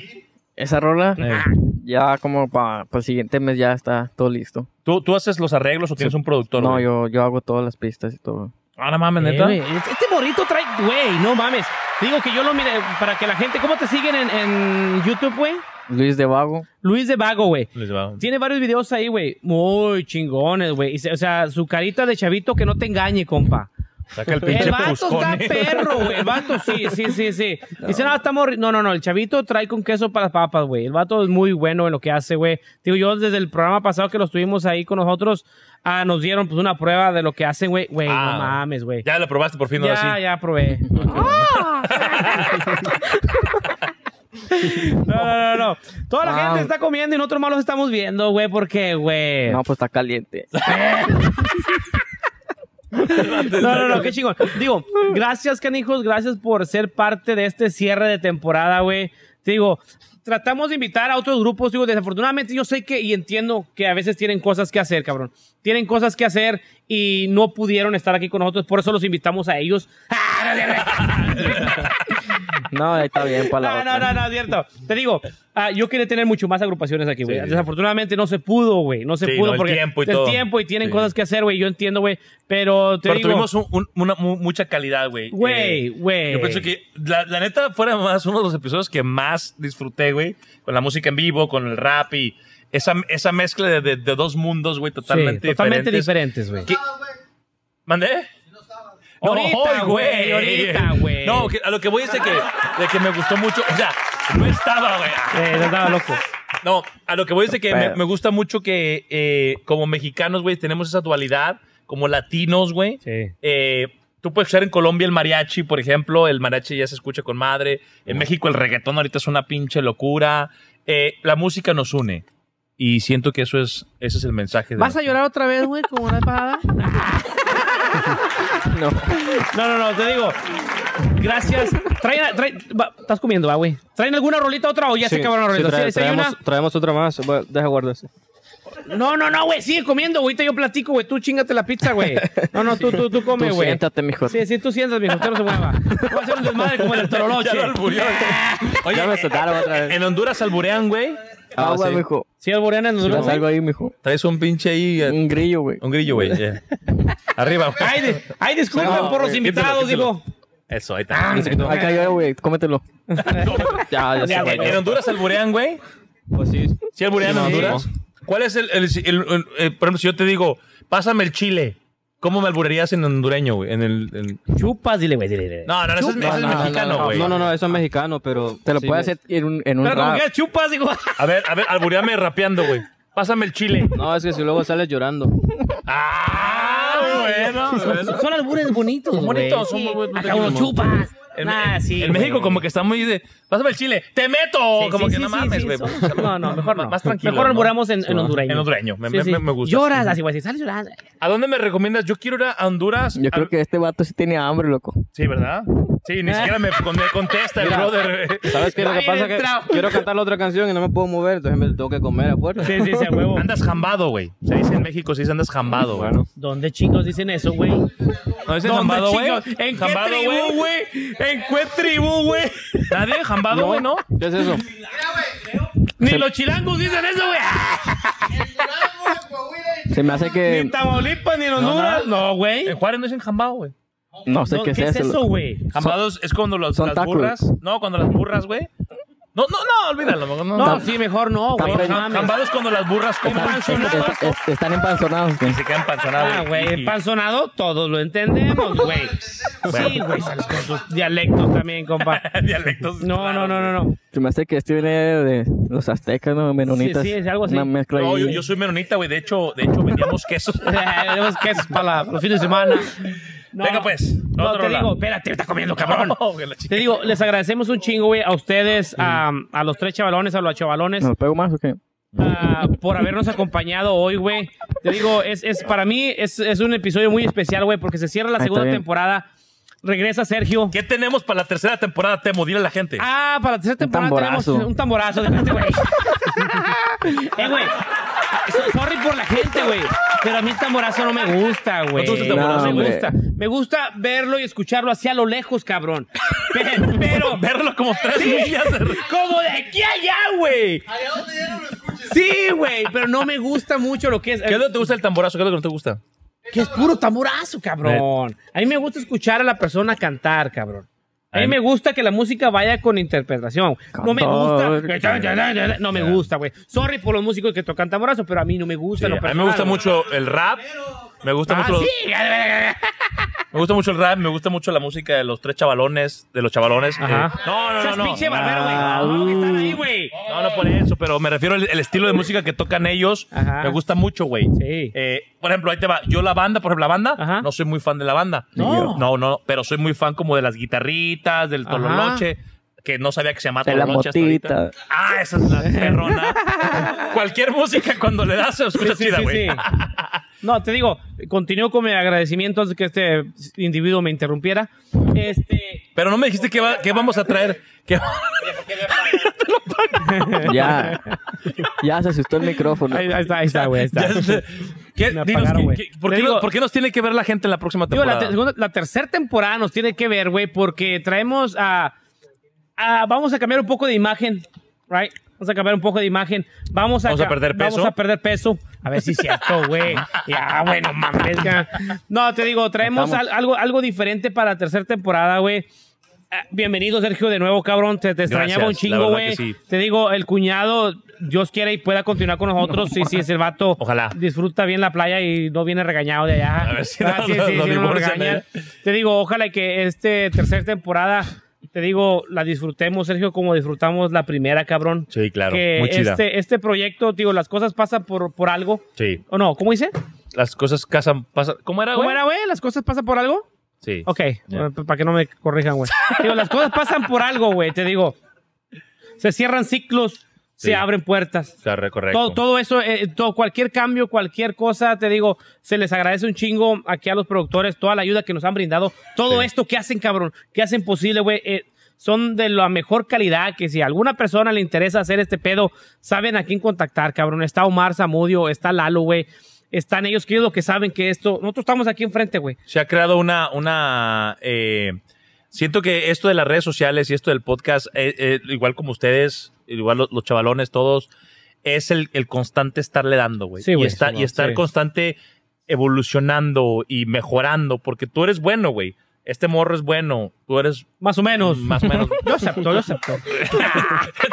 Esa rola, ya como para el siguiente mes ya está todo listo. ¿Tú, ¿Tú haces los arreglos o tienes un productor? No, güey? yo, yo hago todas las pistas y todo. Ah, no mames, Eh, neta. güey, este morrito trae, güey, no mames. Digo que yo lo mire, para que la gente, ¿cómo te siguen en, en YouTube, güey? Luis de Vago. Luis de Vago, güey. Les va. Tiene varios videos ahí, güey. Muy chingones, güey. Y se- O sea, su carita de chavito que no te engañe, compa. Saca el pinche El vato está perro, güey. El vato, sí, sí, sí, sí. Dice, no, estamos... ri-". No, no, no. El chavito trae con queso para las papas, güey. El vato es muy bueno en lo que hace, güey. Digo, yo desde el programa pasado que lo estuvimos ahí con nosotros, ah, nos dieron pues una prueba de lo que hacen, güey. Güey, Ah. no mames, güey. Ya lo probaste por fin, ahora Ya, sí. ya probé. No, no, no, no. Toda la Ah. gente está comiendo y nosotros más los estamos viendo, güey. ¿Por qué, güey? No, pues está caliente. No, no, no, qué chingón. Digo, gracias, canijos, gracias por ser parte de este cierre de temporada, güey. Te digo, tratamos de invitar a otros grupos, digo, desafortunadamente yo sé que y entiendo que a veces tienen cosas que hacer, cabrón. Tienen cosas que hacer y no pudieron estar aquí con nosotros, por eso los invitamos a ellos. No, ahí está bien para la No, otra. no, no, no, es cierto. Te digo, ah, yo quería tener mucho más agrupaciones aquí, güey. Sí. Desafortunadamente no se pudo, güey. No se Sí, pudo no, el porque tiempo y el todo. tiempo y tienen Sí. cosas que hacer, güey. Yo entiendo, güey. Pero te Pero digo, tuvimos un- un- una, mu- mucha calidad, güey. Güey, Eh, güey. Yo pienso que, la, la neta, fuera más uno de los episodios que más disfruté, güey. Con la música en vivo, con el rap y esa, esa mezcla de, de- de dos mundos, güey, totalmente Sí, totalmente diferentes. diferentes, güey. ¿Qué? ¿Mandé? No, Ahorita, hoy, güey, ahorita, güey. No, que- a lo que voy es de que, de que me gustó mucho. O sea, no estaba, güey. Eh, no estaba loco. No, a lo que voy es de que me, gusta mucho que eh, como mexicanos, güey, tenemos esa dualidad, como latinos, güey. Sí. Eh, tú puedes escuchar en Colombia el mariachi, por ejemplo, el mariachi ya se escucha con madre. En México el reggaetón ahorita es una pinche locura. Eh, la música nos une. Y siento que eso es, ese es el mensaje. De ¿Vas a llorar otra vez, güey, como la pasada? No. No, no, no, te digo. Gracias. Traen, traen- va, estás comiendo, ah, güey. ¿Traen alguna rolita otra o ya se acabaron las sí, traemos, una? traemos otra más. Bueno, deja guardarse. No, no, no, güey, sigue comiendo, güey. Ahorita yo platico, güey. Tú chingate la pizza, güey. No, no, tú, tú, tú come, Tú güey. siéntate, mijo. Sí, sí, tú siéntate, mijo. Usted no se mueva. Voy a hacer un desmadre como el del Toroloche. Ya lo alburió. Oye, Ya me otra vez. en Honduras alburean, güey. Ah, güey, sí. mijo. Sí, alboreana algo ahí, mijo. Traes un pinche ahí. eh, Un grillo, güey. un grillo, güey. yeah. Arriba, güey. Ay, de- ay, disculpen No, por los güey, invitados, digo. Eso, ahí está. Acá yo, güey. Cómetelo. Ya, ya, En, fue. en Honduras alburean, güey. Pues sí. ¿Sí alburean Sí, en no, Honduras? ¿Cuál es el, el- el- el- el- Por ejemplo, si yo te digo, pásame el chile, ¿cómo me alburerías en hondureño, güey? En el... en- Chupas, dile, güey, dile, dile. No, no, no, ese es, No, mexicano, no, güey. No, no, no, eso es mexicano, pero. Te lo sí, puede hacer en un, en un Pero como rap. que chupas, digo. A ver, a ver, albureame rapeando, güey. Pásame el chile. No, es que si luego sales llorando. Ah, bueno. Son, son albures bonitos, Son bonitos, güey. son muy bonitos. Acá uno chupas. En, Nah, en- sí, en güey. México como que está muy de... Pásame el chile. ¡Te meto! Sí, como sí, que sí, no mames, sí, güey. son- No, no, mejor no. Más tranquilo. Mejor ¿no? alburamos en, en hondureño. En hondureño. Me, Sí, me- sí. me- me gusta. Lloras así, güey. Si sales llorando. ¿A dónde me recomiendas? Yo quiero ir a Honduras. Yo creo A- que este vato sí tiene hambre, loco. Sí, ¿verdad? Sí, ni siquiera me, con- me contesta el Mira. brother. ¿Sabes qué? Lo que pasa es que quiero cantar la otra canción y no me puedo mover, entonces me tengo que comer afuera. Sí, sí, sí, a huevo. Andas jambado, güey. Se dice en México, dice andas jambado, güey. Bueno. ¿Dónde chingos dicen eso, güey? ¿No dicen ¿Dónde jambado, güey? chingos? ¿En qué Jambado, tribu, güey? ¿En qué tribu, güey? ¿Nadie? ¿Jambado, güey, no? ¿Qué es eso? Ni los chilangos dicen eso, güey. Se me hace Ni que... en Tamaulipas, ni en Honduras. No, güey. En Juárez no dicen jambado, güey. No sé No, qué, es eso. güey? Jambados es cuando los, son las tacos. burras. No, cuando las burras, güey. No, no, no, olvídalo. No, no, No, sí, mejor no, güey. Jambados cuando las burras comen Están, est- est- est- están empanzonados, güey. y se quedan panzonados. Ah, güey, panzonado, todos lo entendemos, güey. Sí, güey, sales con tus dialectos también, compa. Dialectos. No, no, no, no, no. Se me hace que este viene de los aztecas, ¿no? Menonitas. Sí, sí, es algo así. Una mezcla No, ahí. yo, yo soy menonita, güey. De hecho, de hecho vendíamos quesos. Tenemos quesos para la- los fines de semana. No, Venga, pues. No, otro te lado. digo, espérate, está comiendo, cabrón. Chica- Te digo, les agradecemos un chingo, güey, a ustedes, a, a los tres chavalones, a los chavalones. ¿Nos pego más o qué? ah, por habernos acompañado hoy, güey. Te digo, es, es para mí es, es un episodio muy especial, güey, porque se cierra la Ahí segunda temporada. Regresa Sergio. ¿Qué tenemos para la tercera temporada, Temo? Dile a la gente. Ah, para la tercera temporada tenemos un tamborazo. Déjate, güey. eh, güey. So- Sorry por la gente, güey. Pero a mí el tamborazo no me gusta, güey. ¿No el tamborazo? No me gusta. Me gusta verlo y escucharlo así a lo lejos, cabrón. Pero, pero verlo como tres millas de- Como de aquí a allá, güey. Sí, güey, pero no me gusta mucho lo que es. ¿Qué es lo que te gusta del tamborazo? ¿Qué es lo que no te gusta? Que es puro tamborazo, cabrón. A mí me gusta escuchar a la persona cantar, cabrón. A mí me gusta que la música vaya con interpretación. No me gusta. No me gusta, güey. Sorry por los músicos que tocan tamborazo, pero a mí no me gusta. Sí, a mí me gusta mucho el rap. Me gusta Ah, mucho los- sí. Me gusta mucho el rap, me gusta mucho la música de los tres chavalones, de los chavalones. Ajá. Eh, no, no, no, no. pinche barbero, güey. Ah, No, están ahí, güey. No, no por eso, pero me refiero al el estilo de música que tocan ellos. Me gusta mucho, güey. Sí. Eh, por ejemplo, ahí te va. Yo la banda, por ejemplo, la banda, no soy muy fan de la banda. No. No, no, pero soy muy fan como de las guitarritas, del tololoche. Que no sabía que se llamaba tololoche hasta ahorita. Ah, esa es la perrona. Cualquier música cuando le das se escucha Sí, chida, güey. sí. No, te digo, continúo con mi agradecimiento antes de que este individuo me interrumpiera. Este, Pero no me dijiste que, va- que vamos a traer. Que... Ya. Ya se asustó el micrófono. Ahí, ahí está, ahí está, güey. Dinos, apagaron, ¿qué- güey. qué- ¿por, qué, digo- no- por qué nos tiene que ver la gente en la próxima Digo, la, temporada? te- la tercera temporada nos tiene que ver, güey, porque traemos a, a- Vamos a cambiar un poco de imagen, right? Vamos a cambiar un poco de imagen. Vamos a, ¿Vamos a perder peso? Vamos a perder peso. A ver si es cierto, güey. Ya, bueno, mames. No, te digo, traemos al- algo, algo diferente para la tercera temporada, güey. Ah, Bienvenido, Sergio, de nuevo, cabrón. Te, te extrañaba un chingo, güey. sí. Te digo, el cuñado, Dios quiera y pueda continuar con nosotros. Sí, sí, es el vato. Ojalá. Disfruta bien la playa y no viene regañado de allá. A ver si Ah, no sí, sí, sí, no. Te digo, ojalá que este tercer temporada, te digo, la disfrutemos, Sergio, como disfrutamos la primera, cabrón. Sí, claro. Que Muy chida. este, este proyecto, digo, las cosas pasan por, por algo. Sí. ¿O no? ¿Cómo dice? Las cosas casan, pasan. ¿Cómo era, ¿Cómo güey? era, güey? ¿Las cosas pasan por algo? Sí. Ok, para que no me corrijan, güey. Digo, las cosas pasan por algo, güey, te digo. Se cierran ciclos. Se abren puertas. Corre- Correcto. Todo, todo eso, eh, todo, cualquier cambio, cualquier cosa, te digo, se les agradece un chingo aquí a los productores, toda la ayuda que nos han brindado. Todo esto que hacen, cabrón, que hacen posible, güey, eh, son de la mejor calidad, que si a alguna persona le interesa hacer este pedo, saben a quién contactar, cabrón. Está Omar Zamudio, está Lalo, güey. Están ellos que es lo que saben que esto, nosotros estamos aquí enfrente, güey. se ha creado una, una eh, siento que esto de las redes sociales y esto del podcast, eh, eh, igual como ustedes, igual los, los chavalones, todos, es el, el constante estarle dando, güey. Sí, y, güey, está- sí, y estar sí. constante evolucionando y mejorando, porque tú eres bueno, güey. Este morro es bueno, tú eres Más o menos. más o menos. Yo acepto, yo acepto.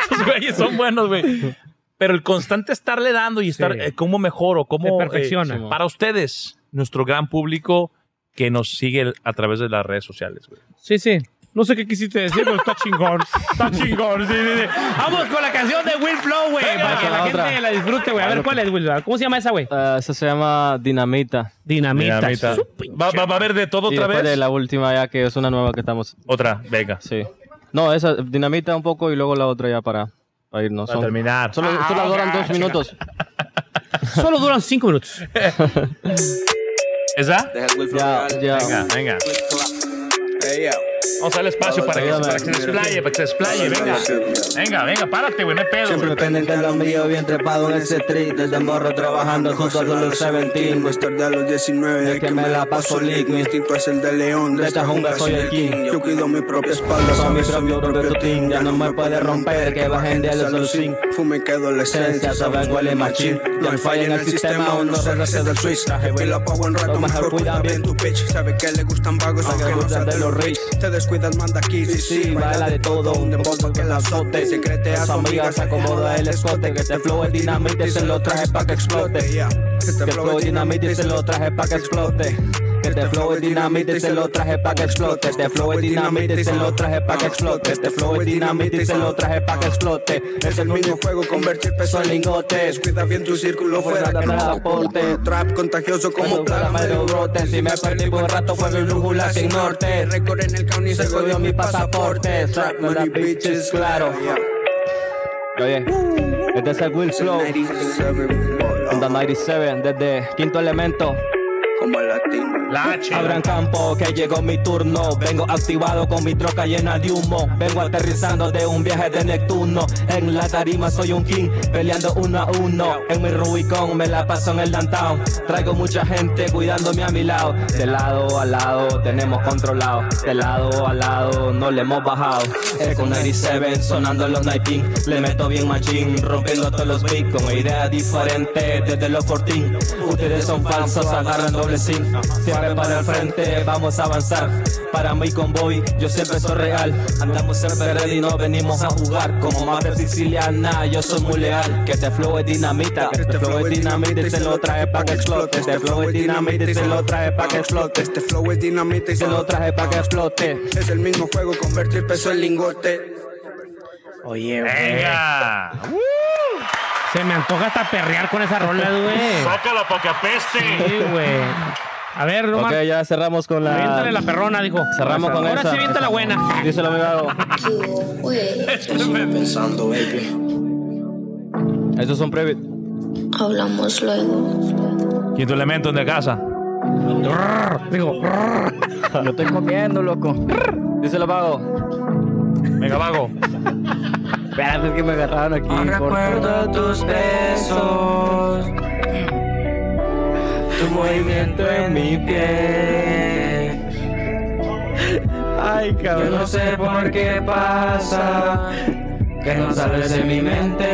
Estos güeyes son buenos, güey. Pero el constante estarle dando y estar, eh, cómo mejoro, cómo... Perfecciona. eh, para ustedes, nuestro gran público que nos sigue a través de las redes sociales, güey. Sí, sí. No sé qué quisiste decir, pero está chingón. Está chingón, sí, sí, sí. Vamos con la canción de Will Flow, güey. Para que la la gente otra. la disfrute, güey. A ver, ¿cuál es, Will? ¿Cómo se llama esa, güey? Ah, esa se llama Dinamita. Dinamita. Dinamita. ¿Va, va- va a haber de todo otra después vez? de la última ya que es una nueva que estamos. Otra, venga. Sí. No, esa Dinamita un poco y luego la otra ya para, para irnos. Para Son- terminar. Solo, Ah, solo duran dos minutos. Solo duran cinco minutos. ¿Esa? Ya, ya. Venga, venga. Vamos a darle espacio para que, para que se desplaye, para que se desplaye. Venga. Venga, venga, párate, güey, no hay pedo. Siempre pendiente de lo mío, bien trepado en ese street Desde morro trabajando junto a los 17 Estar de los 19 Es que me la paso lick, Mi instinto es el de león De esta jungla soy el king. Yo cuido mi propia espalda Son mi sabes, propio team. Ya no me puede romper, que bajen de los del swing Fume que adolescencia Esencia, sabes, huele machín. No hay falla en el sistema, uno se rece del switch Y la pago en rato, mejor cuida bien tu pitch Sabe que le gustan vagos, Aunque no sean de los rich. Te descuidas, manda aquí, sí, Sí, sí, baila de todo, un dembow que la azote. Secrete a Su amiga se acomoda el escote Que te flow es dinamite, se lo traje pa' que explote. Que flow es dinamite y se lo traje pa' que explote Que te flow es dinamite y se lo traje pa' que explote. Te flow es dinamite y se lo traje pa' que explote. Te flow es dinamite y se lo traje pa' que explote. Es el mismo juego, convertir peso en lingotes. Cuida bien tu círculo fuera que no aporte. Trap contagioso como plaga brote. Si me perdí por rato fue mi brújula sin norte. Recorre en el county y Se jodió mi pasaporte. Trap money bitches, claro. Oye, este es el Will Flow. En the 97, desde Quinto Elemento. Como latino. Abran campo que llegó mi turno. Vengo activado con mi troca llena de humo. Vengo aterrizando de un viaje de Neptuno. En la tarima soy un king, peleando uno a uno. En mi Rubicon me la paso en el downtown. Traigo mucha gente cuidándome a mi lado. De lado a lado tenemos controlado. De lado a lado no le hemos bajado. Echo 97 sonando los 19. Le meto bien machín, rompiendo todos los beats con ideas diferentes desde los 14. Ustedes son falsos, agarran doble sim. Para el frente, vamos a avanzar. Para mi convoy, yo siempre soy real. Andamos siempre ready, no venimos a jugar. Como madre siciliana, yo soy muy leal. Que este flow es dinamita, que este flow es dinamita y se lo trae pa' que explote. Este flow es dinamita y se lo trae pa' que explote. Este flow es dinamita y Se lo traje pa' que explote. Es el mismo juego, convertir peso en lingote. Oye. Venga. Se me antoja hasta perrear con esa rola, güey. Sácala para que apeste. Sí, güey. A ver, Roman. Ok, ya cerramos con la. Aviéntale la perrona, dijo. Cerramos con Ahora esa. sí, vienta la buena. Díselo, mi vago. Pensando, baby. Estos son previos. Hablamos luego. Quinto elemento en de casa. Digo, Yo estoy comiendo, loco. Díselo, vago. Venga, vago. Espérate, es que me agarraron aquí. Corto. recuerdo tus besos, movimiento en mi piel. Ay, Yo cabrón. no sé por qué pasa que no sales de mi mente.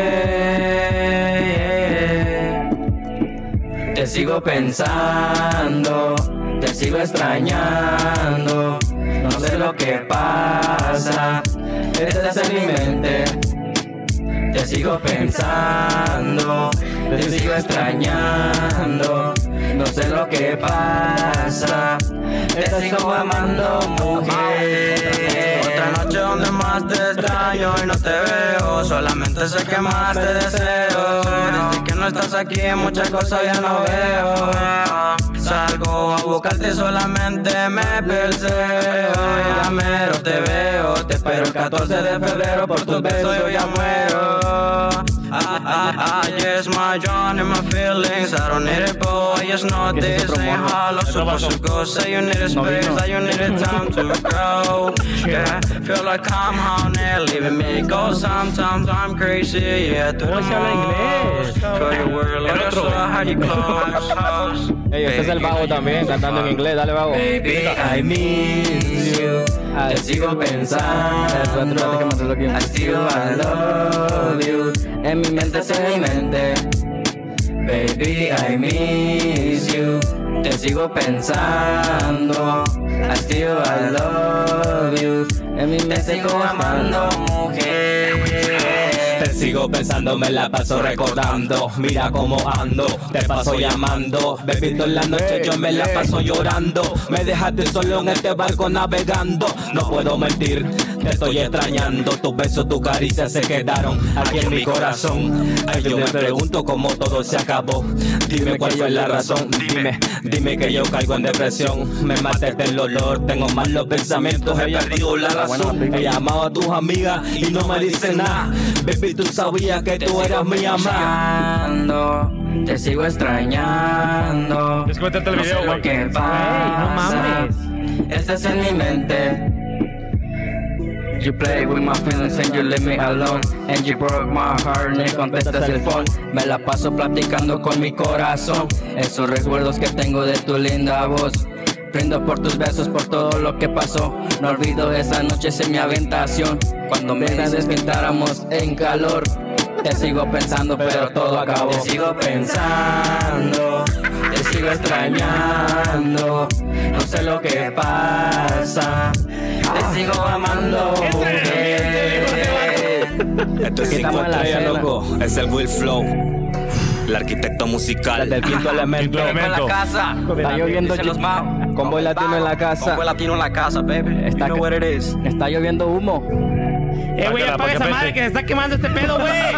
Te sigo pensando, te sigo extrañando. No sé lo que pasa, estás en mi mente. Te sigo pensando, te sigo extrañando. No sé lo que pasa, te sigo amando, mujer. Otra noche donde más te extraño y no te veo. Solamente sé que más te deseo. Desde que no estás aquí, muchas cosas ya no veo. Salgo a buscarte, solamente me perseo. Ya mero te veo, te espero el 14 de febrero. Por tus besos yo ya muero. I, I, I just my John and my feelings. I don't need it, boy. I just know this ain't hollow. Supposed to go. Say you need a space, that you need a time to grow. Yeah, feel like I'm haunted, leaving me go. Sometimes I'm crazy, yeah. Through the most. Feel your word like a soul, how you close. Ey, este es el vago también, cantando en inglés. Dale, vago. Baby, I miss you. Te sigo pensando. I still I love you. En mi mente, es en mi mente. Baby, I miss you. Te sigo pensando. I still I love you. En mi mente, te sigo amando, mujer. Sigo pensando, me la paso recordando. Mira cómo ando, te paso llamando. Bebito en la noche, yo me la paso llorando. Me dejaste solo en este barco navegando. No puedo mentir, te estoy extrañando. Tus besos, tus caricias se quedaron aquí en mi corazón. Ay, yo me pregunto cómo todo se acabó. Dime cuál fue la razón. Dime, dime que yo caigo en depresión. Me mataste el olor, tengo malos pensamientos. He perdido la razón. He llamado a tus amigas y no me dicen nada. Baby, tú sabías que tú eras mi amada. Amando, Te sigo extrañando. Es que el No video, sé lo güey. que pasa. Estás en mi mente. You play with my feelings and you leave me alone. And you broke my heart, ni contestas el phone. Me la paso platicando con mi corazón. Esos recuerdos que tengo de tu linda voz. Brindo por tus besos, por todo lo que pasó. No olvido esas noches en mi habitación. Cuando me dices que entráramos en calor. Te sigo pensando pero todo acabó. Te sigo pensando Te sigo extrañando. No sé lo que pasa Te sigo amando Esto es ¿Qué cinco estrellas, loco. Es el Will Flow. El arquitecto musical. Del quinto elemento. elemento. en la casa. Está lloviendo los. Convoy latino en la casa. Convoy latino en la casa, baby. Está, you know what it is. está lloviendo humo. Eh, güey, apaga esa madre que se está quemando este pedo, güey.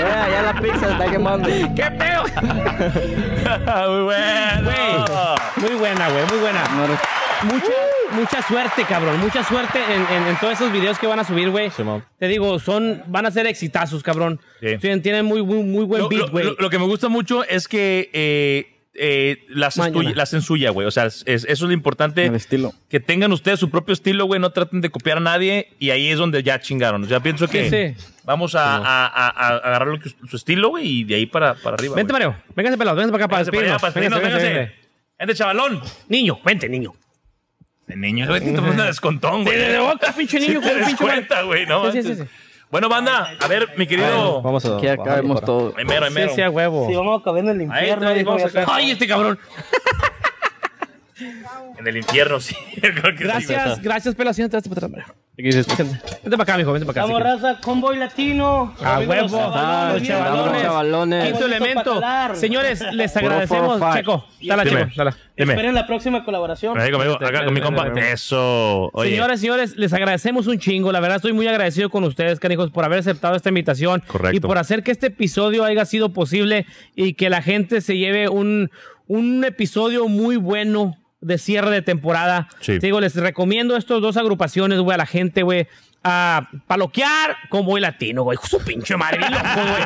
Ya, ya la pizza se está quemando. ¿Qué pedo? Muy bueno. Güey, muy buena, güey, muy buena. Muchas, mucha suerte, cabrón. Mucha suerte en, en- en todos esos videos que van a subir, güey. Te digo, son, van a ser exitazos, cabrón. Sí. Tienen, tienen muy, muy, muy buen Lo, beat, güey. lo- lo que me gusta mucho es que eh, eh, la, haces Mañana. tuya- la hacen suya, güey. O sea, es- es- eso es lo importante. El estilo. Que tengan ustedes su propio estilo, güey. No traten de copiar a nadie. Y ahí es donde ya chingaron. O sea, pienso que Sí, sí. vamos a, a- a- a agarrar lo que- su estilo, güey. Y de ahí para, para arriba. Vente. Mario. Véngase pelado, véngase para acá para Véngase para allá, despedirnos. para despedirnos, Véngase, véngase. véngase. Vente, chavalón. Niño, vente, niño. De niño, güey. Te pones de descontón, güey. De- de boca, pinche niño, Sí te pinche cuenta, güey. No, Sí, sí, sí, sí. Bueno, banda, a ver, mi querido. Vamos a Aquí acabemos todo. Ay, mero, ay, mero. Sí, sí, a huevo. Si vamos a caber en el Ahí infierno, dijo vamos a. Ay, este cabrón. En el infierno, sí. Creo que sí, Gracias, güey. gracias, pelación. Vente para acá, mijo. Vente para acá. Vamos, raza, convoy latino. A huevo. los chavalones, chavalones. Quinto elemento. Señores, les agradecemos. 405. Checo, dala, Dime. Checo, dala. Dime. Esperen la próxima colaboración. Conmigo, acá con mi compa. Eso. Oye. Señoras, señores, les agradecemos un chingo. La verdad, estoy muy agradecido con ustedes, canijos, por haber aceptado esta invitación. Correcto. Y por hacer que este episodio haya sido posible y que la gente se lleve un, un episodio muy bueno de cierre de temporada. Sí. Te digo, les recomiendo estas dos agrupaciones, güey, a la gente, güey. A paloquear con Boy Latino, güey. Su pinche madre, loco, güey.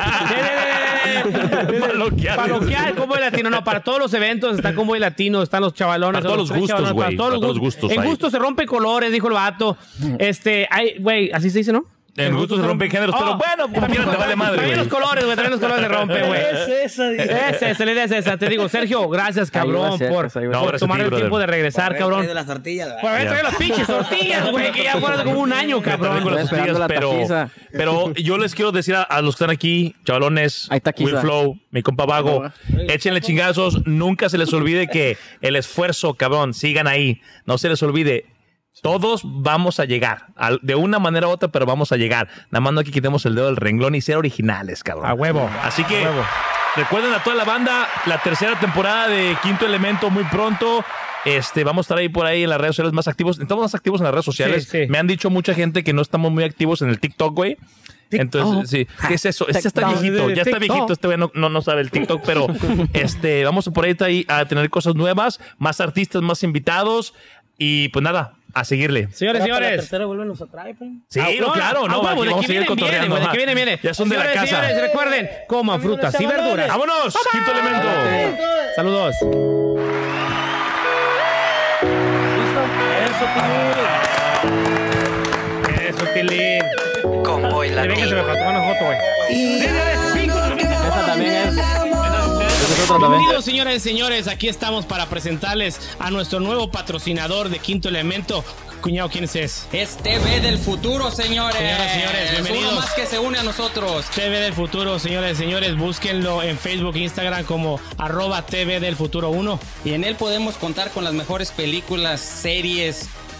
Paloquear. Paloquear con Boy Latino. No, para todos los eventos está con Boy Latino, están los chavalones. Para todos los gustos, güey, Para todos los todos los gustos. En gusto se rompe colores, dijo el vato. Este, hay, güey, así se dice, ¿no? En gusto se rompen géneros, pero Oh, bueno, como quieran te vale madre, También los colores, güey, también los colores se rompen, güey. Es esa, dice. Esa, esa, la idea es esa. Te digo, Sergio, gracias, cabrón, por, No, por tomar ti, el brother. tiempo de regresar, cabrón. de las tortillas. Por haber traído las pinches tortillas, güey, que ya fueron como un año, cabrón. con las tortillas, pero, pero yo les quiero decir a, a los que están aquí, chavalones. Will Flow, mi compa Vago, échenle chingazos, nunca se les olvide que el esfuerzo, cabrón, sigan ahí, no se les olvide. Todos vamos a llegar, al- de una manera u otra, pero vamos a llegar. Nada más no que quitemos el dedo del renglón y ser originales, cabrón. A huevo. Así que A huevo. recuerden a toda la banda, la tercera temporada de Quinto Elemento muy pronto. Este, vamos a estar ahí por ahí en las redes sociales más activos. Estamos más activos en las redes sociales. Sí, sí. Me han dicho mucha gente que no estamos muy activos en el TikTok, güey. Entonces, sí. ¿Qué es eso? Este está viejito, ya está viejito. Este güey no, no, no sabe el TikTok, pero este, vamos por ahí a tener cosas nuevas, más artistas, más invitados. Y pues nada, a seguirle. Señores, La señores. tercera vuelve nos atrae, pues. Sí, Ah, no, claro, no, ah, vamos que a seguir cotorreando. güey, de que vienen, vienen. Ya son de la Señores, casa. señores, recuerden, coman frutas y verduras. ¡Vámonos! Quinto elemento. Saludos. Eso, qué lindo. Con Boy Te ven que se me faltó una foto, güey. Esa también es. También. Bienvenidos, señores y señores. Aquí estamos para presentarles a nuestro nuevo patrocinador de Quinto Elemento. Cuñado, ¿quién es ese? Es TV del futuro, señores. Señoras, señores, bienvenidos. Uno más que se une a nosotros. TV del Futuro, señores y señores. Búsquenlo en Facebook e Instagram como arroba TV del Futuro 1. Y en él podemos contar con las mejores películas, series,